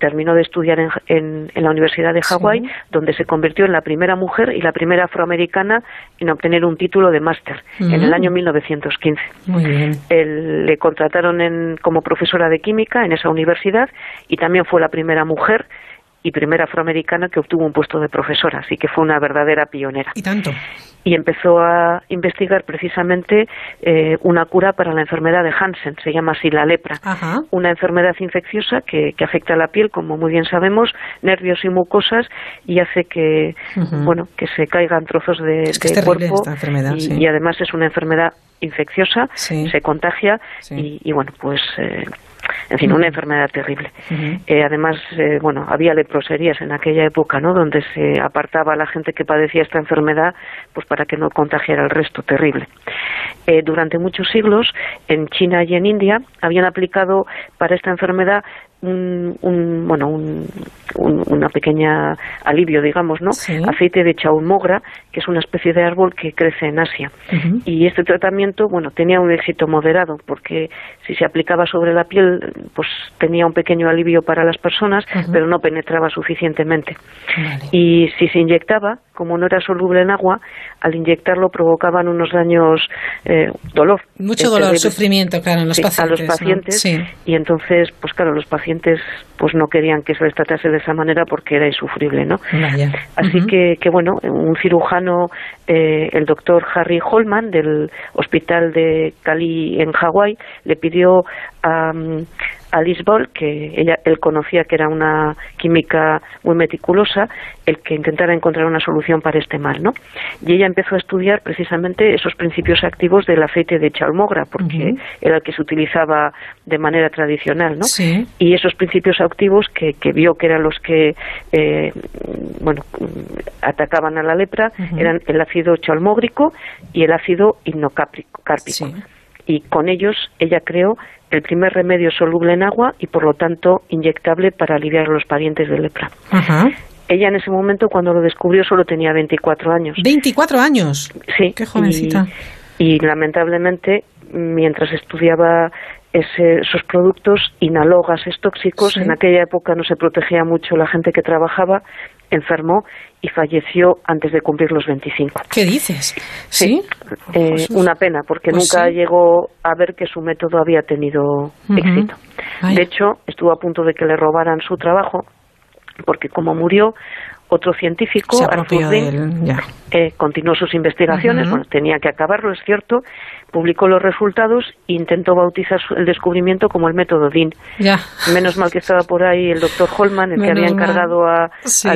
S32: terminó de estudiar en, la Universidad de Hawái, donde se convirtió en la primera mujer y la primera afroamericana en obtener un título de máster en el año 1915.
S2: Muy bien.
S32: le contrataron como profesora de química en esa universidad y también fue la primera mujer y primera afroamericana que obtuvo un puesto de profesora, así que fue una verdadera pionera.
S2: Y tanto.
S32: Y empezó a investigar precisamente eh, una cura para la enfermedad de Hansen, se llama así la lepra,
S2: Ajá.
S32: una enfermedad infecciosa que, que afecta a la piel, como muy bien sabemos, nervios y mucosas y hace que, bueno, que se caigan trozos de,
S2: Es que
S32: de
S2: es
S32: cuerpo
S2: esta enfermedad,
S32: y,
S2: sí.
S32: y además es una enfermedad infecciosa,
S2: Sí.
S32: se contagia
S2: Sí.
S32: y, y, bueno, pues eh, en fin, una enfermedad terrible. Eh, además, eh, bueno, había leproserías en aquella época, ¿no? Donde se apartaba a la gente que padecía esta enfermedad, pues para que no contagiara el resto, terrible. Eh, durante muchos siglos, en China y en India, habían aplicado para esta enfermedad un, un, bueno, un, un- una pequeña alivio, digamos, ¿no?
S2: Sí.
S32: Aceite de chaulmogra, que es una especie de árbol que crece en Asia. Y este tratamiento, bueno, tenía un éxito moderado, porque si se aplicaba sobre la piel, pues tenía un pequeño alivio para las personas, pero no penetraba suficientemente.
S2: Vale.
S32: Y si se inyectaba, como no era soluble en agua, al inyectarlo provocaban unos daños, eh, dolor.
S2: Mucho
S32: eh,
S2: dolor,
S32: terrible.
S2: sufrimiento, claro, en los
S32: Sí,
S2: pacientes.
S32: a los
S2: ¿no?
S32: pacientes
S2: Sí.
S32: y entonces pues claro los pacientes pues no querían que se les tratase de esa manera porque era insufrible no
S2: Vaya.
S32: así que bueno un cirujano eh, el doctor Harry Holman del hospital de Cali en Hawái le pidió a mm, a Liz Ball, que ella, él conocía que era una química muy meticulosa, el que intentara encontrar una solución para este mal, ¿no? Y ella empezó a estudiar precisamente esos principios activos del aceite de chalmogra, porque era el que se utilizaba de manera tradicional, ¿no?
S2: Sí.
S32: y esos principios activos que, que vio que eran los que eh, bueno atacaban a la lepra eran el ácido chalmógrico y el ácido hipnocárpico
S2: Sí.
S32: Y con ellos ella creó el primer remedio soluble en agua y por lo tanto inyectable para aliviar a los parientes de lepra.
S2: Ajá.
S32: Ella en ese momento cuando lo descubrió solo tenía 24 años.
S2: 24 años.
S32: Sí.
S2: Qué jovencita.
S32: Y, y lamentablemente, mientras estudiaba ese- esos productos, inhaló gases tóxicos.
S2: Sí.
S32: En aquella época no se protegía mucho la gente que trabajaba, enfermó y falleció antes de cumplir los 25.
S2: ¿Qué dices? ¿Sí?
S32: Eh,
S2: Jesús.
S32: una pena, porque
S2: Pues
S32: nunca
S2: sí.
S32: llegó a ver que su método había tenido éxito. De hecho, estuvo a punto de que le robaran su trabajo, porque como murió otro científico, Arthur
S2: él.
S32: Eh, continuó sus investigaciones, bueno, tenía que acabarlo, es cierto, publicó los resultados e intentó bautizar el descubrimiento como el método DIN.
S2: Ya.
S32: Menos mal que estaba por ahí el doctor Holman, el que había encargado a,
S2: Sí.
S32: a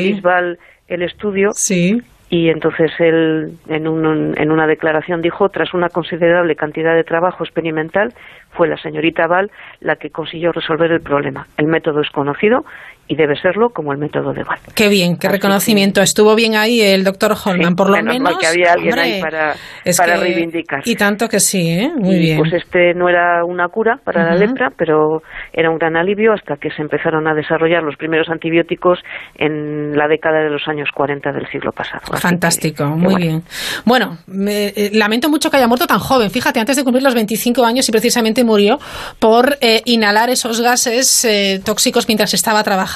S32: el estudio,
S2: Sí.
S32: y entonces él en, un- en una declaración dijo, tras una considerable cantidad de trabajo experimental, fue la señorita Val la que consiguió resolver el problema. El método es conocido y debe serlo como el método de Val.
S2: Qué bien, qué reconocimiento. Estuvo bien ahí el doctor Holman,
S32: Sí,
S2: por lo
S32: menos que había alguien
S2: hombre,
S32: ahí para,
S2: es
S32: para
S2: que-
S32: reivindicar.
S2: Y tanto que sí, ¿eh? Muy
S32: y
S2: bien.
S32: pues este no era una cura para la lepra, pero era un gran alivio hasta que se empezaron a desarrollar los primeros antibióticos en la década de los años 40 del siglo pasado. Así
S2: Fantástico,
S32: que-
S2: muy
S32: bueno.
S2: bien. Bueno, me- eh, lamento mucho que haya muerto tan joven. Fíjate, antes de cumplir los 25 años y precisamente murió por eh, inhalar esos gases tóxicos mientras estaba trabajando.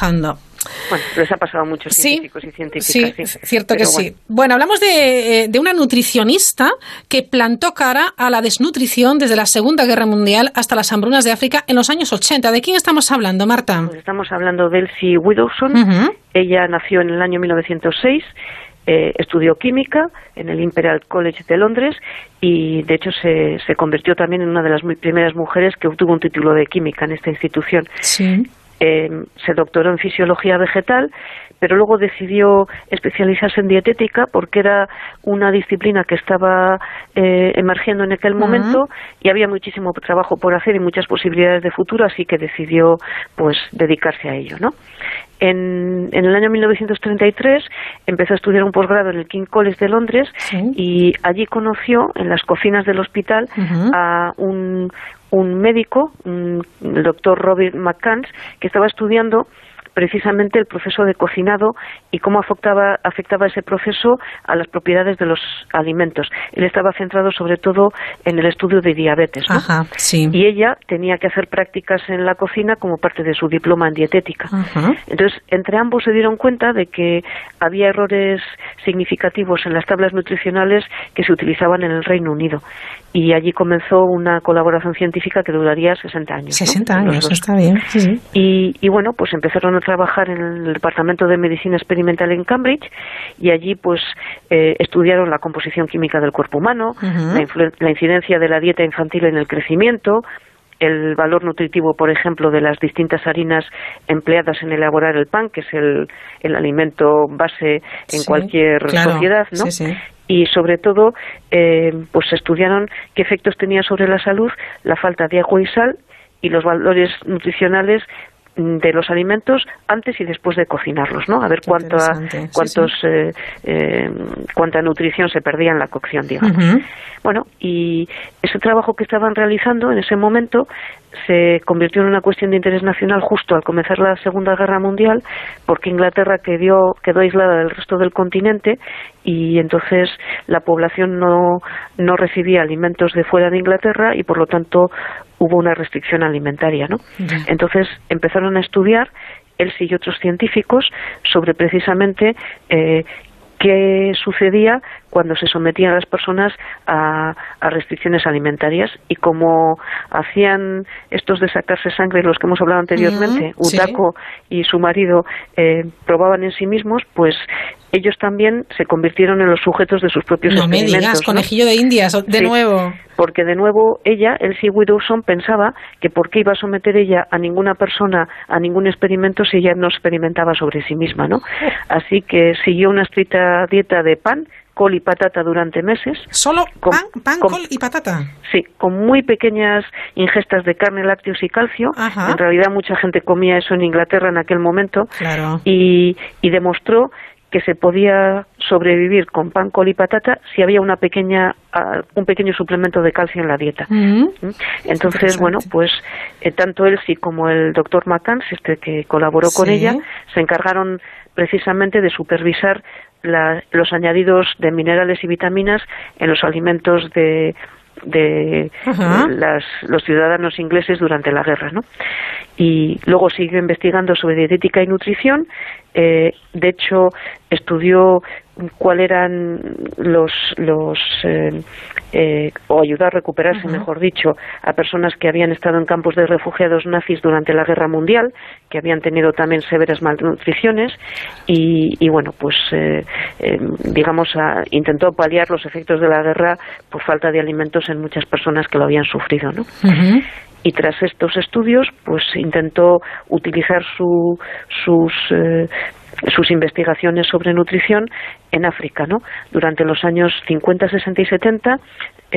S32: Bueno, les ha pasado a muchos
S2: Sí,
S32: científicos y científicas.
S2: Sí,
S32: sí.
S2: cierto que sí. Bueno, hablamos de, eh, de una nutricionista que plantó cara a la desnutrición desde la Segunda Guerra Mundial hasta las hambrunas de África en los años 80. ¿De quién estamos hablando, Marta?
S32: Pues estamos hablando de Elsie Widowson. Ella nació en el año 1906. eh, estudió química en el Imperial College de Londres y de hecho se, se convirtió también en una de las muy primeras mujeres que obtuvo un título de química en esta institución.
S2: Sí.
S32: Eh, se doctoró en fisiología vegetal, pero luego decidió especializarse en dietética porque era una disciplina que estaba eh, emergiendo en aquel momento y había muchísimo trabajo por hacer y muchas posibilidades de futuro, así que decidió pues dedicarse a ello, ¿no? En, en el año 1933 empezó a estudiar un posgrado en el King College de Londres y allí conoció en las cocinas del hospital a un, un médico, un- el doctor Robert McCann, que estaba estudiando precisamente el proceso de cocinado y cómo afectaba, afectaba ese proceso a las propiedades de los alimentos. Él estaba centrado sobre todo en el estudio de diabetes. ¿no?
S2: Ajá, sí.
S32: Y ella tenía que hacer prácticas en la cocina como parte de su diploma en dietética.
S2: Ajá.
S32: Entonces, entre ambos se dieron cuenta de que había errores significativos en las tablas nutricionales que se utilizaban en el Reino Unido. Y allí comenzó una colaboración científica que duraría 60 años.
S2: 60 años, está bien.
S32: Y, y, bueno, pues empezaron a trabajar en el Departamento de Medicina Experimental en Cambridge y allí pues eh, estudiaron la composición química del cuerpo humano, la, la incidencia de la dieta infantil en el crecimiento, el valor nutritivo, por ejemplo, de las distintas harinas empleadas en elaborar el pan, que es el, el alimento base en cualquier sociedad, ¿no? y sobre todo eh, pues estudiaron qué efectos tenía sobre la salud la falta de agua y sal y los valores nutricionales de los alimentos antes y después de cocinarlos, ¿no? A ver cuánta, cuántos, eh, eh, cuánta nutrición se perdía en la cocción, digamos. Bueno, y ese trabajo que estaban realizando en ese momento se convirtió en una cuestión de interés nacional justo al comenzar la Segunda Guerra Mundial, porque Inglaterra quedó, quedó aislada del resto del continente y entonces la población no, no recibía alimentos de fuera de Inglaterra y por lo tanto hubo una restricción alimentaria. ¿no? Entonces empezaron a estudiar él y otros científicos sobre precisamente eh, qué sucedía cuando se sometían a las personas a, restricciones alimentarias y como hacían estos de sacarse sangre, los que hemos hablado anteriormente, Utako y su marido eh, probaban en sí mismos, pues ellos también se convirtieron en los sujetos de sus propios
S2: no Me digas, conejillo de indias, de nuevo.
S32: Porque de nuevo ella, Elsie Widowson, pensaba que por qué iba a someter ella a ninguna persona a ningún experimento si ella no experimentaba sobre sí misma, ¿no? Así que siguió una estricta dieta de pan, col y patata durante meses.
S2: ¿Solo pan, pan col y patata?
S32: Sí, con muy pequeñas ingestas de carne, lácteos y calcio. En realidad mucha gente comía eso en Inglaterra en aquel momento.
S2: Claro.
S32: Y, y demostró que se podía sobrevivir con pan, col y patata si había una pequeña, ah, un pequeño suplemento de calcio en la dieta.
S2: Mm.
S32: Entonces, bueno, pues eh, tanto él sí como el doctor McCann, este que colaboró con ella, se encargaron precisamente de supervisar los añadidos de minerales y vitaminas en los alimentos de, de los ciudadanos ingleses durante la guerra, ¿no? Y luego siguió investigando sobre dietética y nutrición. Eh, de hecho, estudió cuáles eran los, los eh, eh, o ayudar a recuperarse, mejor dicho, a personas que habían estado en campos de refugiados nazis durante la guerra mundial, que habían tenido también severas malnutriciones y, y bueno, pues digamos, intentó paliar los efectos de la guerra por falta de alimentos en muchas personas que lo habían sufrido, ¿no? Y tras estos estudios pues intentó utilizar su, sus eh, sus investigaciones sobre nutrición en África, ¿no? Durante los años 50, 60 y 70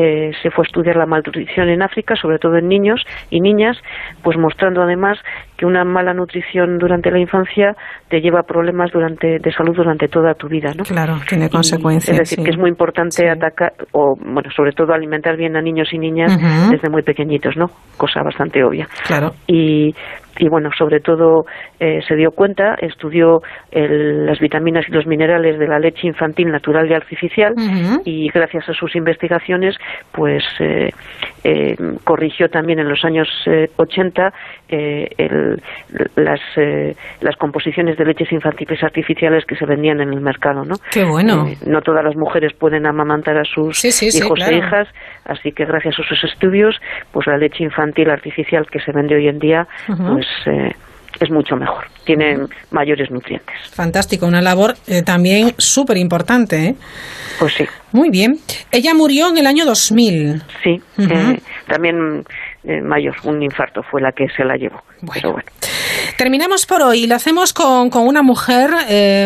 S32: eh, se fue a estudiar la malnutrición en África, sobre todo en niños y niñas, pues mostrando además que una mala nutrición durante la infancia te lleva a problemas durante, de salud durante toda tu vida, ¿no?
S2: Claro, tiene consecuencias.
S32: es decir, que es muy importante atacar, o bueno, sobre todo alimentar bien a niños y niñas desde muy pequeñitos, ¿no? Cosa bastante obvia.
S2: Claro.
S32: Y y bueno, sobre todo eh, se dio cuenta, estudió las vitaminas y los minerales de la leche infantil natural y artificial y gracias a sus investigaciones pues eh, eh, corrigió también en los años 80 las, las composiciones de leches infantiles artificiales que se vendían en el mercado, ¿no?
S2: Qué bueno.
S32: no todas las mujeres pueden amamantar a sus hijos e hijas, así que gracias a sus estudios, pues la leche infantil artificial que se vende hoy en día, pues eh, es mucho mejor, tiene mayores nutrientes.
S2: Fantástico, una labor eh, también súper importante. ¿eh?
S32: Pues sí.
S2: Muy bien. Ella murió en el año 2000.
S32: Sí, también mayor, un infarto fue la que se la llevó. Bueno.
S2: Terminamos por hoy. Lo hacemos con, con una mujer,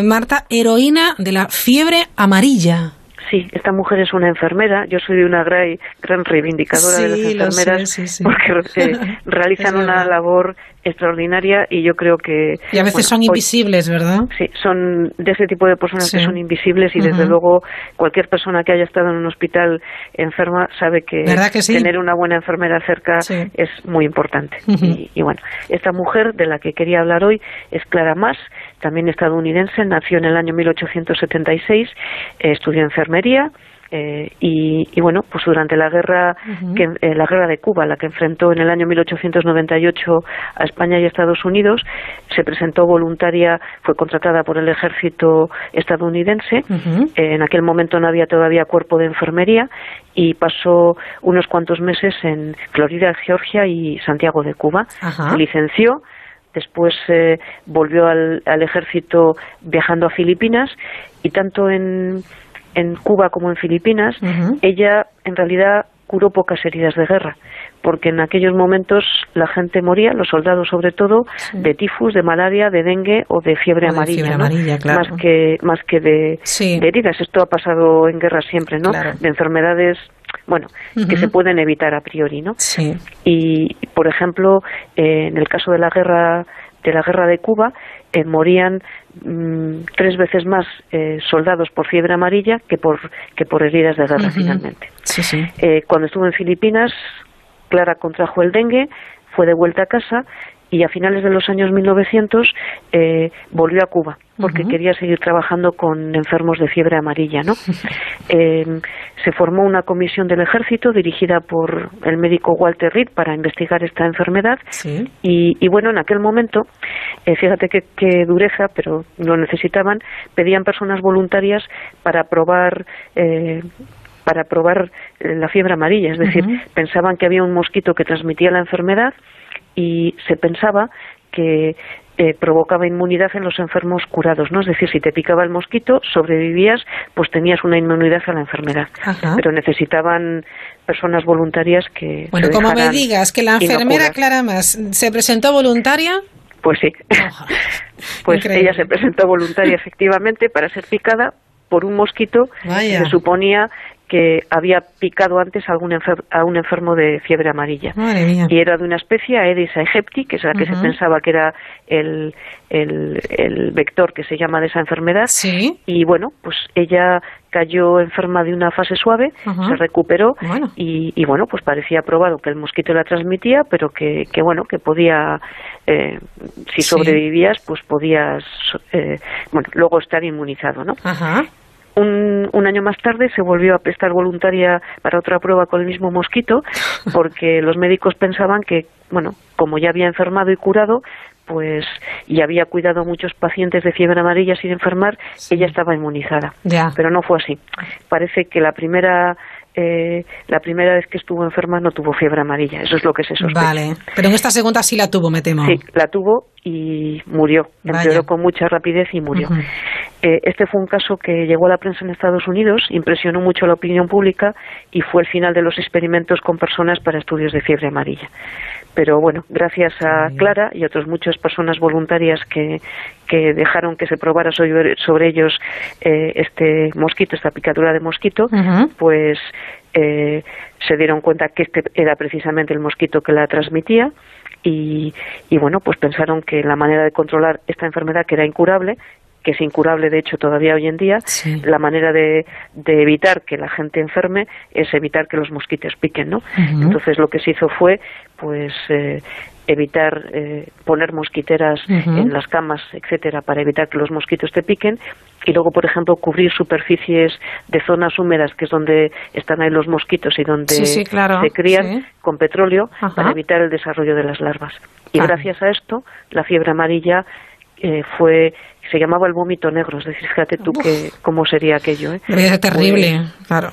S2: Marta, heroína de la fiebre amarilla.
S32: Sí, esta mujer es una enfermera. Yo soy una gran, gran reivindicadora de las enfermeras porque realizan una labor extraordinaria y yo creo que...
S2: Y a veces son invisibles, ¿verdad?
S32: Sí, son de ese tipo de personas que son invisibles y desde luego cualquier persona que haya estado en un hospital enferma sabe que, tener una buena enfermera cerca es muy importante. y, y, bueno, esta mujer de la que quería hablar hoy es Clara Mas, también estadounidense, nació en el año 1876, estudió enfermería, Eh, y, bueno, pues durante la guerra, que, eh, la guerra de Cuba, la que enfrentó en el año 1898 a España y Estados Unidos, se presentó voluntaria, fue contratada por el ejército estadounidense. en aquel momento no había todavía cuerpo de enfermería y pasó unos cuantos meses en Florida, Georgia y Santiago de Cuba. Se licenció después eh, volvió al, ejército viajando a Filipinas y tanto en, en Cuba como en Filipinas ella en realidad curó pocas heridas de guerra porque en aquellos momentos la gente moría, los soldados sobre todo, de tifus, de malaria, de dengue o de fiebre amarilla, más que más que de, heridas. Esto ha pasado en guerra siempre, ¿no? De enfermedades bueno, que se pueden evitar a priori, ¿no?
S2: Sí.
S32: Y, por ejemplo, eh, en el caso de la guerra de la guerra de Cuba, eh, morían mm, tres veces más eh, soldados por fiebre amarilla que por que por heridas de guerra finalmente.
S2: Sí, sí.
S32: cuando estuvo en Filipinas, Clara contrajo el dengue, fue de vuelta a casa y a finales de los años 1900 eh, volvió a Cuba porque quería seguir trabajando con enfermos de fiebre amarilla. ¿no? Eh, se formó una comisión del ejército dirigida por el médico Walter Reed para investigar esta enfermedad y, bueno, en aquel momento, eh, fíjate qué dureza, pero lo necesitaban, pedían personas voluntarias para probar para probar la fiebre amarilla, es decir, pensaban que había un mosquito que transmitía la enfermedad y se pensaba que eh, provocaba inmunidad en los enfermos curados, ¿no? Es decir, si te picaba el mosquito, sobrevivías, pues tenías una inmunidad a la enfermedad. Pero necesitaban personas voluntarias que.
S2: Bueno, como me digas que la enfermera Clara Más se presentó voluntaria.
S32: Pues sí. pues ella se presentó voluntaria efectivamente para ser picada por un mosquito que se suponía que había picado antes a, a un enfermo de fiebre amarilla. Y era de una especie, Aedes aegypti, que es la que se pensaba que era el, el, vector que se llama de esa enfermedad. Y bueno, pues ella cayó enferma de una fase suave, se recuperó Y, bueno, pues parecía probado que el mosquito la transmitía, pero que, que bueno, que podía, eh, si sobrevivías, pues podías, eh, bueno, luego estar inmunizado, ¿no? Un, un, año más tarde se volvió a prestar voluntaria para otra prueba con el mismo mosquito, porque los médicos pensaban que, bueno, como ya había enfermado y curado, pues y había cuidado a muchos pacientes de fiebre amarilla sin enfermar, ella estaba inmunizada. Pero no fue así. Parece que la primera eh, la primera vez que estuvo enferma no tuvo fiebre amarilla, eso es lo que se sospecha.
S2: Vale, pero en esta segunda sí la tuvo, me temo.
S32: Sí, la tuvo y murió, empeoró con mucha rapidez y murió. Eh, este fue un caso que llegó a la prensa en Estados Unidos, impresionó mucho a la opinión pública y fue el final de los experimentos con personas para estudios de fiebre amarilla pero bueno, gracias a Clara y a otras muchas personas voluntarias que, que dejaron que se probara sobre, sobre ellos eh, este mosquito, esta picadura de mosquito, pues eh, se dieron cuenta que este era precisamente el mosquito que la transmitía y, y bueno, pues pensaron que la manera de controlar esta enfermedad que era incurable que es incurable de hecho todavía hoy en día, la manera de, de, evitar que la gente enferme es evitar que los mosquitos piquen, ¿no? Entonces lo que se hizo fue pues eh, evitar eh, poner mosquiteras en las camas, etcétera, para evitar que los mosquitos te piquen y luego, por ejemplo, cubrir superficies de zonas húmedas, que es donde están ahí los mosquitos y donde se crían con petróleo para evitar el desarrollo de las larvas. Y gracias a esto, la fiebre amarilla eh, fue se llamaba el vómito negro, es decir, fíjate tú que cómo sería aquello. ¿eh?
S2: terrible, pues, claro.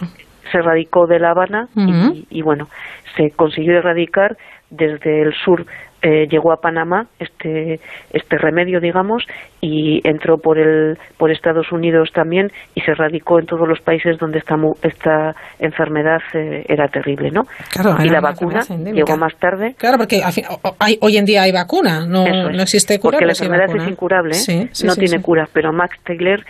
S32: Se radicó de La Habana y, y, bueno, se consiguió erradicar desde el sur eh, llegó a Panamá este este remedio digamos y entró por el por Estados Unidos también y se radicó en todos los países donde esta esta enfermedad eh, era terrible no y la vacuna llegó más tarde.
S2: Claro porque hoy en día hay vacuna no, no existe cura
S32: porque la enfermedad es incurable ¿eh? no tiene cura pero Max Taylor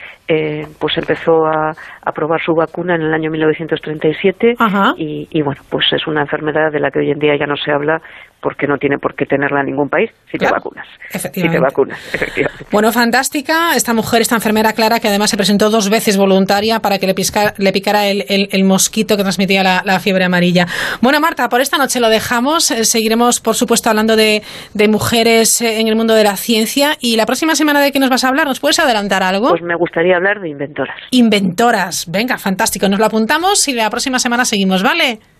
S32: pues empezó a, a, probar su vacuna en el año 1937 y, y bueno pues es una enfermedad de la que hoy en día ya no se habla porque no tiene por qué tener tenerla en ningún país si te vacunas. Si te vacunas, efectivamente.
S2: Bueno, fantástica esta mujer, esta enfermera Clara, que además se presentó dos veces voluntaria para que le, le picara el, mosquito que transmitía la, fiebre amarilla. Bueno, Marta, por esta noche lo dejamos. Eh, seguiremos, por supuesto, hablando de, de mujeres eh, en el mundo de la ciencia. Y la próxima semana de qué nos vas a hablar, ¿nos puedes adelantar algo?
S32: Pues me gustaría hablar de inventoras.
S2: Inventoras. Venga, fantástico. Nos lo apuntamos y la próxima semana seguimos, ¿vale?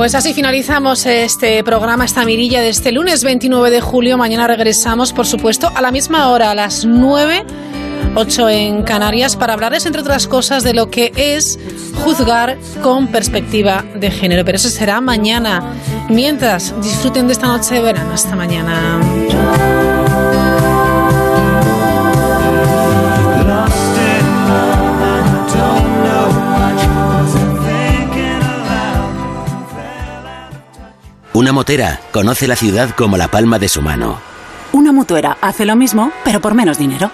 S2: Pues así finalizamos este programa, esta mirilla de este lunes 29 de julio. Mañana regresamos, por supuesto, a la misma hora, a las 9, 8 en Canarias, para hablarles, entre otras cosas, de lo que es juzgar con perspectiva de género. Pero eso será mañana. Mientras, disfruten de esta noche de verano. Hasta mañana.
S33: Una motera conoce la ciudad como la palma de su mano.
S34: Una mutuera hace lo mismo, pero por menos dinero.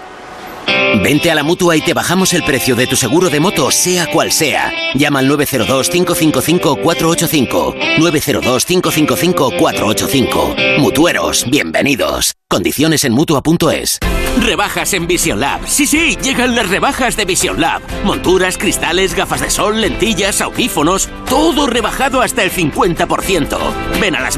S33: Vente a la mutua y te bajamos el precio de tu seguro de moto, sea cual sea. Llama al 902-555-485. 902-555-485. Mutueros, bienvenidos. Condiciones en mutua.es.
S35: Rebajas en Vision Lab. Sí, sí, llegan las rebajas de Vision Lab. Monturas, cristales, gafas de sol, lentillas, audífonos. Todo rebajado hasta el 50%. Ven a las mejores